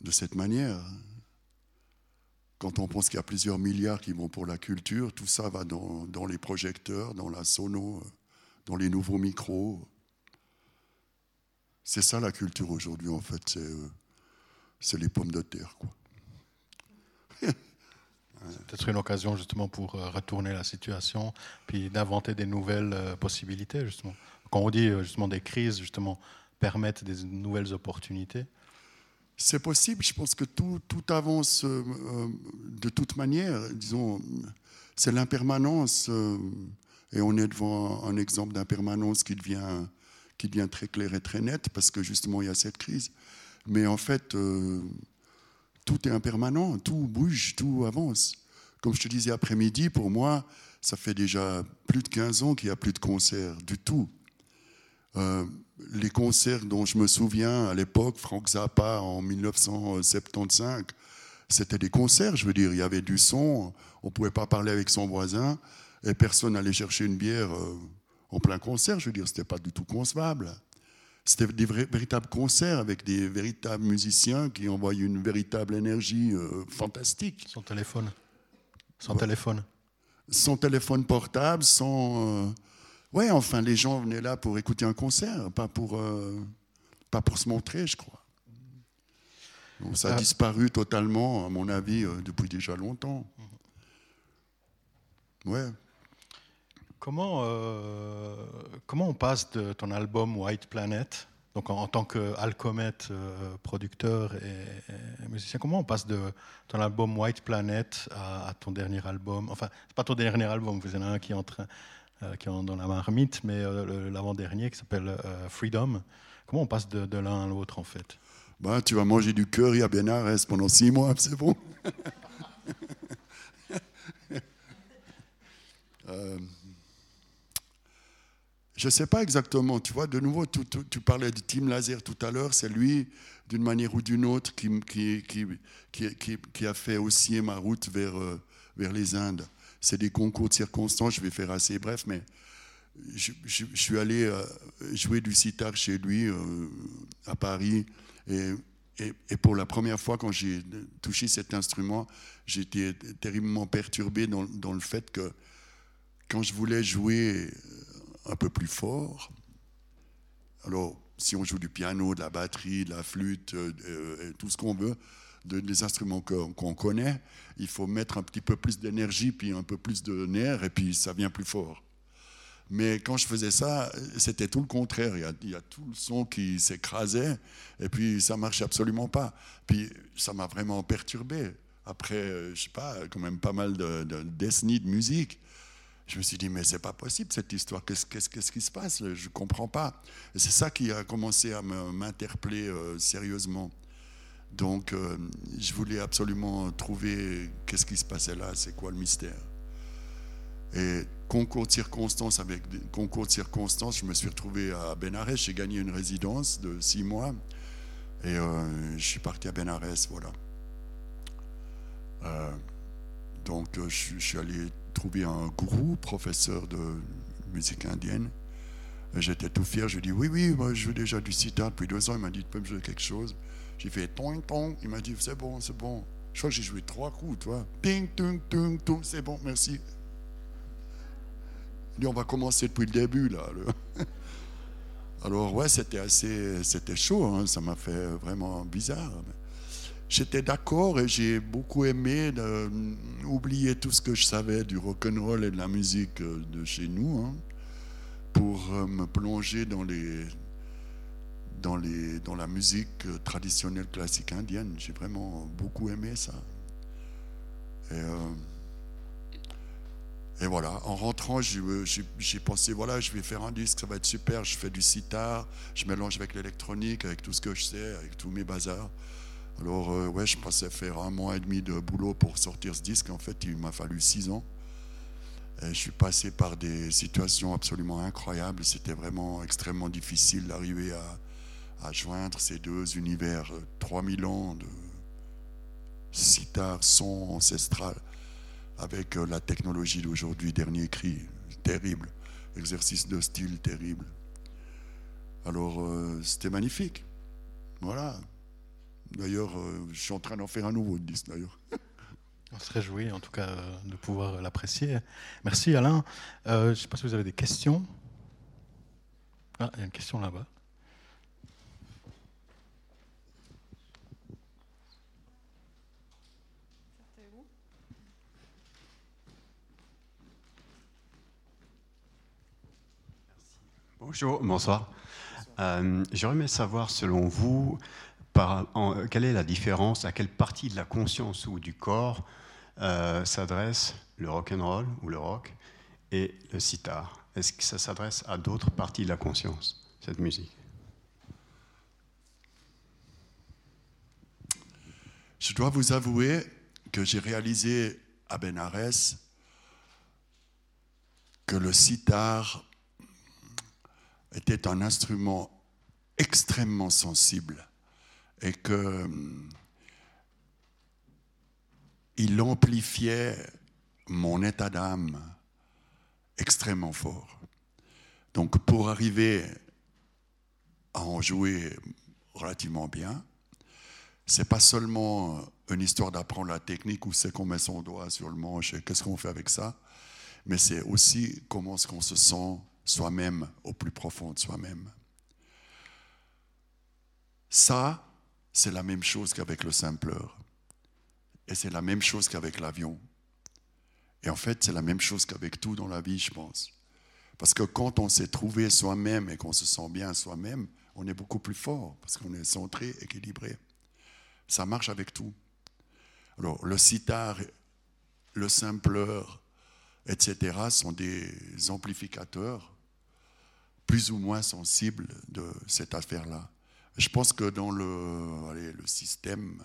de cette manière. Quand on pense qu'il y a plusieurs milliards qui vont pour la culture, tout ça va dans, les projecteurs, dans la sono, dans les nouveaux micros. C'est ça la culture aujourd'hui, en fait. C'est, euh, les pommes de terre. Quoi. [laughs] C'est peut-être une occasion justement pour euh, retourner la situation, puis d'inventer des nouvelles euh, possibilités, justement. Quand on dit justement des crises, justement, permettent des nouvelles opportunités. C'est possible, je pense que tout, avance euh, de toute manière. Disons, c'est l'impermanence, euh, et on est devant un exemple d'impermanence qui devient, qui devient très clair et très net parce que justement il y a cette crise. Mais en fait, euh, tout est impermanent, tout bouge, tout avance. Comme je te disais après-midi, pour moi, ça fait déjà plus de 15 ans qu'il n'y a plus de concerts du tout. Les concerts dont je me souviens à l'époque, Frank Zappa en 1975, c'était des concerts, je veux dire, il y avait du son, on ne pouvait pas parler avec son voisin, et personne n'allait chercher une bière euh, en plein concert, je veux dire, ce n'était pas du tout concevable. C'était des véritables concerts avec des véritables musiciens qui envoyaient une véritable énergie euh, fantastique. Son téléphone. Sans téléphone. Sans téléphone portable, sans. Euh, ouais, enfin, les gens venaient là pour écouter un concert, pas pour, euh, pas pour se montrer, je crois. ça a disparu totalement, à mon avis, depuis déjà longtemps. Ouais. Comment, euh, comment on passe de ton album White Planet, donc en, tant qu'Alcomet euh, producteur et, musicien, comment on passe de ton album White Planet à, ton dernier album? Enfin, c'est pas ton dernier album, vous en avez un qui est, en train, euh, qui est dans la marmite, mais l'avant-dernier qui s'appelle Freedom. Comment on passe de, l'un à l'autre en fait? Bah, Tu vas manger du curry à Benares pendant six mois, c'est bon. [laughs] Je ne sais pas exactement, tu vois, de nouveau, tu, parlais de Tim Laser tout à l'heure, c'est lui, d'une manière ou d'une autre, qui, a fait aussi ma route euh, vers les Indes. C'est des concours de circonstances, je vais faire assez bref, mais je, suis allé euh, jouer du sitar chez lui euh, à Paris, et, pour la première fois, quand j'ai touché cet instrument, j'étais terriblement perturbé dans, le fait que quand je voulais jouer un peu plus fort. Alors, si on joue du piano, de la batterie, de la flûte, euh, euh, tout ce qu'on veut, des instruments qu'on connaît, il faut mettre un petit peu plus d'énergie, puis un peu plus de nerfs, et puis ça vient plus fort. Mais quand je faisais ça, c'était tout le contraire. Il y, a, tout le son qui s'écrasait, et puis ça marchait absolument pas. Puis ça m'a vraiment perturbé. Après, euh, je sais pas, quand même pas mal de, de décennies de musique. Je me suis dit, mais c'est pas possible cette histoire, qu'est-ce, qu'est-ce, qui se passe? Je comprends pas. C'est ça qui a commencé à m'interpeller euh, sérieusement. Donc, euh, je voulais absolument trouver qu'est-ce qui se passait là, c'est quoi le mystère. Et concours de circonstances, avec concours de circonstances, je me suis retrouvé à Benares, j'ai gagné une résidence de six mois, et euh, je suis parti à Benares, voilà. donc, je, suis allé trouvé un gourou, professeur de musique indienne. J'étais tout fier, je lui ai dit, oui, oui, moi je joue déjà du sitar depuis deux ans. Il m'a dit, tu peux me jouer quelque chose J'ai fait tong, tong. Il m'a dit, c'est bon, c'est bon. Je crois que j'ai joué trois coups, toi. Ping, tung, tung, tung, c'est bon, merci. Il dit, on va commencer depuis le début, là. [laughs] Alors, ouais, c'était assez, c'était chaud, hein. ça m'a fait vraiment bizarre j'étais d'accord et j'ai beaucoup aimé euh, oublier tout ce que je savais du rock'n'roll et de la musique euh, de chez nous hein, pour euh, me plonger dans les dans les dans la musique traditionnelle classique indienne. J'ai vraiment beaucoup aimé ça. Et, et voilà, en rentrant, j'ai pensé, voilà, je vais faire un disque, ça va être super, je fais du sitar, je mélange avec l'électronique, avec tout ce que je sais, avec tous mes bazars. Alors, euh, ouais, je pensais faire un mois et demi de boulot pour sortir ce disque. En fait, il m'a fallu six ans. Et je suis passé par des situations absolument incroyables. C'était vraiment extrêmement difficile d'arriver à, joindre ces deux univers. 3000 ans de sitar, son ancestral, avec euh, la technologie d'aujourd'hui, dernier cri. Terrible. Exercice de style terrible. Alors, euh, c'était magnifique. Voilà. D'ailleurs, euh, je suis en train d'en faire un nouveau disque d'ailleurs. [laughs] On se réjouit en tout cas de pouvoir l'apprécier. Merci Alain. Euh, je ne sais pas si vous avez des questions. Ah, il y a une question là-bas. Bonjour, bonsoir. Euh, aimé savoir, selon vous, quelle est la différence, à quelle partie de la conscience ou du corps euh, s'adresse le rock and roll ou le rock et le sitar? Est-ce que ça s'adresse à d'autres parties de la conscience cette musique? Je dois vous avouer que j'ai réalisé à Benares que le sitar était un instrument extrêmement sensible et que hum, il amplifiait mon état d'âme extrêmement fort. Donc pour arriver à en jouer relativement bien, c'est pas seulement une histoire d'apprendre la technique où c'est qu'on met son doigt sur le manche et qu'est-ce qu'on fait avec ça, mais c'est aussi comment est-ce qu'on se sent soi-même au plus profond de soi-même. Ça, c'est la même chose qu'avec le simpleur. Et c'est la même chose qu'avec l'avion. Et en fait, c'est la même chose qu'avec tout dans la vie, je pense. Parce que quand on s'est trouvé soi-même et qu'on se sent bien soi-même, on est beaucoup plus fort parce qu'on est centré, équilibré. Ça marche avec tout. Alors, le sitar, le simpleur, etc., sont des amplificateurs plus ou moins sensibles de cette affaire-là. Je pense que dans le, allez, le système,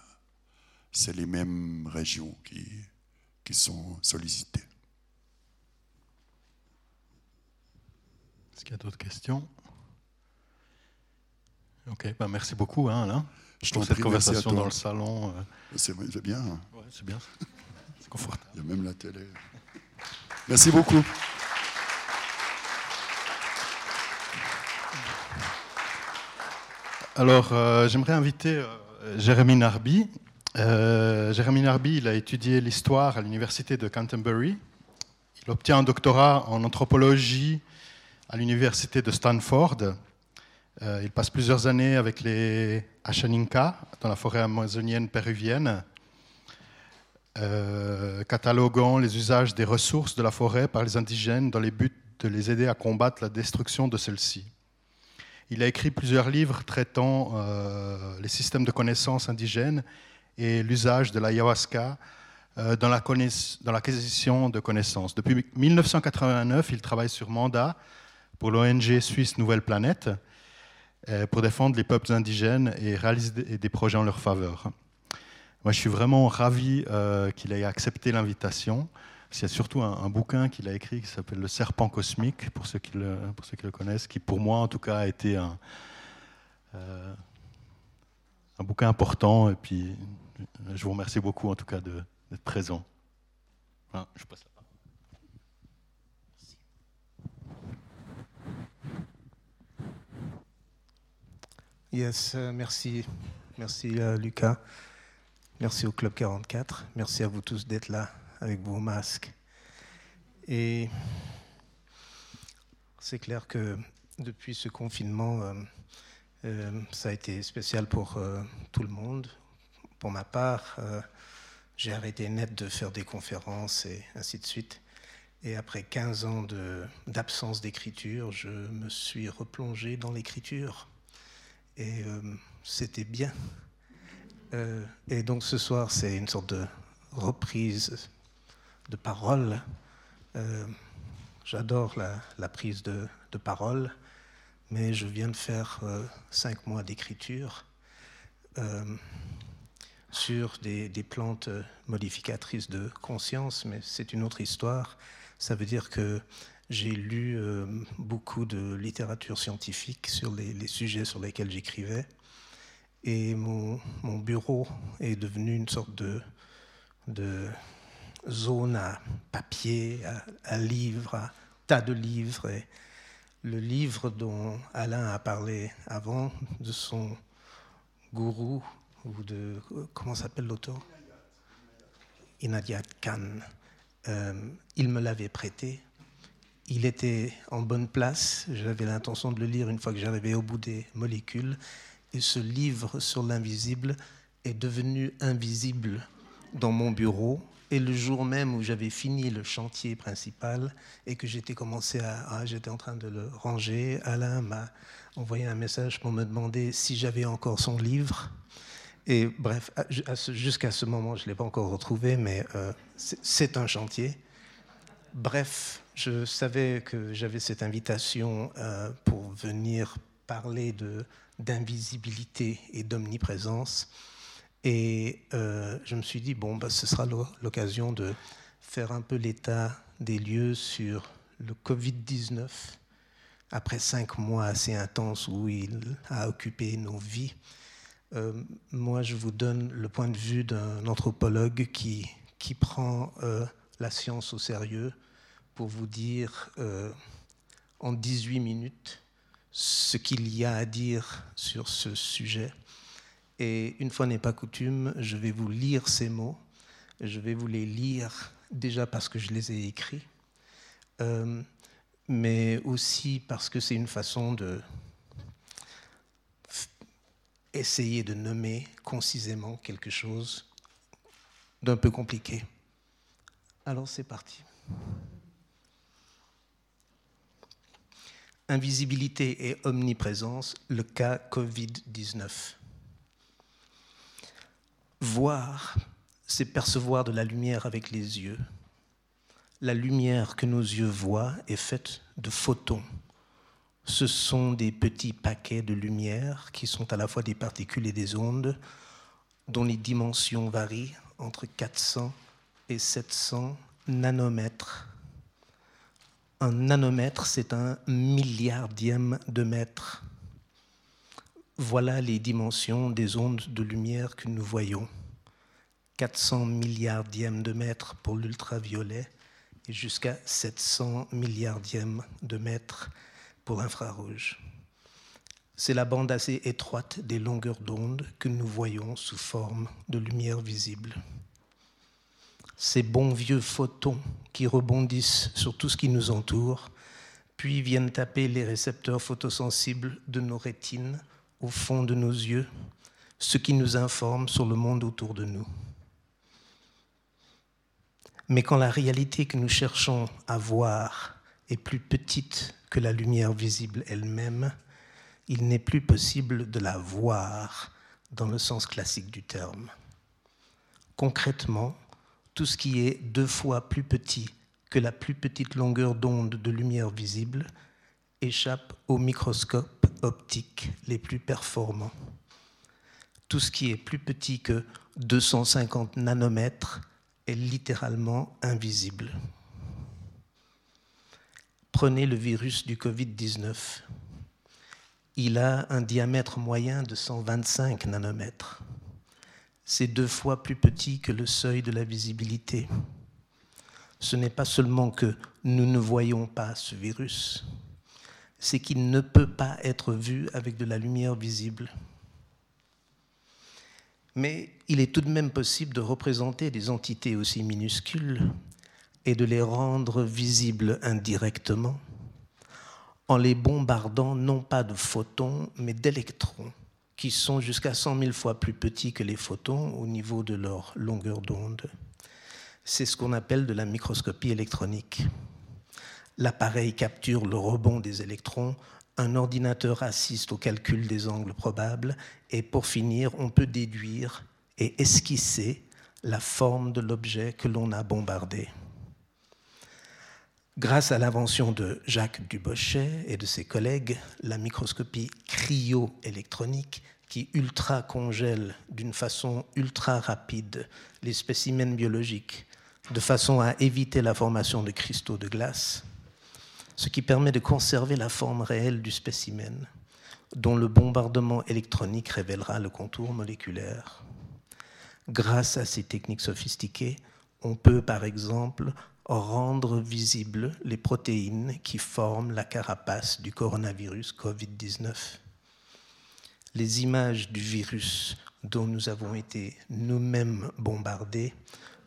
c'est les mêmes régions qui, qui sont sollicitées. Est-ce qu'il y a d'autres questions? Ok, bah merci beaucoup hein, Alain Je pour cette prie, conversation dans le salon. euh, C'est c'est bien. hein. ouais, c'est bien, c'est confortable. Il y a même la télé. Merci beaucoup. Alors, euh, j'aimerais inviter euh, Jérémy Narby. Euh, Jérémy Narby, il a étudié l'histoire à l'université de Canterbury. Il obtient un doctorat en anthropologie à l'université de Stanford. Il passe plusieurs années avec les Ashaninka dans la forêt amazonienne péruvienne, cataloguant les usages des ressources de la forêt par les indigènes dans les buts de les aider à combattre la destruction de celles-ci. Il a écrit plusieurs livres traitant euh, les systèmes de connaissances indigènes et l'usage de l'ayahuasca euh, dans l'acquisition de connaissances. Depuis 1989, il travaille sur mandat pour l'ONG suisse Nouvelle Planète euh, pour défendre les peuples indigènes et réaliser des projets en leur faveur. Moi, je suis vraiment ravi qu'il ait accepté l'invitation. Il y a surtout un, bouquin qu'il a écrit qui s'appelle Le Serpent cosmique, pour ceux, qui le, connaissent, qui pour moi, en tout cas, a été un, euh, un bouquin important. Et puis, je vous remercie beaucoup, en tout cas, d'être présent. Je passe parole. Yes, euh, merci. Merci euh, Lucas. Merci au Club 44. Merci à vous tous d'être là avec vos masques. Et c'est clair que depuis ce confinement, euh, euh, ça a été spécial pour euh, tout le monde. Pour ma part, j'ai arrêté net de faire des conférences et ainsi de suite. Et après 15 ans d'absence d'écriture, je me suis replongé dans l'écriture. Et c'était bien. Et donc ce soir, c'est une sorte de reprise de parole. Euh, J'adore la, prise de, parole, mais je viens de faire euh, cinq mois d'écriture euh, sur des, plantes modificatrices de conscience, mais c'est une autre histoire. Ça veut dire que j'ai lu beaucoup de littérature scientifique sur les, sujets sur lesquels j'écrivais. Et mon, bureau est devenu une sorte de zone à papier, à, livres, à tas de livres. Le livre dont Alain a parlé avant, de son gourou, ou de. Comment s'appelle l'auteur? Inayat Khan. Euh, il me l'avait prêté. Il était en bonne place. J'avais l'intention de le lire une fois que j'arrivais au bout des molécules. Et ce livre sur l'invisible est devenu invisible dans mon bureau. Et le jour même où j'avais fini le chantier principal et que j'étais commencé à, j'étais en train de le ranger, Alain m'a envoyé un message pour me demander si j'avais encore son livre. Et bref, jusqu'à ce moment, je ne l'ai pas encore retrouvé, mais euh, c'est- c'est un chantier. Bref, je savais que j'avais cette invitation euh, pour venir parler d'invisibilité et d'omniprésence. Et euh, je me suis dit, bon, bah, ce sera l'occasion de faire un peu l'état des lieux sur le Covid-19, après cinq mois assez intenses où il a occupé nos vies. Euh, moi, je vous donne le point de vue d'un anthropologue qui, qui prend euh, la science au sérieux pour vous dire en 18 minutes ce qu'il y a à dire sur ce sujet. Et une fois n'est pas coutume, je vais vous lire ces mots. Je vais vous les lire déjà parce que je les ai écrits, euh, mais aussi parce que c'est une façon de essayer de nommer concisément quelque chose d'un peu compliqué. Alors c'est parti. Invisibilité et omniprésence, le cas Covid-19. Voir, c'est percevoir de la lumière avec les yeux. La lumière que nos yeux voient est faite de photons. Ce sont des petits paquets de lumière qui sont à la fois des particules et des ondes dont les dimensions varient entre 400 et 700 nanomètres. Un nanomètre, c'est un milliardième de mètre. Voilà les dimensions des ondes de lumière que nous voyons. 400 milliardièmes de mètres pour l'ultraviolet et jusqu'à 700 milliardièmes de mètres pour l'infrarouge. C'est la bande assez étroite des longueurs d'onde que nous voyons sous forme de lumière visible. Ces bons vieux photons qui rebondissent sur tout ce qui nous entoure, puis viennent taper les récepteurs photosensibles de nos rétines au fond de nos yeux, ce qui nous informe sur le monde autour de nous. Mais quand la réalité que nous cherchons à voir est plus petite que la lumière visible elle-même, il n'est plus possible de la voir dans le sens classique du terme. Concrètement, tout ce qui est deux fois plus petit que la plus petite longueur d'onde de lumière visible échappe au microscope optiques les plus performants. Tout ce qui est plus petit que 250 nanomètres est littéralement invisible. Prenez le virus du Covid-19. Il a un diamètre moyen de 125 nanomètres. C'est deux fois plus petit que le seuil de la visibilité. Ce n'est pas seulement que nous ne voyons pas ce virus, c'est qu'il ne peut pas être vu avec de la lumière visible. Mais il est tout de même possible de représenter des entités aussi minuscules et de les rendre visibles indirectement en les bombardant non pas de photons, mais d'électrons, qui sont jusqu'à 100 000 fois plus petits que les photons au niveau de leur longueur d'onde. C'est ce qu'on appelle de la microscopie électronique. L'appareil capture le rebond des électrons, un ordinateur assiste au calcul des angles probables, et pour finir, on peut déduire et esquisser la forme de l'objet que l'on a bombardé. Grâce à l'invention de Jacques Dubochet et de ses collègues, la microscopie cryo-électronique qui ultra-congèle d'une façon ultra rapide les spécimens biologiques de façon à éviter la formation de cristaux de glace, ce qui permet de conserver la forme réelle du spécimen, dont le bombardement électronique révélera le contour moléculaire. Grâce à ces techniques sophistiquées, on peut par exemple rendre visibles les protéines qui forment la carapace du coronavirus Covid-19. Les images du virus dont nous avons été nous-mêmes bombardés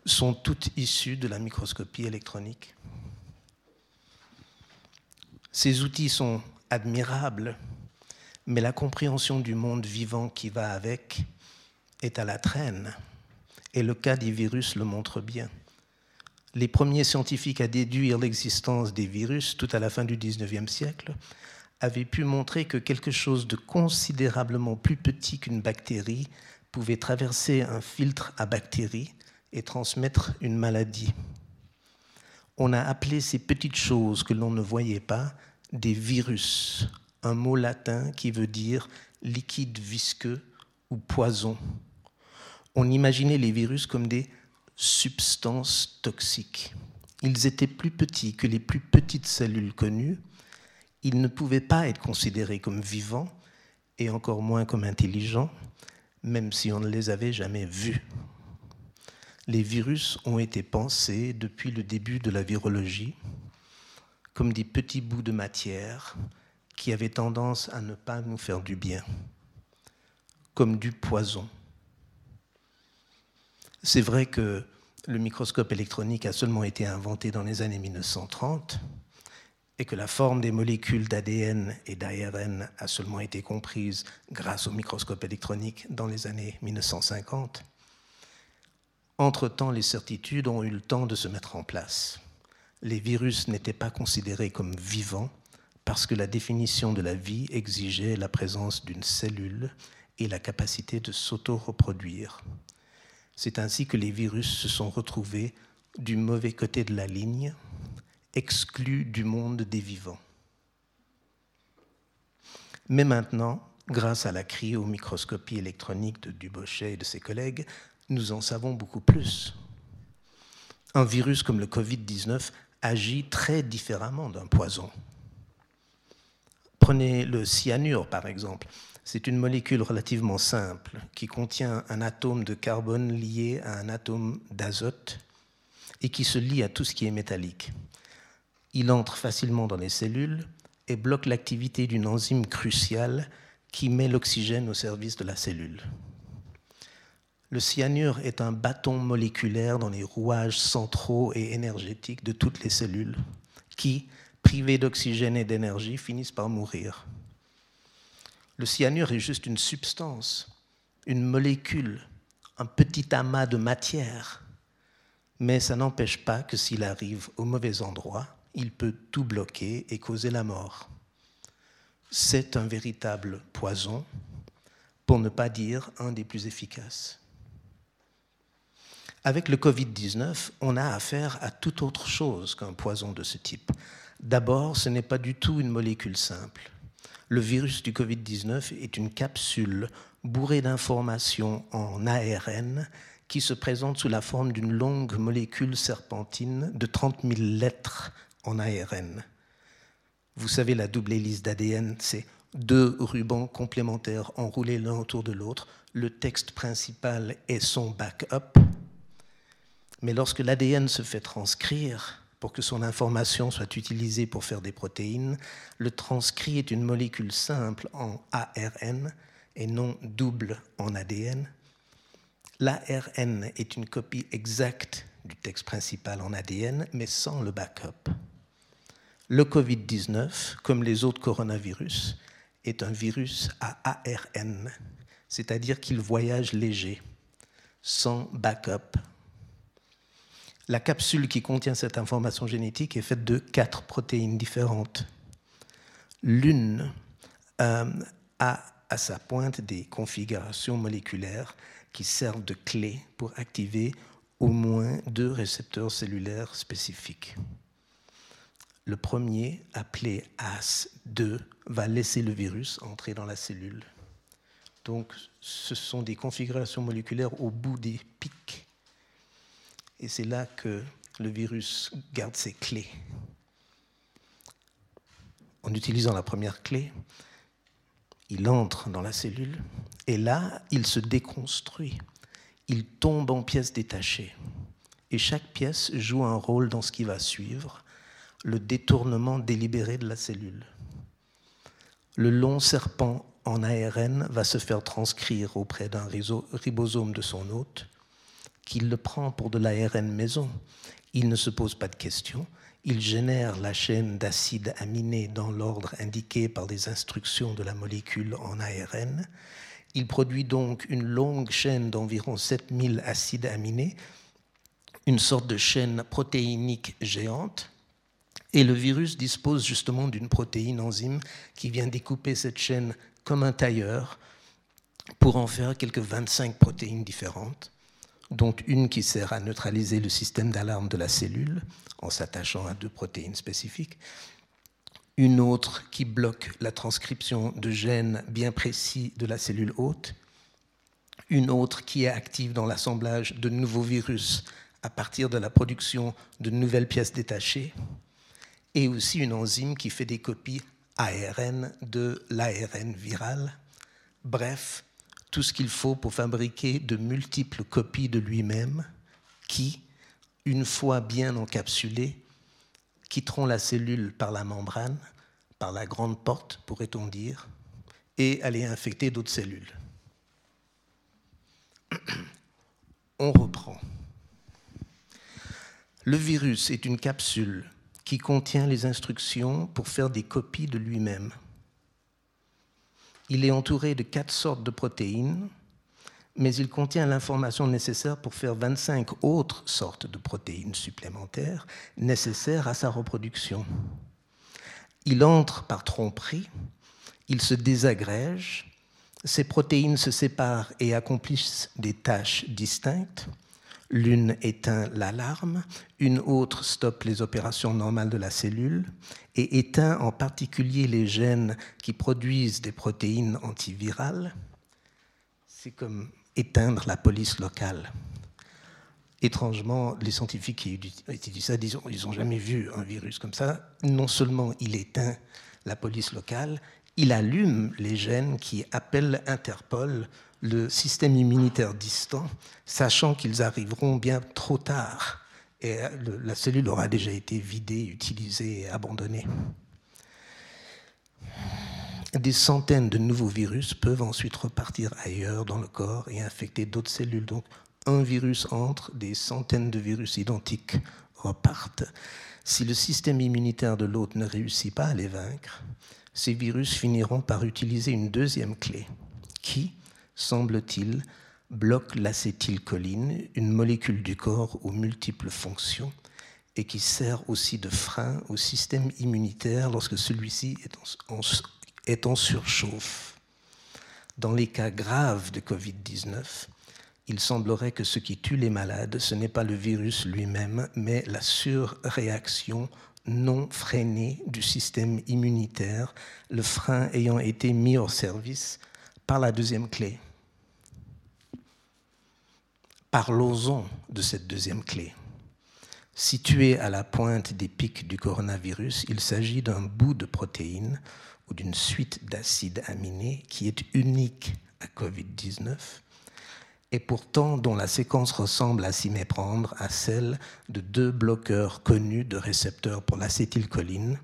sont toutes issues de la microscopie électronique. Ces outils sont admirables, mais la compréhension du monde vivant qui va avec est à la traîne. Et le cas des virus le montre bien. Les premiers scientifiques à déduire l'existence des virus, tout à la fin du XIXe siècle, avaient pu montrer que quelque chose de considérablement plus petit qu'une bactérie pouvait traverser un filtre à bactéries et transmettre une maladie. On a appelé ces petites choses que l'on ne voyait pas des virus un mot latin qui veut dire liquide visqueux ou poison. On imaginait les virus comme des substances toxiques. Ils étaient plus petits que les plus petites cellules connues. Ils ne pouvaient pas être considérés comme vivants et encore moins comme intelligents, même si on ne les avait jamais vus. Les virus ont été pensés depuis le début de la virologie comme des petits bouts de matière qui avaient tendance à ne pas nous faire du bien, comme du poison. C'est vrai que le microscope électronique a seulement été inventé dans les années 1930 et que la forme des molécules d'ADN et d'ARN a seulement été comprise grâce au microscope électronique dans les années 1950. Entre-temps, les certitudes ont eu le temps de se mettre en place. Les virus n'étaient pas considérés comme vivants parce que la définition de la vie exigeait la présence d'une cellule et la capacité de s'auto-reproduire. C'est ainsi que les virus se sont retrouvés du mauvais côté de la ligne, exclus du monde des vivants. Mais maintenant, grâce à la cryomicroscopie électronique de Dubochet et de ses collègues, nous en savons beaucoup plus. Un virus comme le Covid-19 agit très différemment d'un poison. Prenez le cyanure, par exemple. C'est une molécule relativement simple qui contient un atome de carbone lié à un atome d'azote et qui se lie à tout ce qui est métallique. Il entre facilement dans les cellules et bloque l'activité d'une enzyme cruciale qui met l'oxygène au service de la cellule. Le cyanure est un bâton moléculaire dans les rouages centraux et énergétiques de toutes les cellules qui, privées d'oxygène et d'énergie, finissent par mourir. Le cyanure est juste une substance, une molécule, un petit amas de matière. Mais ça n'empêche pas que s'il arrive au mauvais endroit, il peut tout bloquer et causer la mort. C'est un véritable poison, pour ne pas dire un des plus efficaces. Avec le Covid-19, on a affaire à tout autre chose qu'un poison de ce type. D'abord, ce n'est pas du tout une molécule simple. Le virus du Covid-19 est une capsule bourrée d'informations en ARN qui se présente sous la forme d'une longue molécule serpentine de 30 000 lettres en ARN. Vous savez, la double hélice d'ADN, c'est deux rubans complémentaires enroulés l'un autour de l'autre. Le texte principal est son backup mais lorsque l'ADN se fait transcrire pour que son information soit utilisée pour faire des protéines, le transcrit est une molécule simple en ARN et non double en ADN. L'ARN est une copie exacte du texte principal en ADN, mais sans le backup. Le Covid-19, comme les autres coronavirus, est un virus à ARN, c'est-à-dire qu'il voyage léger, sans backup, la capsule qui contient cette information génétique est faite de quatre protéines différentes. L'une euh, a à sa pointe des configurations moléculaires qui servent de clé pour activer au moins deux récepteurs cellulaires spécifiques. Le premier, appelé AS2, va laisser le virus entrer dans la cellule. Donc, ce sont des configurations moléculaires au bout des pics et c'est là que le virus garde ses clés. En utilisant la première clé, il entre dans la cellule et là, il se déconstruit. Il tombe en pièces détachées. Et chaque pièce joue un rôle dans ce qui va suivre, le détournement délibéré de la cellule. Le long serpent en ARN va se faire transcrire auprès d'un ribosome de son hôte qu'il le prend pour de l'ARN maison. Il ne se pose pas de questions. Il génère la chaîne d'acides aminés dans l'ordre indiqué par les instructions de la molécule en ARN. Il produit donc une longue chaîne d'environ 7000 acides aminés, une sorte de chaîne protéinique géante. Et le virus dispose justement d'une protéine enzyme qui vient découper cette chaîne comme un tailleur pour en faire quelques 25 protéines différentes dont une qui sert à neutraliser le système d'alarme de la cellule en s'attachant à deux protéines spécifiques, une autre qui bloque la transcription de gènes bien précis de la cellule hôte, une autre qui est active dans l'assemblage de nouveaux virus à partir de la production de nouvelles pièces détachées, et aussi une enzyme qui fait des copies ARN de l'ARN viral. Bref, tout ce qu'il faut pour fabriquer de multiples copies de lui-même qui, une fois bien encapsulées, quitteront la cellule par la membrane, par la grande porte, pourrait-on dire, et aller infecter d'autres cellules. [clears throat] On reprend. Le virus est une capsule qui contient les instructions pour faire des copies de lui-même. Il est entouré de quatre sortes de protéines, mais il contient l'information nécessaire pour faire 25 autres sortes de protéines supplémentaires nécessaires à sa reproduction. Il entre par tromperie, il se désagrège, ces protéines se séparent et accomplissent des tâches distinctes. L'une éteint l'alarme, une autre stoppe les opérations normales de la cellule et éteint en particulier les gènes qui produisent des protéines antivirales. C'est comme éteindre la police locale. Étrangement, les scientifiques qui étudient ça, ils n'ont jamais vu un virus comme ça. Non seulement il éteint la police locale, il allume les gènes qui appellent Interpol, le système immunitaire distant, sachant qu'ils arriveront bien trop tard et la cellule aura déjà été vidée, utilisée et abandonnée. Des centaines de nouveaux virus peuvent ensuite repartir ailleurs dans le corps et infecter d'autres cellules. Donc un virus entre, des centaines de virus identiques repartent. Si le système immunitaire de l'autre ne réussit pas à les vaincre, ces virus finiront par utiliser une deuxième clé qui, semble-t-il, bloque l'acétylcholine, une molécule du corps aux multiples fonctions et qui sert aussi de frein au système immunitaire lorsque celui-ci est en, surchauffe. Dans les cas graves de Covid-19, il semblerait que ce qui tue les malades, ce n'est pas le virus lui-même, mais la surréaction non freiné du système immunitaire, le frein ayant été mis au service par la deuxième clé. Parlons-en de cette deuxième clé. Située à la pointe des pics du coronavirus, il s'agit d'un bout de protéine ou d'une suite d'acides aminés qui est unique à COVID-19 et pourtant dont la séquence ressemble à s'y méprendre à celle de deux bloqueurs connus de récepteurs pour l'acétylcholine,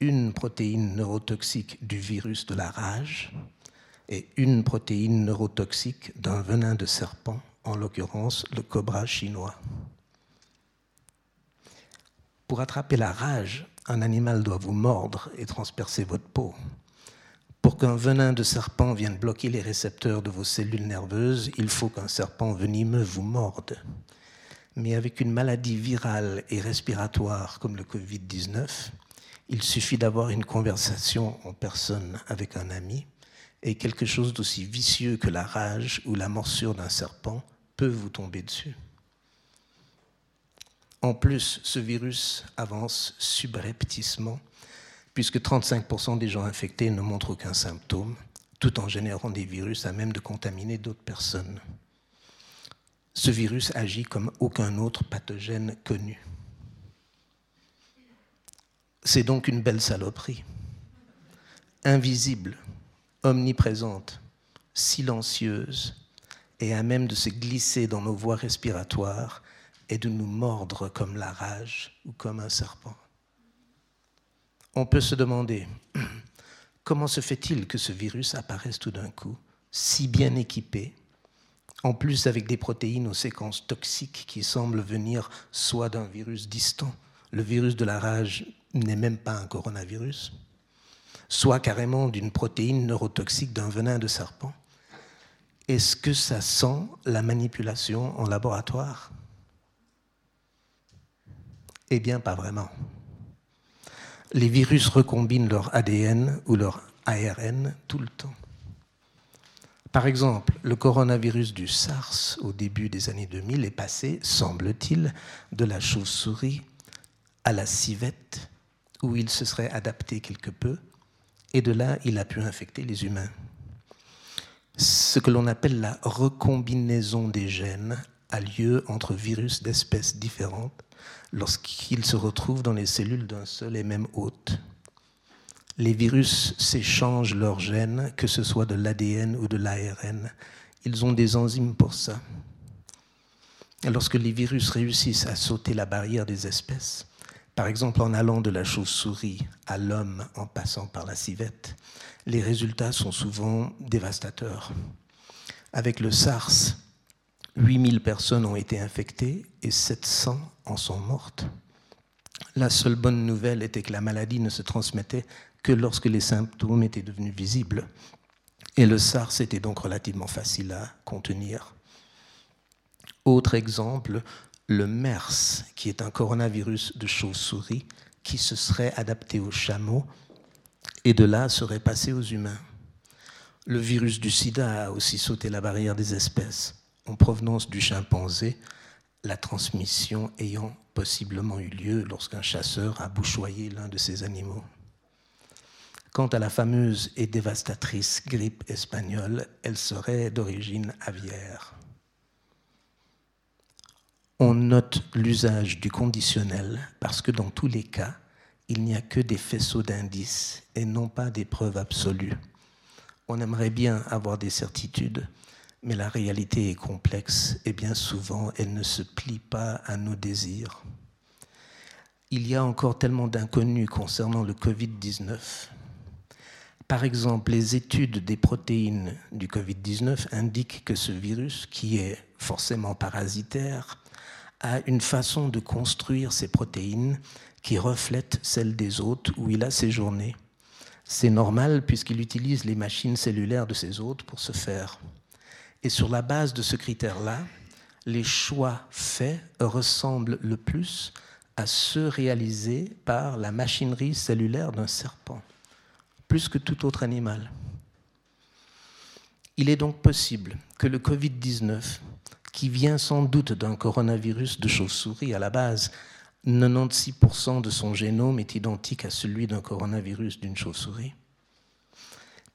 une protéine neurotoxique du virus de la rage et une protéine neurotoxique d'un venin de serpent, en l'occurrence le cobra chinois. Pour attraper la rage, un animal doit vous mordre et transpercer votre peau. Pour qu'un venin de serpent vienne bloquer les récepteurs de vos cellules nerveuses, il faut qu'un serpent venimeux vous morde. Mais avec une maladie virale et respiratoire comme le Covid-19, il suffit d'avoir une conversation en personne avec un ami et quelque chose d'aussi vicieux que la rage ou la morsure d'un serpent peut vous tomber dessus. En plus, ce virus avance subrepticement puisque 35% des gens infectés ne montrent aucun symptôme, tout en générant des virus à même de contaminer d'autres personnes. Ce virus agit comme aucun autre pathogène connu. C'est donc une belle saloperie, invisible, omniprésente, silencieuse, et à même de se glisser dans nos voies respiratoires et de nous mordre comme la rage ou comme un serpent. On peut se demander [clears throat] comment se fait-il que ce virus apparaisse tout d'un coup, si bien équipé, en plus avec des protéines aux séquences toxiques qui semblent venir soit d'un virus distant, le virus de la rage n'est même pas un coronavirus, soit carrément d'une protéine neurotoxique d'un venin de serpent. Est-ce que ça sent la manipulation en laboratoire? Eh bien, pas vraiment les virus recombinent leur ADN ou leur ARN tout le temps. Par exemple, le coronavirus du SARS au début des années 2000 est passé, semble-t-il, de la chauve-souris à la civette où il se serait adapté quelque peu, et de là, il a pu infecter les humains. Ce que l'on appelle la recombinaison des gènes a lieu entre virus d'espèces différentes lorsqu'ils se retrouvent dans les cellules d'un seul et même hôte. Les virus s'échangent leurs gènes, que ce soit de l'ADN ou de l'ARN. Ils ont des enzymes pour ça. Lorsque les virus réussissent à sauter la barrière des espèces, par exemple en allant de la chauve-souris à l'homme en passant par la civette, les résultats sont souvent dévastateurs. Avec le SARS, 8000 personnes ont été infectées et 700 en sont mortes. La seule bonne nouvelle était que la maladie ne se transmettait que lorsque les symptômes étaient devenus visibles. Et le SARS était donc relativement facile à contenir. Autre exemple, le MERS, qui est un coronavirus de chauve-souris qui se serait adapté aux chameaux et de là serait passé aux humains. Le virus du sida a aussi sauté la barrière des espèces en provenance du chimpanzé, la transmission ayant possiblement eu lieu lorsqu'un chasseur a bouchoyé l'un de ces animaux. Quant à la fameuse et dévastatrice grippe espagnole, elle serait d'origine aviaire. On note l'usage du conditionnel parce que dans tous les cas, il n'y a que des faisceaux d'indices et non pas des preuves absolues. On aimerait bien avoir des certitudes, mais la réalité est complexe et bien souvent elle ne se plie pas à nos désirs. Il y a encore tellement d'inconnus concernant le Covid-19 par exemple, les études des protéines du Covid-19 indiquent que ce virus, qui est forcément parasitaire, a une façon de construire ses protéines qui reflète celle des hôtes où il a séjourné. C'est normal puisqu'il utilise les machines cellulaires de ses hôtes pour ce faire. Et sur la base de ce critère-là, les choix faits ressemblent le plus à ceux réalisés par la machinerie cellulaire d'un serpent plus que tout autre animal. Il est donc possible que le Covid-19, qui vient sans doute d'un coronavirus de chauve-souris à la base, 96% de son génome est identique à celui d'un coronavirus d'une chauve-souris,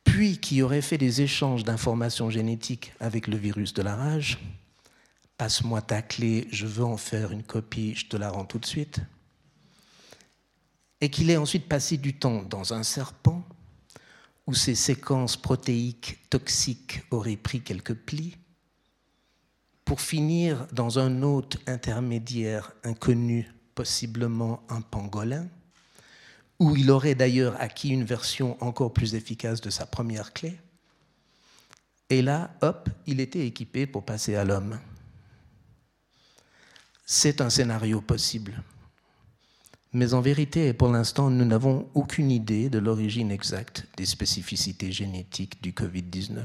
puis qui aurait fait des échanges d'informations génétiques avec le virus de la rage, passe-moi ta clé, je veux en faire une copie, je te la rends tout de suite, et qu'il ait ensuite passé du temps dans un serpent, où ces séquences protéiques toxiques auraient pris quelques plis, pour finir dans un hôte intermédiaire inconnu, possiblement un pangolin, où il aurait d'ailleurs acquis une version encore plus efficace de sa première clé. Et là, hop, il était équipé pour passer à l'homme. C'est un scénario possible. Mais en vérité, pour l'instant, nous n'avons aucune idée de l'origine exacte des spécificités génétiques du Covid-19.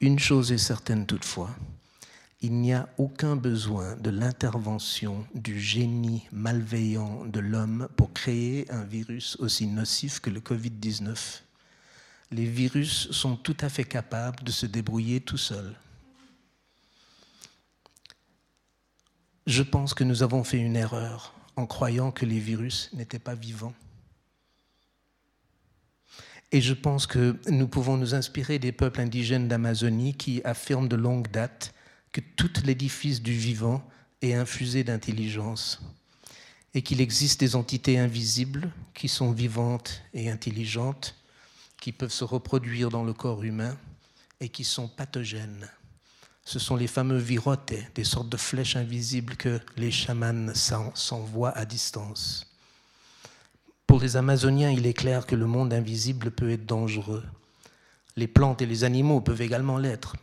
Une chose est certaine toutefois, il n'y a aucun besoin de l'intervention du génie malveillant de l'homme pour créer un virus aussi nocif que le Covid-19. Les virus sont tout à fait capables de se débrouiller tout seuls. Je pense que nous avons fait une erreur en croyant que les virus n'étaient pas vivants. Et je pense que nous pouvons nous inspirer des peuples indigènes d'Amazonie qui affirment de longue date que tout l'édifice du vivant est infusé d'intelligence et qu'il existe des entités invisibles qui sont vivantes et intelligentes, qui peuvent se reproduire dans le corps humain et qui sont pathogènes ce sont les fameux virotes, des sortes de flèches invisibles que les chamans s'envoient à distance. Pour les Amazoniens, il est clair que le monde invisible peut être dangereux. Les plantes et les animaux peuvent également l'être.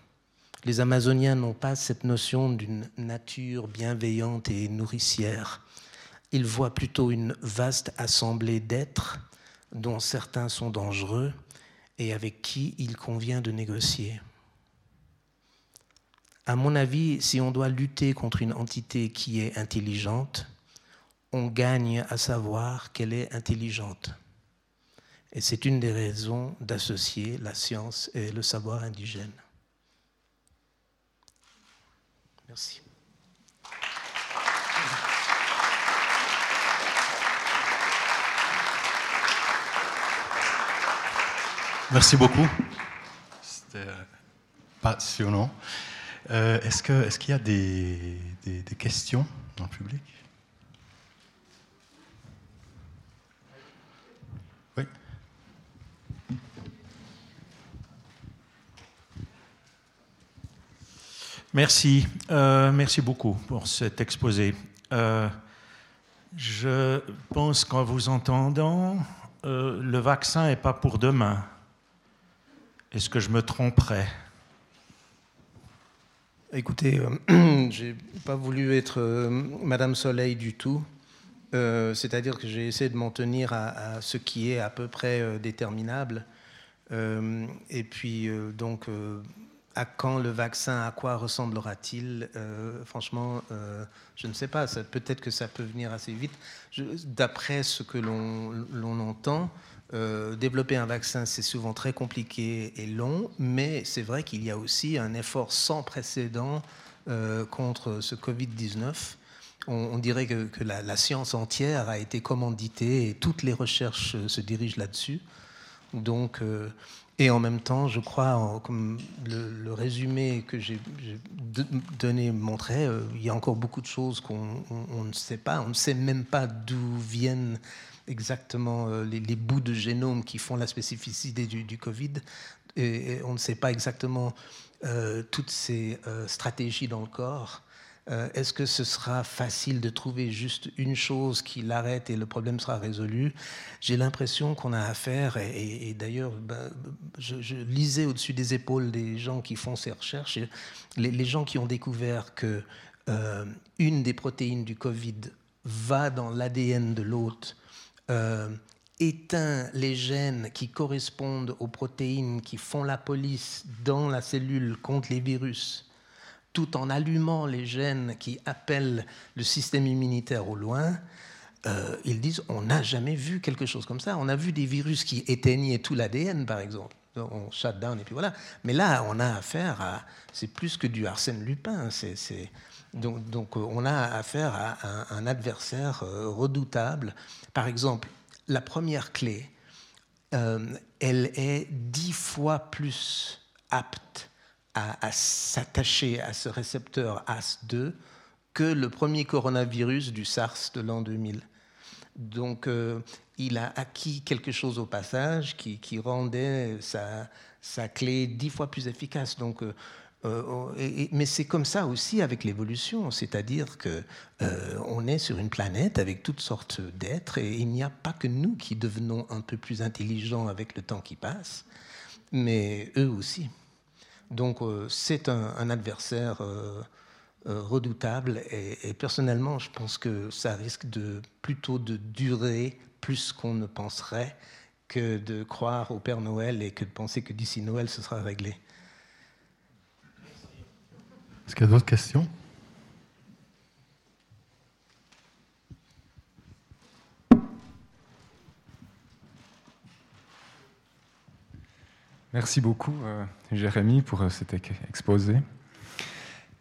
Les Amazoniens n'ont pas cette notion d'une nature bienveillante et nourricière. Ils voient plutôt une vaste assemblée d'êtres dont certains sont dangereux et avec qui il convient de négocier. À mon avis, si on doit lutter contre une entité qui est intelligente, on gagne à savoir qu'elle est intelligente. Et c'est une des raisons d'associer la science et le savoir indigène. Merci. Merci beaucoup. C'était euh, passionnant. Euh, est-ce, que, est-ce qu'il y a des, des questions dans le public? Merci, euh, merci beaucoup pour cet exposé. Euh, je pense qu'en vous entendant, euh, le vaccin n'est pas pour demain. Est-ce que je me tromperais? Écoutez, euh, [clears throat] j'ai pas voulu être Madame Soleil du tout. C'est-à-dire que j'ai essayé de m'en tenir à, à, ce qui est à peu près déterminable. Et puis, donc, à quand le vaccin À quoi ressemblera-t-il Franchement, je ne sais pas. Peut-être que ça peut venir assez vite. D'après ce que l'on entend, euh, développer un vaccin, c'est souvent très compliqué et long, mais c'est vrai qu'il y a aussi un effort sans précédent euh, contre ce Covid-19. On, dirait que, la, la, science entière a été commanditée et toutes les recherches se dirigent là-dessus. Donc, euh, et en même temps, je crois, comme le, résumé que j'ai donné montrait, euh, il y a encore beaucoup de choses qu'on on, on ne sait pas. On ne sait même pas d'où viennent exactement euh, les, bouts de génome qui font la spécificité du, Covid. Et, on ne sait pas exactement euh, toutes ces stratégies dans le corps. Euh, est-ce que ce sera facile de trouver juste une chose qui l'arrête et le problème sera résolu? J'ai l'impression qu'on a affaire, et, et, d'ailleurs, ben, je, je, lisais au-dessus des épaules des gens qui font ces recherches, les, les gens qui ont découvert que euh, une des protéines du Covid va dans l'ADN de l'hôte euh, éteint les gènes qui correspondent aux protéines qui font la police dans la cellule contre les virus, tout en allumant les gènes qui appellent le système immunitaire au loin, euh, ils disent on n'a jamais vu quelque chose comme ça. On a vu des virus qui éteignaient tout l'ADN, par exemple. On shut down et puis voilà. Mais là, on a affaire à. C'est plus que du Arsène Lupin. Donc, donc, on a affaire à un, adversaire euh, redoutable. Par exemple, la première clé, euh, elle est dix fois plus apte à, s'attacher à ce récepteur AS2 que le premier coronavirus du SARS de l'an 2000. Donc, euh, il a acquis quelque chose au passage qui, rendait sa, clé dix fois plus efficace. Donc, euh, euh, mais c'est comme ça aussi avec l'évolution, c'est-à-dire que euh, on est sur une planète avec toutes sortes d'êtres et il n'y a pas que nous qui devenons un peu plus intelligents avec le temps qui passe, mais eux aussi. Donc euh, c'est un, adversaire euh, redoutable et, et, personnellement, je pense que ça risque de plutôt de durer plus qu'on ne penserait que de croire au Père Noël et que de penser que d'ici Noël ce sera réglé. Est-ce qu'il y a d'autres questions? Merci beaucoup, euh, Jérémy, pour euh, cet exposé.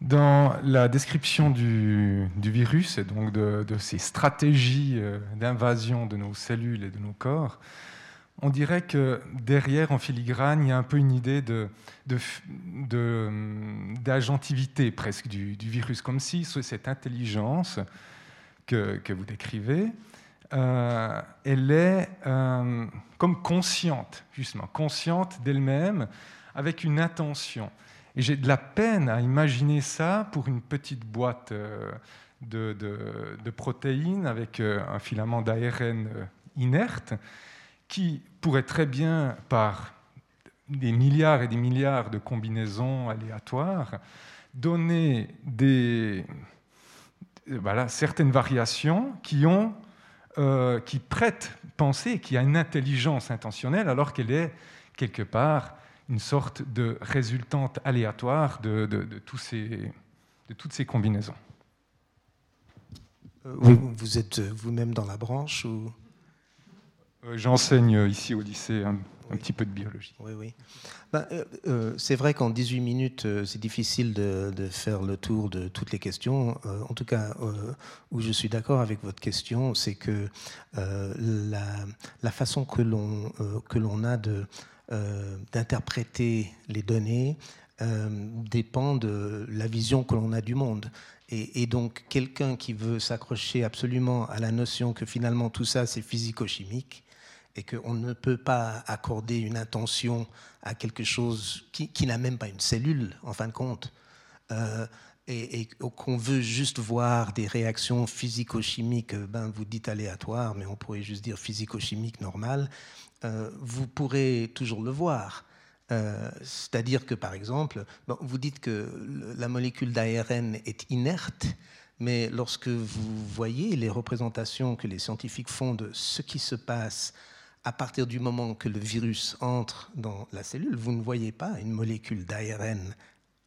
Dans la description du, virus et donc de, de ces stratégies euh, d'invasion de nos cellules et de nos corps, on dirait que derrière, en filigrane, il y a un peu une idée de, d'agentivité presque du, du, virus, comme si cette intelligence que, que vous décrivez, euh, elle est euh, comme consciente, justement, consciente d'elle-même, avec une intention. Et j'ai de la peine à imaginer ça pour une petite boîte euh, de, de, de, protéines avec un filament d'ARN inerte qui pourrait très bien, par des milliards et des milliards de combinaisons aléatoires, donner des, voilà, certaines variations qui, ont, euh, qui prêtent penser qu'il y a une intelligence intentionnelle alors qu'elle est quelque part une sorte de résultante aléatoire de, de, de, tous ces, de toutes ces combinaisons. Euh, vous, êtes vous-même dans la branche ou? Euh, J'enseigne ici au lycée un, petit peu de biologie. Oui, oui. Ben, euh, euh, c'est vrai qu'en 18 minutes, euh, c'est difficile de, faire le tour de toutes les questions. En tout cas, où je suis d'accord avec votre question, c'est que la, la, façon que l'on que a de d'interpréter les données dépend de la vision que l'on a du monde. Et, donc, quelqu'un qui veut s'accrocher absolument à la notion que finalement tout ça, c'est physico-chimique, et qu'on ne peut pas accorder une intention à quelque chose qui, n'a même pas une cellule, en fin de compte, euh, et, qu'on veut juste voir des réactions physico-chimiques, ben, vous dites aléatoires, mais on pourrait juste dire physico-chimiques normales, euh, vous pourrez toujours le voir. Euh, c'est-à-dire que, par exemple, vous dites que la molécule d'ARN est inerte, mais lorsque vous voyez les représentations que les scientifiques font de ce qui se passe à partir du moment que le virus entre dans la cellule, vous ne voyez pas une molécule d'ARN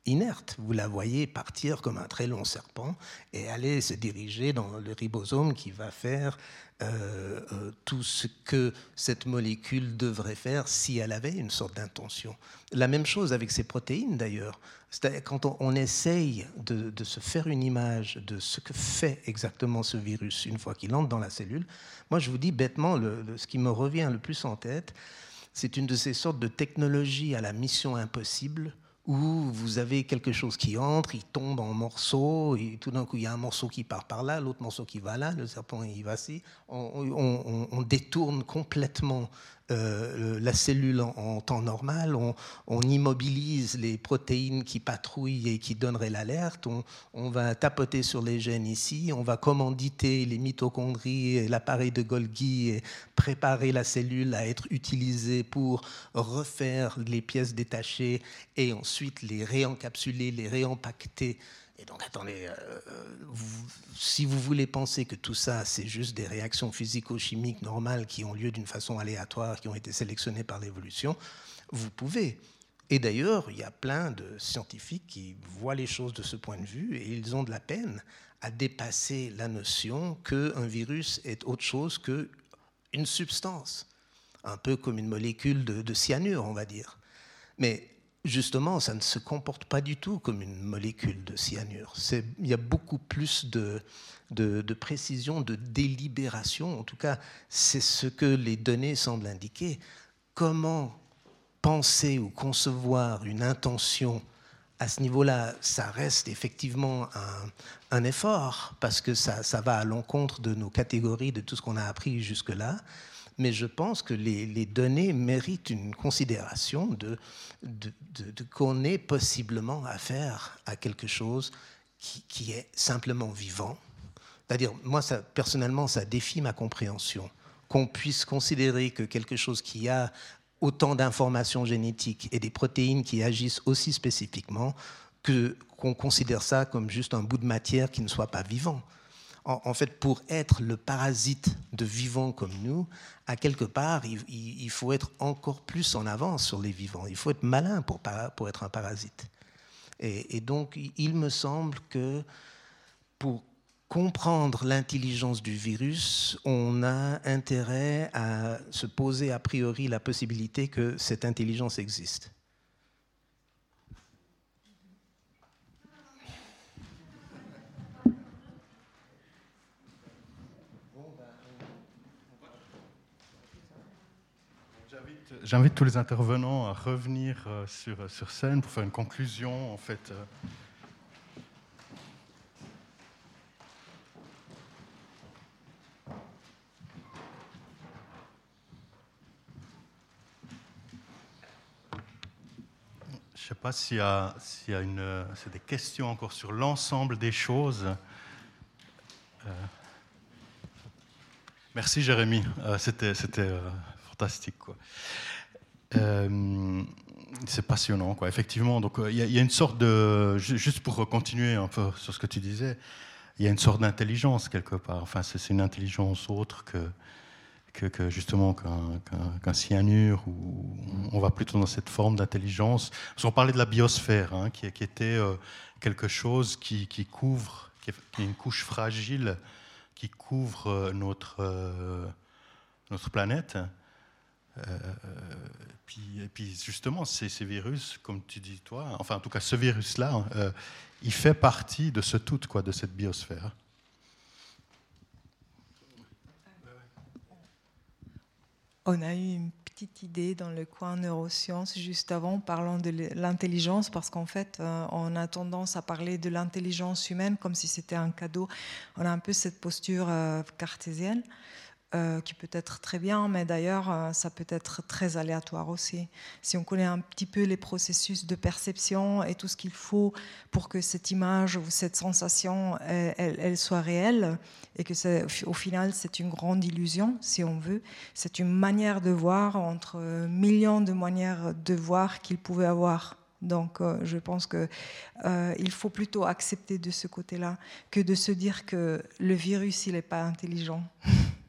inerte. Vous la voyez partir comme un très long serpent et aller se diriger dans le ribosome qui va faire euh, euh, tout ce que cette molécule devrait faire si elle avait une sorte d'intention. La même chose avec ces protéines d'ailleurs. Quand on, essaye de, se faire une image de ce que fait exactement ce virus une fois qu'il entre dans la cellule, moi je vous dis bêtement, ce qui me revient le plus en tête, c'est une de ces sortes de technologies à la mission impossible où vous avez quelque chose qui entre, il tombe en morceaux, et tout d'un coup il y a un morceau qui part par là, l'autre morceau qui va là, le serpent il va ci. On, détourne complètement euh, la cellule en, temps normal, on, immobilise les protéines qui patrouillent et qui donneraient l'alerte, on, va tapoter sur les gènes ici, on va commanditer les mitochondries et l'appareil de Golgi et préparer la cellule à être utilisée pour refaire les pièces détachées et ensuite les réencapsuler, les réempacter et donc, attendez, euh, si vous voulez penser que tout ça, c'est juste des réactions physico-chimiques normales qui ont lieu d'une façon aléatoire, qui ont été sélectionnées par l'évolution, vous pouvez. Et d'ailleurs, il y a plein de scientifiques qui voient les choses de ce point de vue et ils ont de la peine à dépasser la notion qu'un virus est autre chose qu'une substance, un peu comme une molécule de, de cyanure, on va dire. Mais justement, ça ne se comporte pas du tout comme une molécule de cyanure. Il y a beaucoup plus de, précision, de délibération. En tout cas, c'est ce que les données semblent indiquer. Comment penser ou concevoir une intention à ce niveau-là, ça reste effectivement un, effort, parce que ça va à l'encontre de nos catégories, de tout ce qu'on a appris jusque-là mais je pense que les, données méritent une considération de, de, qu'on ait possiblement affaire à quelque chose qui, est simplement vivant. C'est-à-dire, moi, personnellement, ça défie ma compréhension. Qu'on puisse considérer que quelque chose qui a autant d'informations génétiques et des protéines qui agissent aussi spécifiquement, que qu'on considère ça comme juste un bout de matière qui ne soit pas vivant en, fait, pour être le parasite de vivants comme nous, à quelque part, il, faut être encore plus en avance sur les vivants. Il faut être malin pour, être un parasite. Et, donc, il me semble que pour comprendre l'intelligence du virus, on a intérêt à se poser a priori la possibilité que cette intelligence existe. J'invite tous les intervenants à revenir euh, sur, euh, sur scène pour faire une conclusion. En fait, euh. Je ne sais pas s'il y a, s'il y a une, des questions encore sur l'ensemble des choses. Merci Jérémy, c'était, c'était fantastique. Quoi. Euh, c'est passionnant, quoi. Effectivement, donc euh, il y, a une sorte de, juste pour continuer un peu sur ce que tu disais, il y a une sorte d'intelligence quelque part. Enfin, c'est une intelligence autre que, que, justement qu'un cyanure, ou on va plutôt dans cette forme d'intelligence. On parlait de la biosphère, hein, qui, était euh, quelque chose qui, couvre, qui est, une couche fragile qui couvre notre, notre planète. Puis, et puis justement, ces, virus, comme tu dis toi, enfin en tout cas ce virus-là, euh, il fait partie de ce tout, quoi, de cette biosphère. On a eu une petite idée dans le coin neurosciences juste avant, parlant de l'intelligence, parce qu'en fait, euh, on a tendance à parler de l'intelligence humaine comme si c'était un cadeau. On a un peu cette posture euh, cartésienne. Euh, qui peut être très bien, mais d'ailleurs, euh, ça peut être très aléatoire aussi. Si on connaît un petit peu les processus de perception et tout ce qu'il faut pour que cette image ou cette sensation, elle, soit réelle, et que au final, c'est une grande illusion, si on veut, c'est une manière de voir entre millions de manières de voir qu'il pouvait avoir. Donc, euh, je pense qu'il il faut plutôt accepter de ce côté-là que de se dire que le virus, il n'est pas intelligent. [laughs]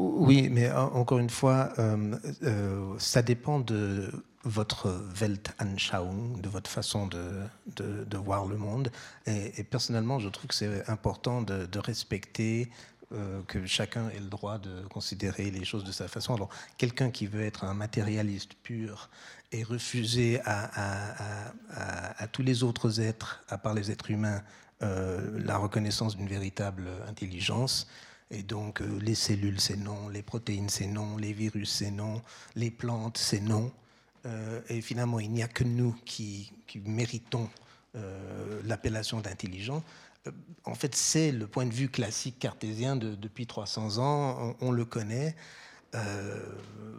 Oui, mais encore une fois, euh, euh, ça dépend de votre Weltanschauung, de votre façon de, voir le monde. Et, personnellement, je trouve que c'est important de, respecter euh, que chacun ait le droit de considérer les choses de sa façon. Alors, quelqu'un qui veut être un matérialiste pur et refuser à tous les autres êtres, à part les êtres humains, euh, la reconnaissance d'une véritable intelligence. Et donc, euh, les cellules, c'est non, les protéines, c'est non, les virus, c'est non, les plantes, c'est non. Euh, et finalement, il n'y a que nous qui, méritons l'appellation d'intelligent. En fait, c'est le point de vue classique cartésien de, depuis 300 ans, on le connaît. Euh,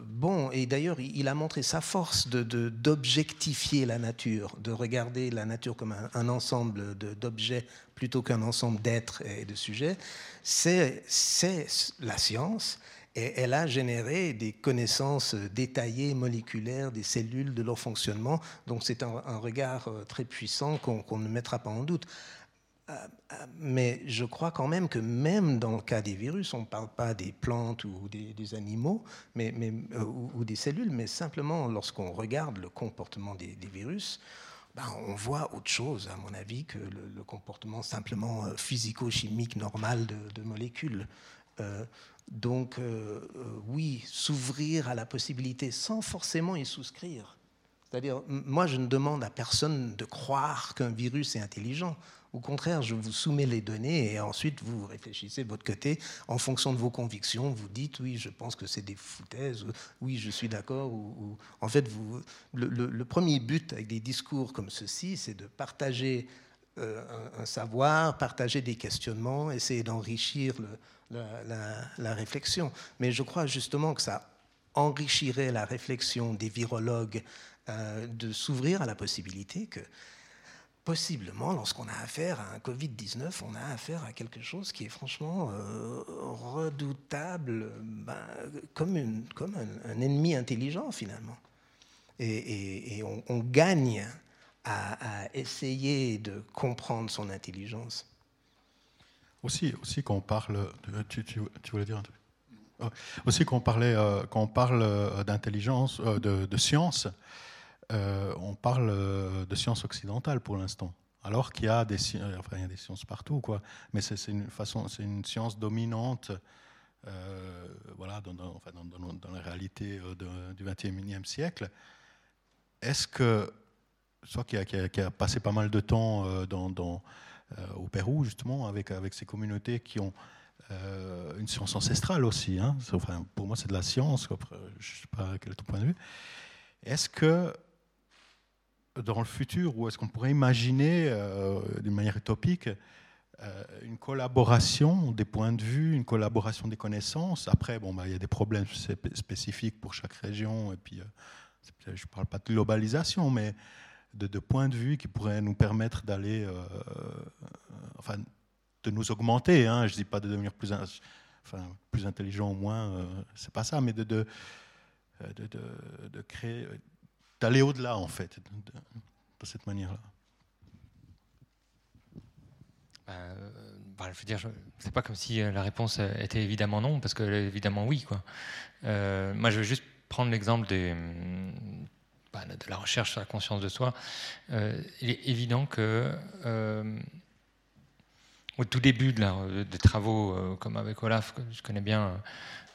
bon, et d'ailleurs, il a montré sa force d'objectifier de, la nature, de regarder la nature comme un, ensemble d'objets plutôt qu'un ensemble d'êtres et de sujets. C'est la science. Et elle a généré des connaissances détaillées, moléculaires, des cellules, de leur fonctionnement. Donc c'est un, regard euh, très puissant qu'on ne mettra pas en doute. Euh, euh, mais je crois quand même que même dans le cas des virus, on ne parle pas des plantes ou des, animaux mais, euh, ou, des cellules, mais simplement lorsqu'on regarde le comportement des, virus, ben, on voit autre chose, à mon avis, que le, comportement simplement physico-chimique normal de, molécules. donc oui, s'ouvrir à la possibilité sans forcément y souscrire. C'est-à-dire, moi, je ne demande à personne de croire qu'un virus est intelligent. Au contraire, je vous soumets les données et ensuite vous réfléchissez de votre côté en fonction de vos convictions. Vous dites oui, je pense que c'est des foutaises, oui, je suis d'accord. Ou, En fait, vous, le, premier but avec des discours comme ceci, c'est de partager euh, un, savoir, partager des questionnements, essayer d'enrichir la, réflexion. Mais je crois justement que ça enrichirait la réflexion des virologues euh, de s'ouvrir à la possibilité que possiblement, lorsqu'on a affaire à un Covid-19, on a affaire à quelque chose qui est franchement euh, redoutable, ben, comme, un, ennemi intelligent finalement. Et, on, gagne à, essayer de comprendre son intelligence. Aussi, aussi quand on parle, tu, voulais dire un truc? Oh, Aussi quand on, parlait, euh, quand on parle euh, d'intelligence, de, de science, euh, on parle euh, de sciences occidentales pour l'instant. Alors qu'il y a des, des sciences partout, quoi. Mais c'est une façon, une science dominante, euh, voilà, dans, enfin, dans, la réalité du 21e siècle. Est-ce que, soit qui a, qui, a, passé pas mal de temps au Pérou justement, avec avec ces communautés qui ont une science ancestrale aussi. Hein. Enfin, pour moi, c'est de la science. Je ne sais pas quel est ton point de vue. Est-ce que dans le futur, ou est-ce qu'on pourrait imaginer, euh, d'une manière utopique, euh, une collaboration des points de vue, une collaboration des connaissances? Après, bon, bah, il y a des problèmes spécifiques pour chaque région, et puis euh, je ne parle pas de globalisation, mais de, points de vue qui pourraient nous permettre d'aller, enfin, de nous augmenter. Hein, je ne dis pas de devenir plus, enfin, plus intelligent au moins, c'est pas ça, mais de, de, de créer d'aller au-delà, en fait, de, cette manière-là bah, je veux dire, c'est pas comme si euh, la réponse euh, était évidemment non, parce que évidemment oui, quoi. moi, je veux juste prendre l'exemple des, bah, de la recherche sur la conscience de soi. il est évident que au tout début de des travaux, comme avec Olaf, que je connais bien,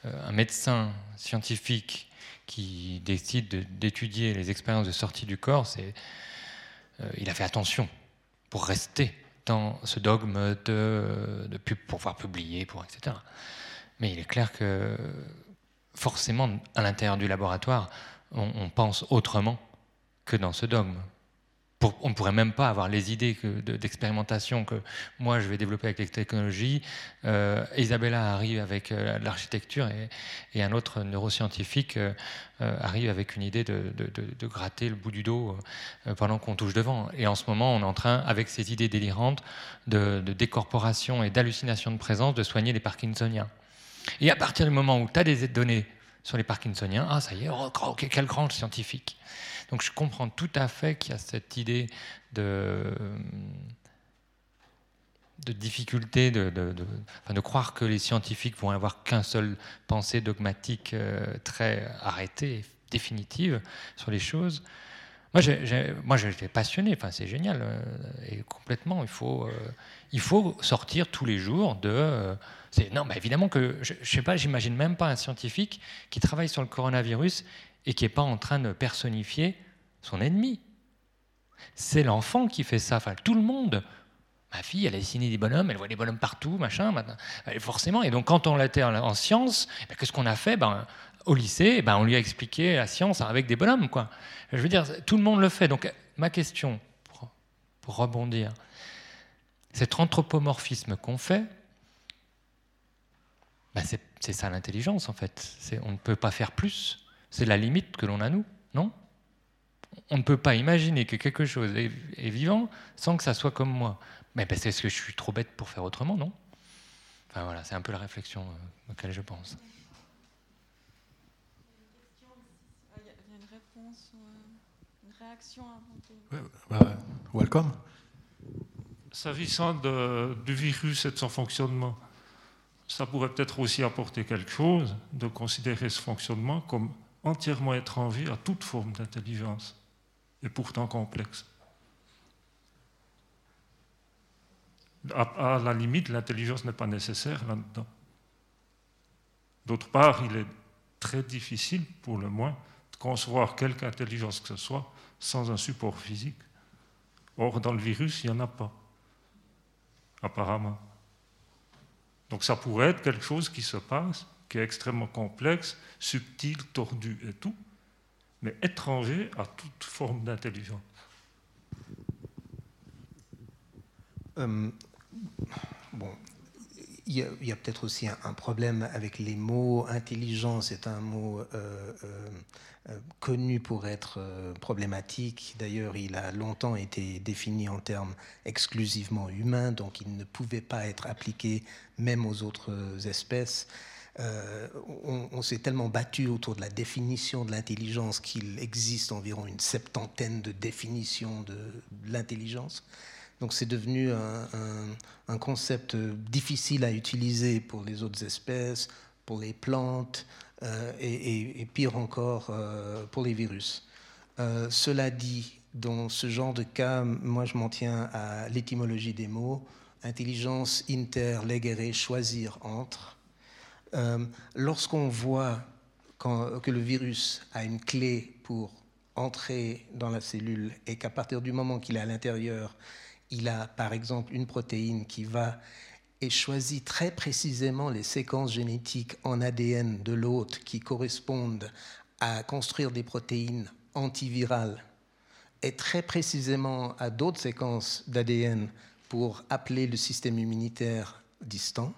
un médecin scientifique qui décide d'étudier les expériences de sortie du corps, c'est, euh, il a fait attention pour rester dans ce dogme de, pouvoir publier, pour etc. Mais il est clair que forcément, à l'intérieur du laboratoire, on, pense autrement que dans ce dogme. On ne pourrait même pas avoir les idées d'expérimentation que moi je vais développer avec les technologies. Euh, Isabella arrive avec euh, l'architecture et, un autre neuroscientifique euh, arrive avec une idée de, gratter le bout du dos pendant qu'on touche devant. Et en ce moment, on est en train, avec ces idées délirantes de, décorporation et d'hallucination de présence, de soigner les Parkinsoniens. Et à partir du moment où tu as des données sur les Parkinsoniens, ah ça y est, oh, quel grand scientifique. Donc je comprends tout à fait qu'il y a cette idée de, de difficulté de, de, croire que les scientifiques vont avoir qu'un seul pensée dogmatique euh, très arrêtée, définitive sur les choses. Moi, j'étais passionné, enfin, c'est génial, euh, et complètement, il faut, euh, il faut sortir tous les jours de non, mais évidemment que je, je sais pas, j'imagine même pas un scientifique qui travaille sur le coronavirus et qui est pas en train de personnifier son ennemi. C'est l'enfant qui fait ça. Enfin, tout le monde. Ma fille, elle a dessiné des bonhommes, elle voit des bonhommes partout, machin. Forcément. Et donc, quand on l'était en, sciences, eh qu'est-ce qu'on a fait? Ben, Au lycée, ben, on lui a expliqué la science avec des bonhommes. Quoi. Je veux dire, tout le monde le fait. Donc, ma question, pour rebondir, cet anthropomorphisme qu'on fait, bah, c'est ça l'intelligence en fait. On ne peut pas faire plus. C'est la limite que l'on a nous, non? On ne peut pas imaginer que quelque chose est, vivant sans que ça soit comme moi. Mais parce que je suis trop bête pour faire autrement, non? Enfin voilà, c'est un peu la réflexion euh, auquel je pense. Il y a une réponse, une réaction bah, welcome. S'agissant du virus et de son fonctionnement, ça pourrait peut-être aussi apporter quelque chose de considérer ce fonctionnement comme entièrement étranger à toute forme d'intelligence, et pourtant complexe. À, la limite, l'intelligence n'est pas nécessaire là-dedans. D'autre part, il est très difficile, pour le moins, de concevoir quelque intelligence que ce soit sans un support physique. Or, dans le virus, il n'y en a pas, apparemment. Donc ça pourrait être quelque chose qui se passe, qui est extrêmement complexe, subtil, tordu et tout, mais étranger à toute forme d'intelligence. Euh, bon, il y a, peut-être aussi un, problème avec les mots. Intelligence est un mot euh, euh, connu pour être problématique. D'ailleurs, il a longtemps été défini en termes exclusivement humains, donc il ne pouvait pas être appliqué même aux autres espèces. On, s'est tellement battu autour de la définition de l'intelligence qu'il existe environ une septantaine de définitions de l'intelligence. Donc c'est devenu un, concept difficile à utiliser pour les autres espèces, pour les plantes euh, et, pire encore euh, pour les virus. Euh, cela dit, dans ce genre de cas, moi je m'en tiens à l'étymologie des mots. Intelligence, inter, legere, choisir entre. Lorsqu'on voit que le virus a une clé pour entrer dans la cellule et qu'à partir du moment qu'il est à l'intérieur, il a par exemple une protéine qui va et choisit très précisément les séquences génétiques en ADN de l'hôte qui correspondent à construire des protéines antivirales et très précisément à d'autres séquences d'ADN pour appeler le système immunitaire distant,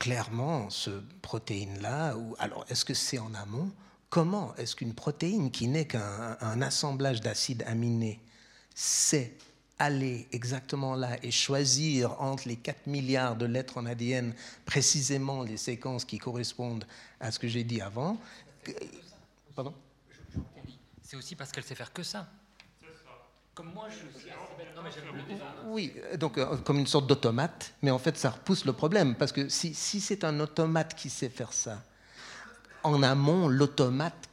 clairement, ce protéine-là, alors est-ce que c'est en amont? Comment est-ce qu'une protéine qui n'est qu'un assemblage d'acides aminés sait aller exactement là et choisir entre les 4 milliards de lettres en ADN précisément les séquences qui correspondent à ce que j'ai dit avant? Pardon? C'est aussi parce qu'elle sait faire que ça. Comme moi, je suis Oui, donc euh, comme une sorte d'automate, mais en fait, ça repousse le problème, parce que si, si c'est un automate qui sait faire ça, en amont, l'automate,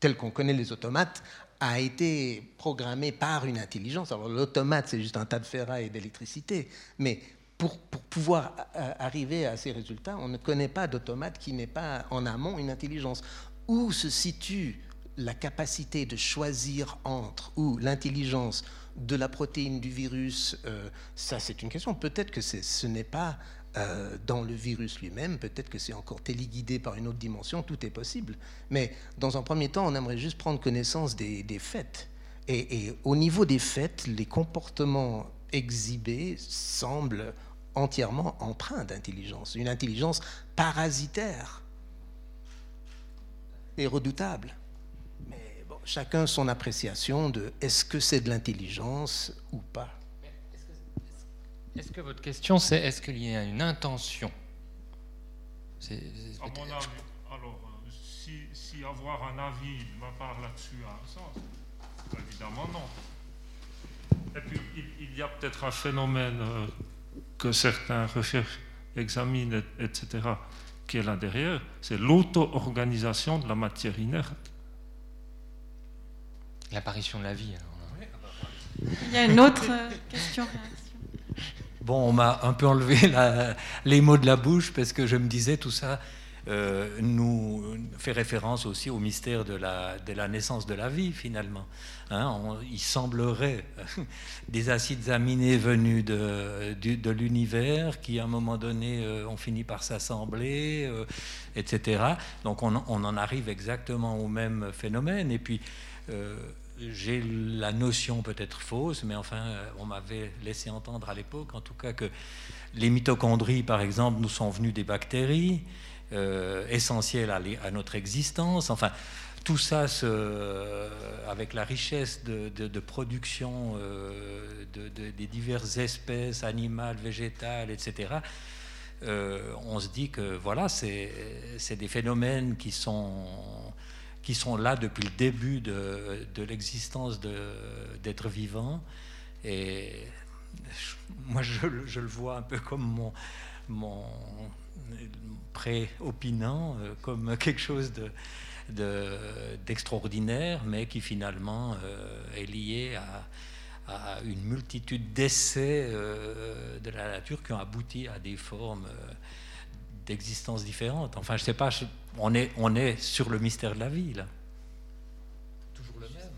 tel qu'on connaît les automates, a été programmé par une intelligence. Alors l'automate, c'est juste un tas de ferraille et d'électricité, mais pour, pour, pouvoir arriver à ces résultats, on ne connaît pas d'automate qui n'ait pas en amont une intelligence. Où se situe la capacité de choisir entre, ou l'intelligence de la protéine du virus, euh, ça c'est une question. Peut-être que ce n'est pas euh, dans le virus lui-même, peut-être que c'est encore téléguidé par une autre dimension, tout est possible. Mais dans un premier temps, on aimerait juste prendre connaissance des, faits. Et, et, au niveau des faits, les comportements exhibés semblent entièrement empreints d'intelligence, une intelligence parasitaire et redoutable chacun son appréciation de est-ce que c'est de l'intelligence ou pas. Est-ce que votre question, c'est est-ce qu'il y a une intention? À mon avis, alors, euh, si, avoir un avis de ma part là-dessus a un sens, évidemment non. Et puis, il, y a peut-être un phénomène euh, que certains recherches, examinent, etc., qui est là derrière, c'est l'auto-organisation de la matière inerte. L'apparition de la vie. Il y a une autre euh, question. Bon, on m'a un peu enlevé les mots de la bouche parce que je me disais tout ça euh, nous fait référence aussi au mystère de la, de la naissance de la vie finalement. Hein. il semblerait [laughs] des acides aminés venus de, de, l'univers qui à un moment donné euh, ont fini par s'assembler, etc. Donc on, on, en arrive exactement au même phénomène. Et puis j'ai la notion peut-être fausse, mais enfin, euh, on m'avait laissé entendre à l'époque, en tout cas, que les mitochondries, par exemple, nous sont venues des bactéries, euh, essentielles à, notre existence. Enfin, tout ça, avec la richesse de, production des diverses espèces animales, végétales, etc., on se dit que voilà, c'est des phénomènes qui sont qui sont là depuis le début de, l'existence d'êtres vivants. Et moi, je, je, le vois un peu comme mon, mon pré-opinant, euh, comme quelque chose de, d'extraordinaire, mais qui finalement euh, est lié à, une multitude d'essais euh, de la nature qui ont abouti à des formes d'existence différentes. Enfin, je sais pas, on, est, on est sur le mystère de la vie, là. Toujours le même.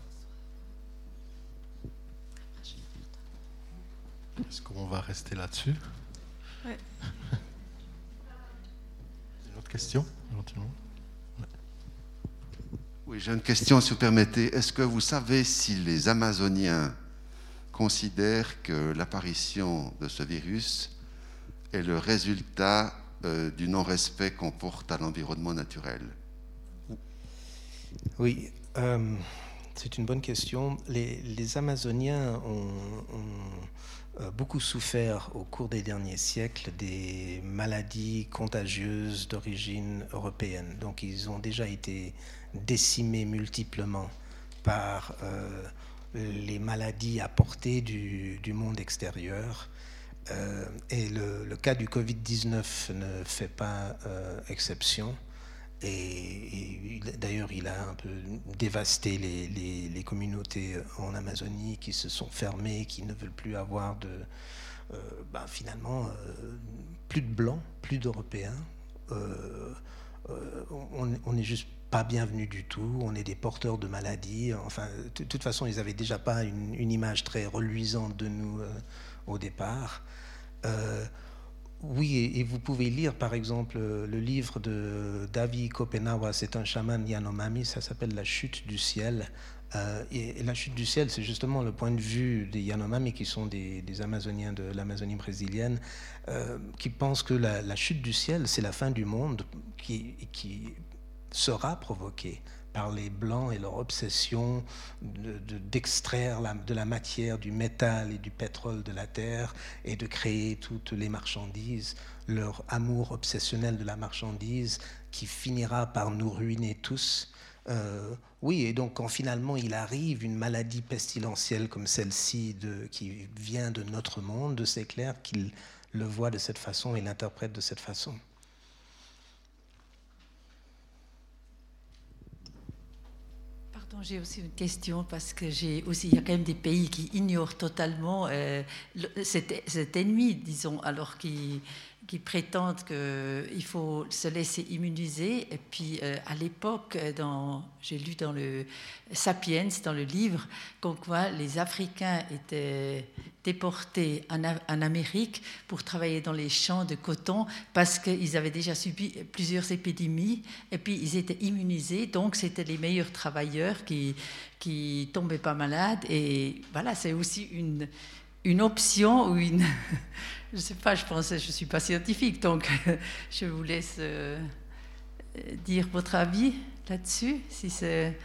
Est-ce qu'on va rester là-dessus? Oui. [laughs] Une autre question, éventuellement? Oui, j'ai une question, si vous permettez. Est-ce que vous savez si les Amazoniens considèrent que l'apparition de ce virus est le résultat euh, du non-respect qu'on porte à l'environnement naturel Oui, euh, c'est une bonne question. Les, Amazoniens ont, euh, beaucoup souffert au cours des derniers siècles des maladies contagieuses d'origine européenne. Donc ils ont déjà été décimés multiplement par les maladies apportées du, du monde extérieur euh, et le, cas du Covid-19 ne fait pas euh, exception. Et, d'ailleurs, il a un peu dévasté les, communautés en Amazonie qui se sont fermées, qui ne veulent plus avoir de. Ben, finalement, plus de blancs, plus d'Européens. on n'est juste pas bienvenu du tout. On est des porteurs de maladies. Enfin, de toute façon, ils n'avaient déjà pas une, image très reluisante de nous au départ. Euh, oui, et, vous pouvez lire par exemple le livre de David Kopenawa, c'est un chaman Yanomami, ça s'appelle La chute du ciel. Euh, et, la chute du ciel, c'est justement le point de vue des Yanomami, qui sont des, Amazoniens de l'Amazonie brésilienne, euh, qui pensent que la, chute du ciel, c'est la fin du monde qui sera provoquée par les Blancs et leur obsession d'extraire de, de la matière, du métal et du pétrole de la terre et de créer toutes les marchandises, leur amour obsessionnel de la marchandise qui finira par nous ruiner tous. Euh, oui, et donc quand finalement il arrive une maladie pestilentielle comme celle-ci qui vient de notre monde, c'est clair qu'il le voit de cette façon et l'interprète de cette façon. J'ai aussi une question parce que j'ai aussi, il y a quand même des pays qui ignorent totalement euh, cet, ennemi, disons, alors qu'ils qui prétendent qu'il faut se laisser immuniser. Et puis, euh, à l'époque, j'ai lu dans le Sapiens, dans le livre, qu'on quoi les Africains étaient déportés en, en, Amérique pour travailler dans les champs de coton parce qu'ils avaient déjà subi plusieurs épidémies et puis ils étaient immunisés. Donc, c'était les meilleurs travailleurs qui, qui tombaient pas malades. Et voilà, c'est aussi une, une option ou une. [laughs] Je ne sais pas, je pense, je ne suis pas scientifique, donc [laughs] je vous laisse euh, dire votre avis là-dessus, si c'est...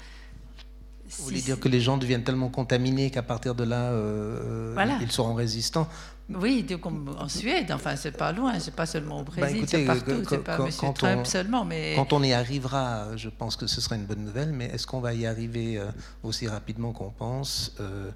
Vous voulez dire que les gens deviennent tellement contaminés qu'à partir de là, euh, ils seront résistants oui, comme en Suède, enfin, c'est pas loin, c'est pas seulement au bah, Brésil, c'est partout, c'est pas M. Trump seulement. Mais... Quand on y arrivera, je pense que ce serait une bonne nouvelle, mais est-ce qu'on va y arriver euh, aussi rapidement qu'on pense euh,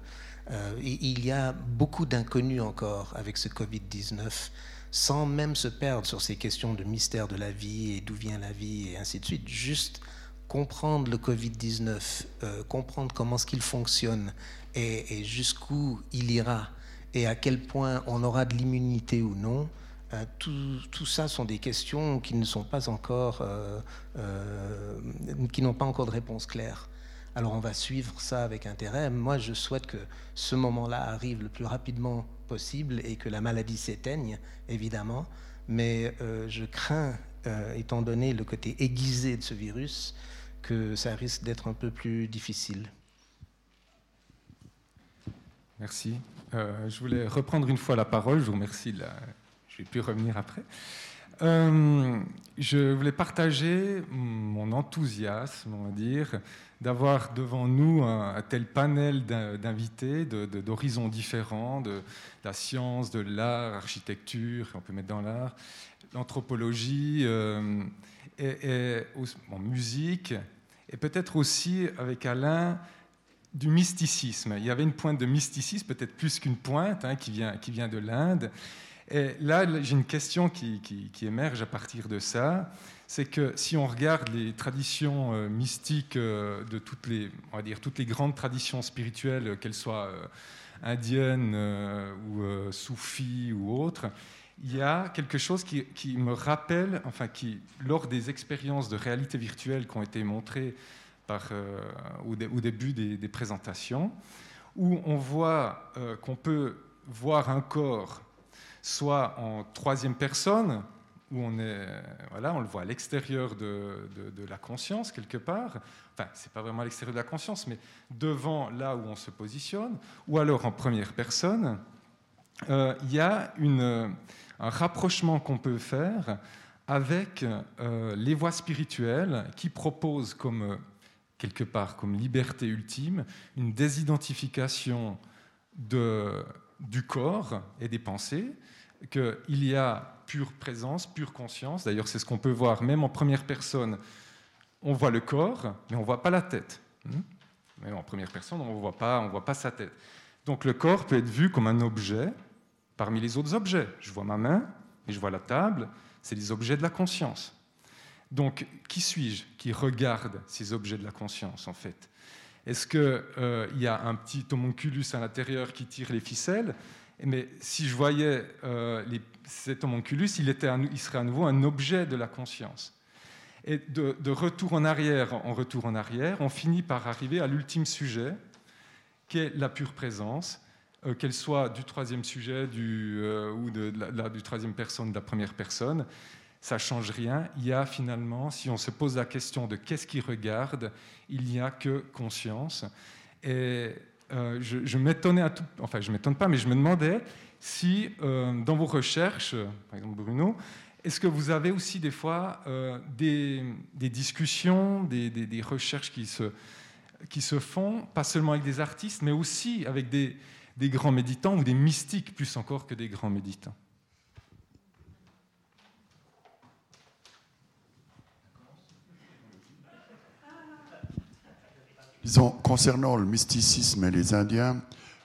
il y a beaucoup d'inconnus encore avec ce Covid-19, sans même se perdre sur ces questions de mystère de la vie et d'où vient la vie et ainsi de suite. Juste comprendre le Covid-19, euh, comprendre comment ce qu'il fonctionne et, jusqu'où il ira et à quel point on aura de l'immunité ou non. Euh, tout, tout, ça sont des questions qui ne sont pas encore, qui n'ont pas encore de réponse claire. Alors on va suivre ça avec intérêt. Moi, je souhaite que ce moment-là arrive le plus rapidement possible et que la maladie s'éteigne, évidemment. Mais euh, je crains, euh, étant donné le côté aiguisé de ce virus, que ça risque d'être un peu plus difficile. Merci. Euh, je voulais reprendre une fois la parole. Je vous remercie. Je vais plus revenir après. je voulais partager mon enthousiasme, on va dire, d'avoir devant nous un, tel panel d'invités d'horizons différents, de, la science, de l'art, architecture, on peut mettre dans l'art, l'anthropologie, euh, et, en musique, et peut-être aussi avec Alain du mysticisme. Il y avait une pointe de mysticisme, peut-être plus qu'une pointe, hein, qui, vient, qui vient de l'Inde. Et là, j'ai une question qui, qui, émerge à partir de ça c'est que si on regarde les traditions euh, mystiques euh, de toutes les, on va dire, toutes les grandes traditions spirituelles, qu'elles soient euh, indiennes ou soufis ou autres, il y a quelque chose qui, me rappelle, enfin, qui, lors des expériences de réalité virtuelle qui ont été montrées au, début des, des, présentations, où on voit qu'on peut voir un corps soit en troisième personne, où on est, voilà, on le voit à l'extérieur de, la conscience quelque part. Enfin, c'est pas vraiment à l'extérieur de la conscience, mais devant là où on se positionne, ou alors en première personne. Euh, il y a un rapprochement qu'on peut faire avec euh, les voies spirituelles qui proposent comme quelque part comme liberté ultime une désidentification de, du corps et des pensées, qu'il y a pure présence, pure conscience. D'ailleurs, c'est ce qu'on peut voir même en première personne. On voit le corps, mais on ne voit pas la tête. Hmm? Même en première personne, on ne voit, pas, on voit pas sa tête. Donc le corps peut être vu comme un objet parmi les autres objets. Je vois ma main, et je vois la table, c'est des objets de la conscience. Donc, qui suis-je qui regarde ces objets de la conscience, en fait? Est-ce qu'il euh, y a un petit homonculus à l'intérieur qui tire les ficelles? Mais si je voyais euh, cet homonculus, il, serait à nouveau un objet de la conscience. Et de, retour en arrière en retour en arrière, on finit par arriver à l'ultime sujet, qui est la pure présence, euh, qu'elle soit du troisième sujet euh, ou de, la, du troisième personne, de la première personne. Ça change rien. Il y a finalement, si on se pose la question de qu'est-ce qui regarde, il n'y a que conscience. Et euh, je, m'étonnais à tout, enfin je m'étonne pas, mais je me demandais si euh, dans vos recherches, par exemple Bruno, est-ce que vous avez aussi des fois euh, des, discussions, des, des, recherches qui se, qui se font, pas seulement avec des artistes, mais aussi avec des, des grands méditants ou des mystiques plus encore que des grands méditants? Disons, concernant le mysticisme et les Indiens,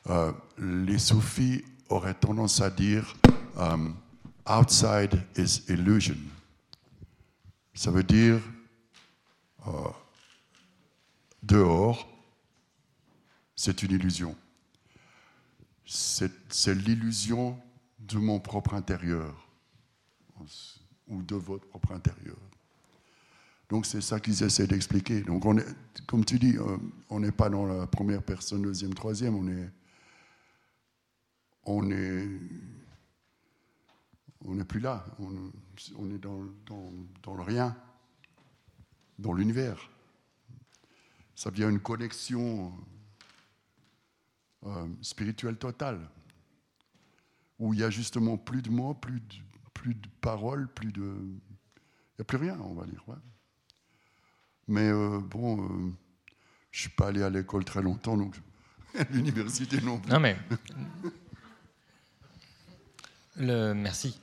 euh, les soufis auraient tendance à dire euh, outside is illusion. Ça veut dire euh, dehors c'est une illusion. C'est l'illusion de mon propre intérieur ou de votre propre intérieur. Donc c'est ça qu'ils essaient d'expliquer. Donc on est, comme tu dis, euh, on n'est pas dans la première personne, deuxième, troisième, on est, on est, on n'est plus là. On, est dans, dans, le rien, dans l'univers. Ça devient une connexion euh, spirituelle totale, où il y a justement plus de mots, plus de, plus de paroles, plus de, il n'y a plus rien, on va dire. Mais euh, bon, euh, je ne suis pas allé à l'école très longtemps, donc [laughs] l'université non plus. Non, mais. Merci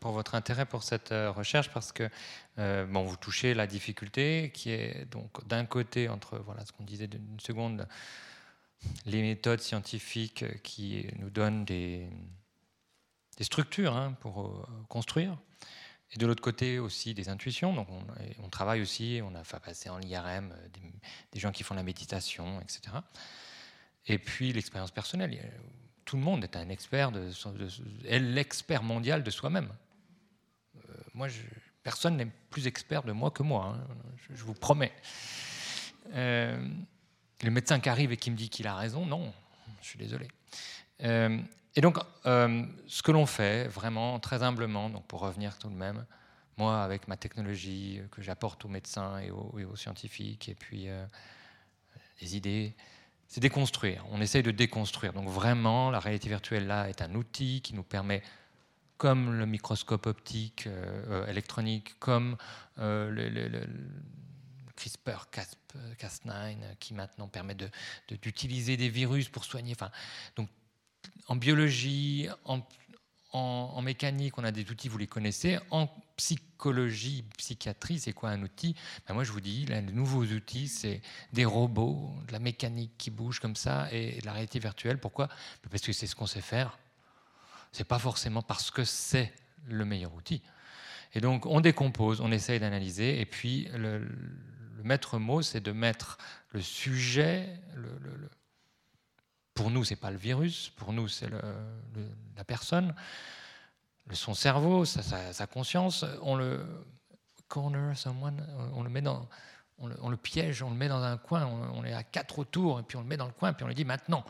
pour votre intérêt pour cette euh, recherche parce que bon, vous touchez la difficulté qui est donc d'un côté entre voilà ce qu'on disait d'une seconde les méthodes scientifiques qui nous donnent des, des structures hein, pour construire et de l'autre côté aussi des intuitions. Donc on, travaille aussi, on a fait passer en IRM euh, des, gens qui font la méditation, etc. Et puis l'expérience personnelle. Tout le monde est un expert, l'expert mondial de soi-même. Euh, moi, personne n'est plus expert de moi que moi, hein, je, vous promets. Euh, le médecin qui arrive et qui me dit qu'il a raison, non, je suis désolé. Et donc, euh, ce que l'on fait, vraiment, très humblement, donc pour revenir tout de même, moi, avec ma technologie que j'apporte aux médecins et aux, scientifiques, et puis euh, les idées, c'est déconstruire. On essaye de déconstruire. Donc vraiment, la réalité virtuelle, là, est un outil qui nous permet, comme le microscope optique euh, électronique, comme le, CRISPR-Cas9, qui maintenant permet d'utiliser de, des virus pour soigner. Enfin, donc en biologie, en, mécanique, on a des outils, vous les connaissez. En psychologie, psychiatrie, c'est quoi un outil? Ben Moi, je vous dis, l'un des nouveaux outils, c'est des robots, de la mécanique qui bouge comme ça, et de la réalité virtuelle. Pourquoi? Parce que c'est ce qu'on sait faire. C'est pas forcément parce que c'est le meilleur outil. Et donc, on décompose, on essaye d'analyser, et puis le, maître mot, c'est de mettre le sujet, le, pour nous, c'est pas le virus, pour nous, c'est la personne, son cerveau, sa, conscience. On le corner someone, on le met dans, on le, piège, on le met dans un coin, on, est à quatre autour, et puis on le met dans le coin, puis on lui dit maintenant.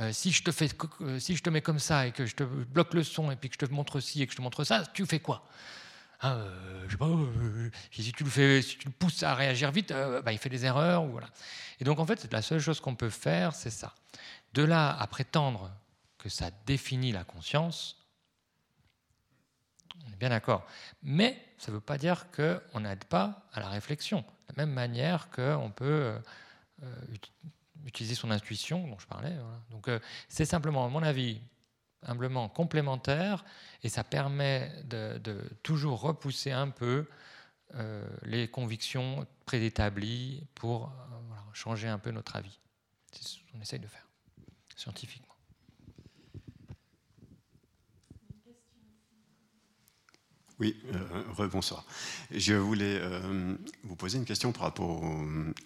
Euh, si, je te fais, euh, si je te mets comme ça et que je te bloque le son et puis que je te montre ci et que je te montre ça, tu fais quoi? Ah, euh, sais pas, si, tu le fais, si tu le pousses à réagir vite, bah, il fait des erreurs. Ou voilà. Et donc en fait, la seule chose qu'on peut faire, c'est ça. De là à prétendre que ça définit la conscience, on est bien d'accord. Mais ça ne veut pas dire qu'on n'aide pas à la réflexion. De la même manière qu'on peut euh, utiliser son intuition, dont je parlais. Donc euh, c'est simplement, à mon avis, humblement complémentaire, et ça permet de, toujours repousser un peu euh, les convictions préétablies pour changer un peu notre avis. C'est ce qu'on essaye de faire scientifiquement. Oui, euh, rebonsoir. Je voulais euh, vous poser une question par rapport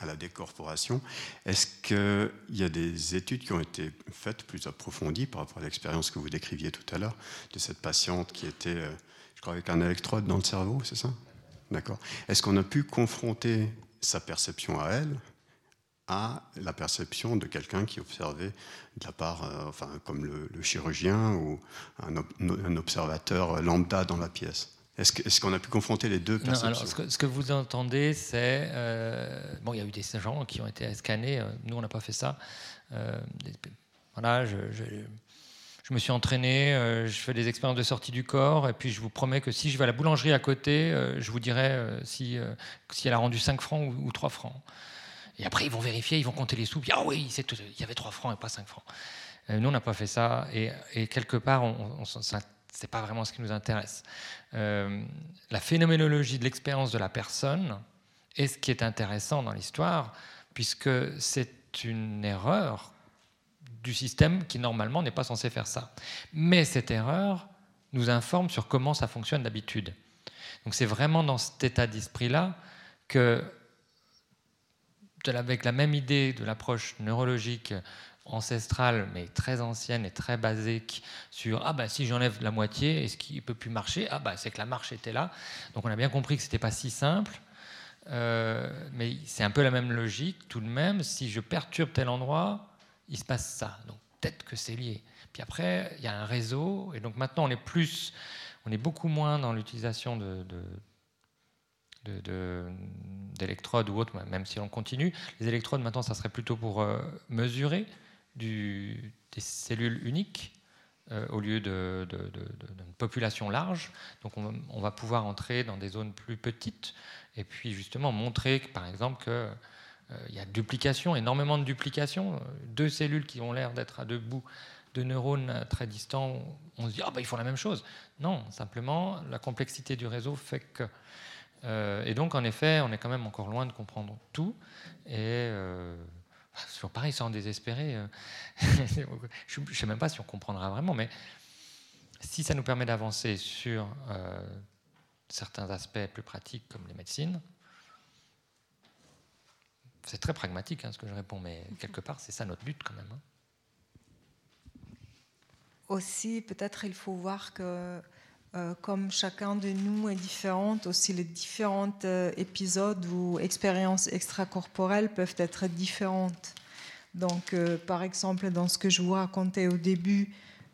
à la décorporation. Est-ce qu'il y a des études qui ont été faites plus approfondies par rapport à l'expérience que vous décriviez tout à l'heure de cette patiente qui était, euh, je crois, avec un électrode dans le cerveau, c'est ça? D'accord. Est-ce qu'on a pu confronter sa perception à elle à la perception de quelqu'un qui observait de la part, euh, enfin, comme le, chirurgien ou un, observateur lambda dans la pièce. Est-ce qu'on a pu confronter les deux perceptions alors, ce, que, vous entendez, c'est euh, bon, il y a eu des gens qui ont été scannés. Euh, nous, on n'a pas fait ça. voilà, je, je, me suis entraîné, je fais des expériences de sortie du corps, et puis je vous promets que si je vais à la boulangerie à côté, je vous dirai si, si elle a rendu 5 francs ou, ou 3 francs. Et après, ils vont vérifier, ils vont compter les sous. ah oui, il y avait 3 francs et pas 5 francs. Euh, nous, on n'a pas fait ça. Et, quelque part, on, n'est pas vraiment ce qui nous intéresse. Euh, la phénoménologie de l'expérience de la personne est ce qui est intéressant dans l'histoire, puisque c'est une erreur du système qui, normalement, n'est pas censé faire ça. Mais cette erreur nous informe sur comment ça fonctionne d'habitude. Donc c'est vraiment dans cet état d'esprit-là que avec la même idée de l'approche neurologique ancestrale, mais très ancienne et très basique sur ah bah si j'enlève la moitié, est-ce qu'il peut plus marcher? Ah bah c'est que la marche était là. Donc on a bien compris que c'était pas si simple. Euh, mais c'est un peu la même logique tout de même. Si je perturbe tel endroit, il se passe ça. Donc peut-être que c'est lié. Puis après, il y a un réseau, et donc maintenant on est plus, on est beaucoup moins dans l'utilisation de, d'électrodes ou autres, même si on continue. Les électrodes, maintenant, ça serait plutôt pour euh, mesurer des cellules uniques euh, au lieu d'une population large. Donc on, va pouvoir entrer dans des zones plus petites et puis justement montrer, par exemple, qu'il euh, y a duplication, énormément de duplication. Deux cellules qui ont l'air d'être à deux bouts de neurones très distants, on se dit ah bah, ils font la même chose. Non, simplement la complexité du réseau fait que. Euh, et donc en effet, on est quand même encore loin de comprendre tout. Et c'est [laughs] toujours pareil, sans désespérer. Euh, [laughs] je ne sais même pas si on comprendra vraiment, mais si ça nous permet d'avancer sur euh, certains aspects plus pratiques comme les médecines, c'est très pragmatique hein, ce que je réponds, mais quelque part, c'est ça notre but quand même. Hein. Aussi, peut-être il faut voir que euh, comme chacun de nous est différent, aussi les différents euh, épisodes ou expériences extracorporelles peuvent être différentes. Donc, euh, par exemple, dans ce que je vous racontais au début,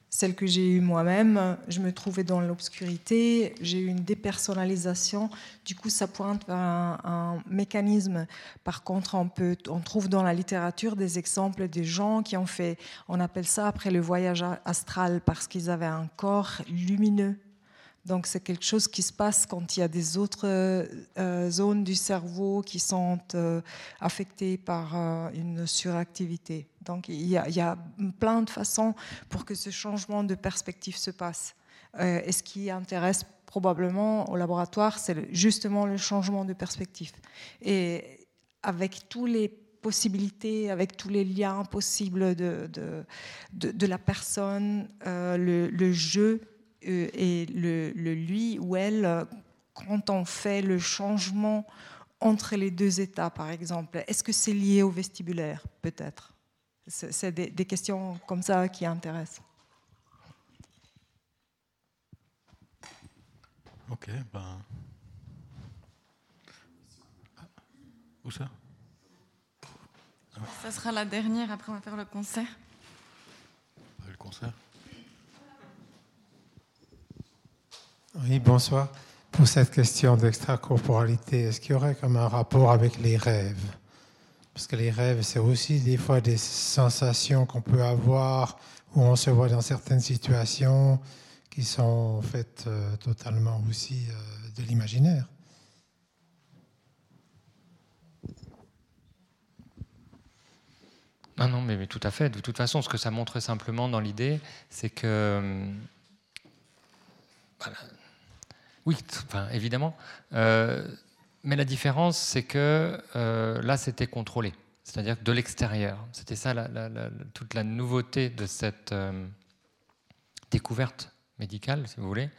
celle que j'ai eue moi-même, je me trouvais dans l'obscurité, j'ai eu une dépersonnalisation, du coup ça pointe vers un, mécanisme. Par contre, on, peut, on trouve dans la littérature des exemples des gens qui ont fait, on appelle ça après le voyage astral, parce qu'ils avaient un corps lumineux donc c'est quelque chose qui se passe quand il y a des autres euh, zones du cerveau qui sont euh, affectées par euh, une suractivité. Donc il y, a, plein de façons pour que ce changement de perspective se passe. et ce qui intéresse probablement au laboratoire, c'est justement le changement de perspective. Et avec tous les possibilités, avec tous les liens possibles de, de, la personne, le, jeu euh, et le, lui ou elle, quand on fait le changement entre les deux états, par exemple, est-ce que c'est lié au vestibulaire Peut-être? C'est des, questions comme ça qui intéressent. Ok, ben. Où ça? Ça sera la dernière, après on va faire le concert. Le concert? Oui, bonsoir. Pour cette question d'extracorporalité, est-ce qu'il y aurait comme un rapport avec les rêves? Parce que les rêves, c'est aussi des fois des sensations qu'on peut avoir où on se voit dans certaines situations qui sont en euh, totalement aussi euh, de l'imaginaire. Ah non, mais, tout à fait. De toute façon, ce que ça montre simplement dans l'idée, c'est que hum, oui, enfin, évidemment. Euh, mais la différence, c'est que euh, là, c'était contrôlé, c'est-à-dire de l'extérieur. C'était ça toute la nouveauté de cette euh, découverte médicale, si vous voulez,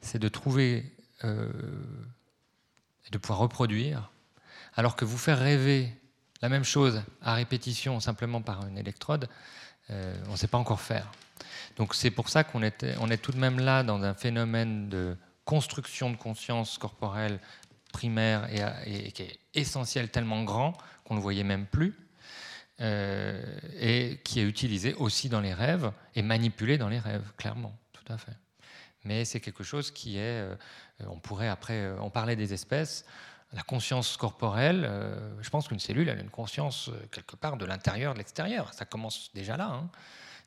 c'est de trouver et de pouvoir reproduire, alors que vous faire rêver la même chose à répétition simplement par une électrode, on ne sait pas encore faire. Donc c'est pour ça qu'on on est tout de même là dans un phénomène de construction de conscience corporelle primaire et, qui est essentiel, tellement grand qu'on ne le voyait même plus, euh, et qui est utilisé aussi dans les rêves et manipulé dans les rêves, clairement, tout à fait. Mais c'est quelque chose qui est, euh, on pourrait après, euh, on parlait des espèces, la conscience corporelle, je pense qu'une cellule a une conscience quelque part de l'intérieur, de l'extérieur. Ça commence déjà là. Hein.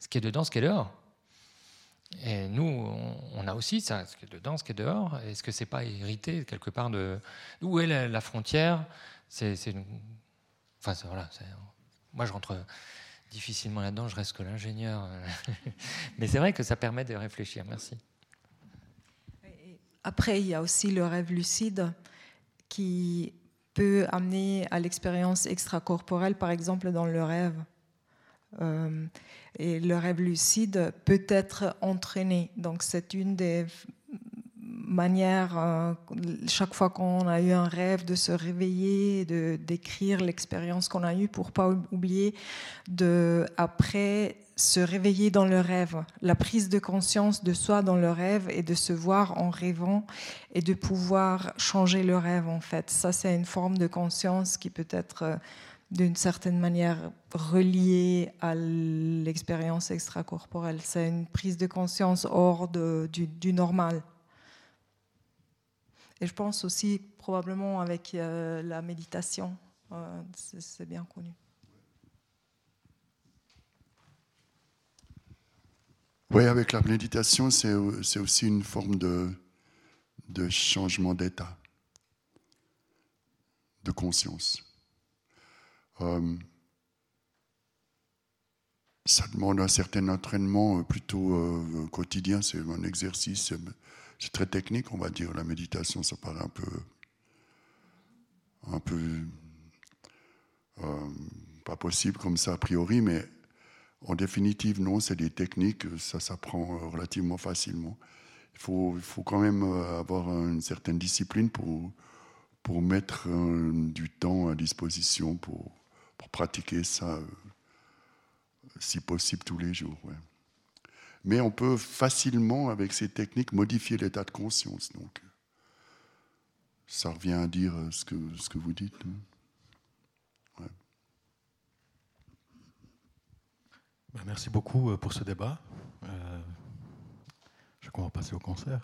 Ce qui est dedans, ce qui est dehors. Et nous, on, a aussi ça, ce qui est dedans, ce qui est dehors. Est-ce que c'est pas hérité quelque part de où est la, frontière? C'est, enfin voilà. Moi, je rentre difficilement là-dedans. Je reste que l'ingénieur, [laughs] mais c'est vrai que ça permet de réfléchir. Merci. Après, il y a aussi le rêve lucide qui peut amener à l'expérience extracorporelle, par exemple dans le rêve. Euh, et le rêve lucide peut être entraîné. Donc c'est une des manière, euh, chaque fois qu'on a eu un rêve, de se réveiller, de d'écrire l'expérience qu'on a eue pour pas oublier de après se réveiller dans le rêve, la prise de conscience de soi dans le rêve et de se voir en rêvant et de pouvoir changer le rêve en fait. Ça c'est une forme de conscience qui peut être euh, d'une certaine manière reliée à l'expérience extracorporelle. C'est une prise de conscience hors du, normal. Et je pense aussi probablement avec euh, la méditation, euh, c'est bien connu. Oui, avec la méditation, c'est aussi une forme de, de changement d'état, de conscience. Euh, ça demande un certain entraînement euh, plutôt euh, quotidien, c'est un exercice, c'est très technique, on va dire. La méditation, ça paraît un peu, un peu pas possible comme ça a priori, mais en définitive, non, c'est des techniques, ça s'apprend relativement facilement. Il faut, faut quand même avoir une certaine discipline pour, pour mettre du temps à disposition pour, pour pratiquer ça, si possible, tous les jours. Mais on peut facilement, avec ces techniques, modifier l'état de conscience. Donc, ça revient à dire ce que, ce que vous dites. Hein. Ben, merci beaucoup euh, pour ce débat. Euh, je crois qu'on va passer au concert.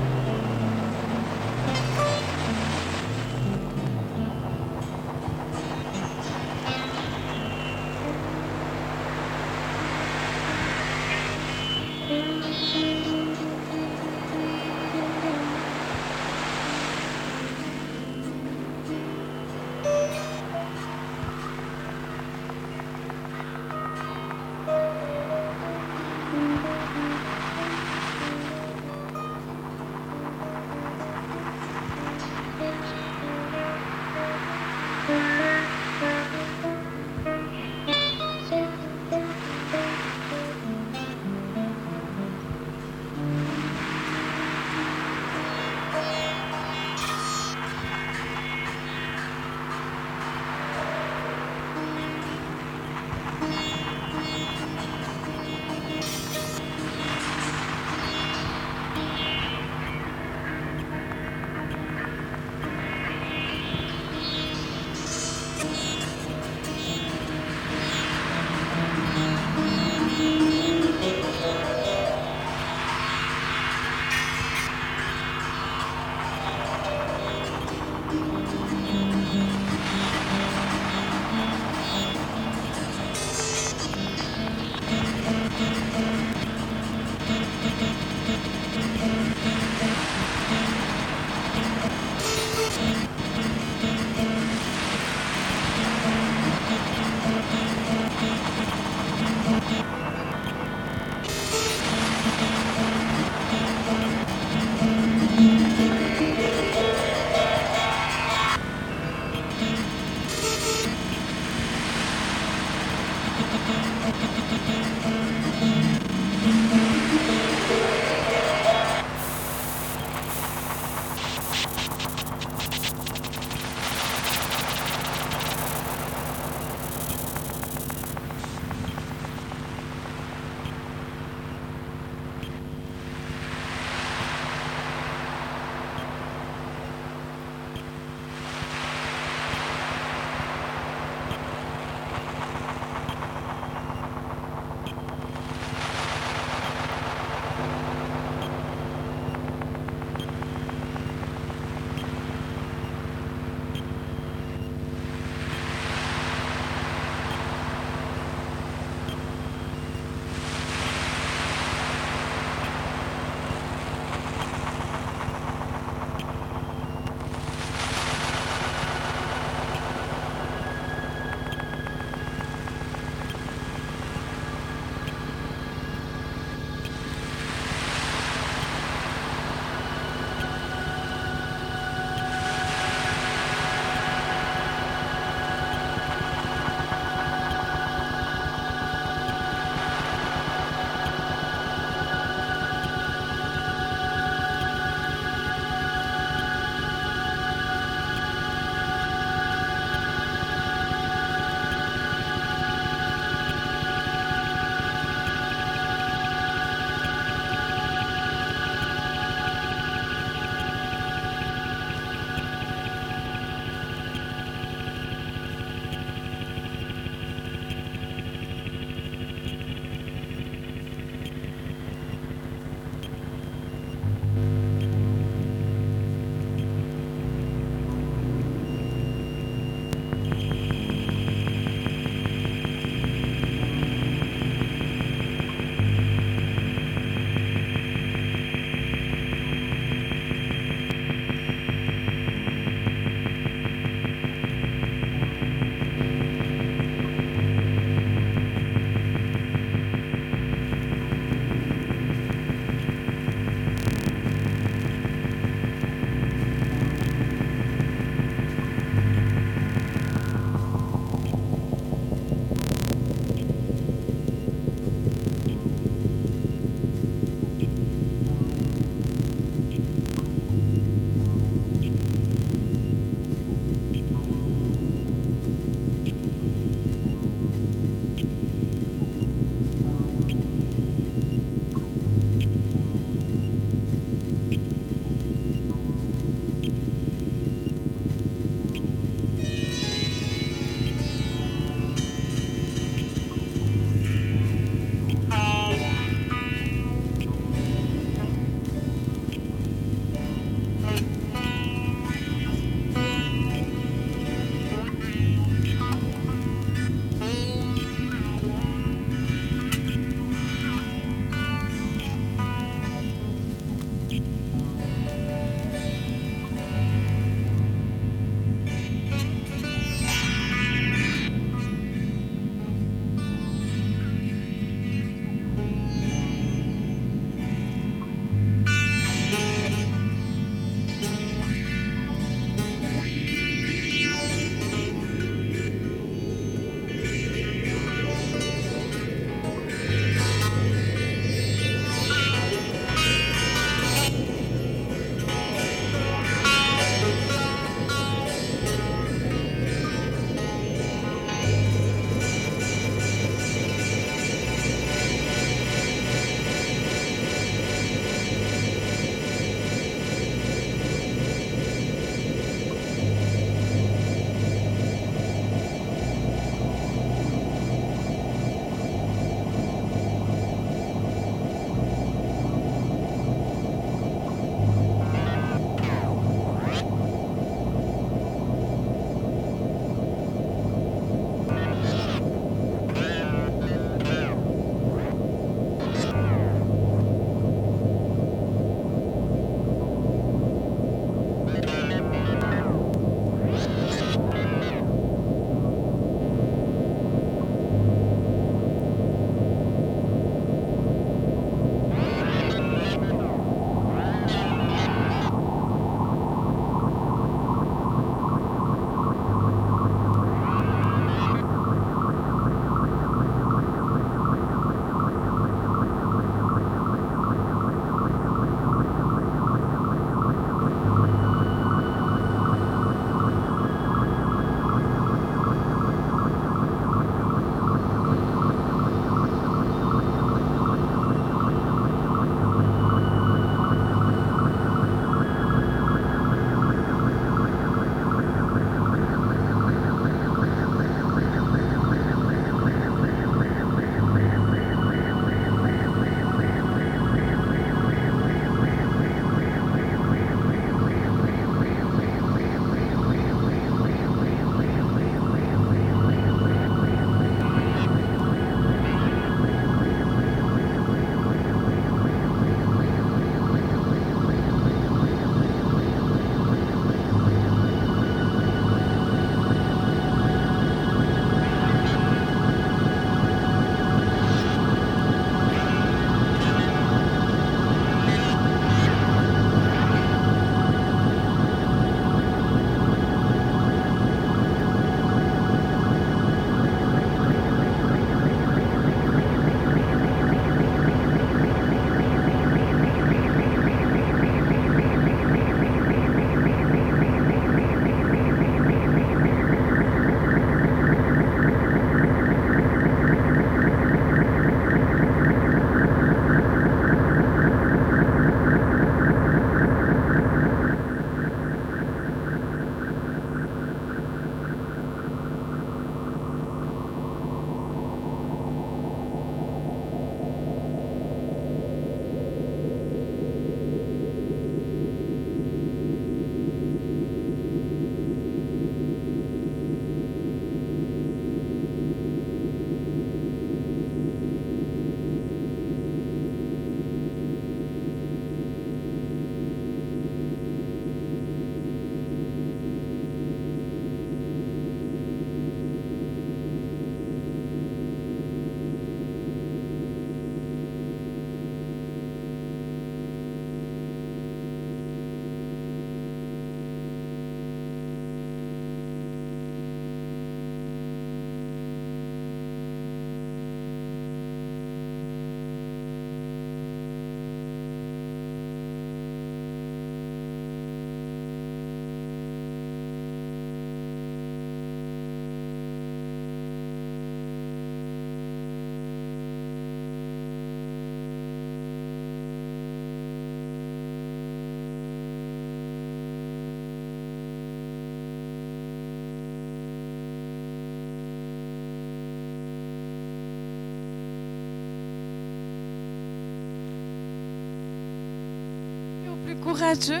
Courageux.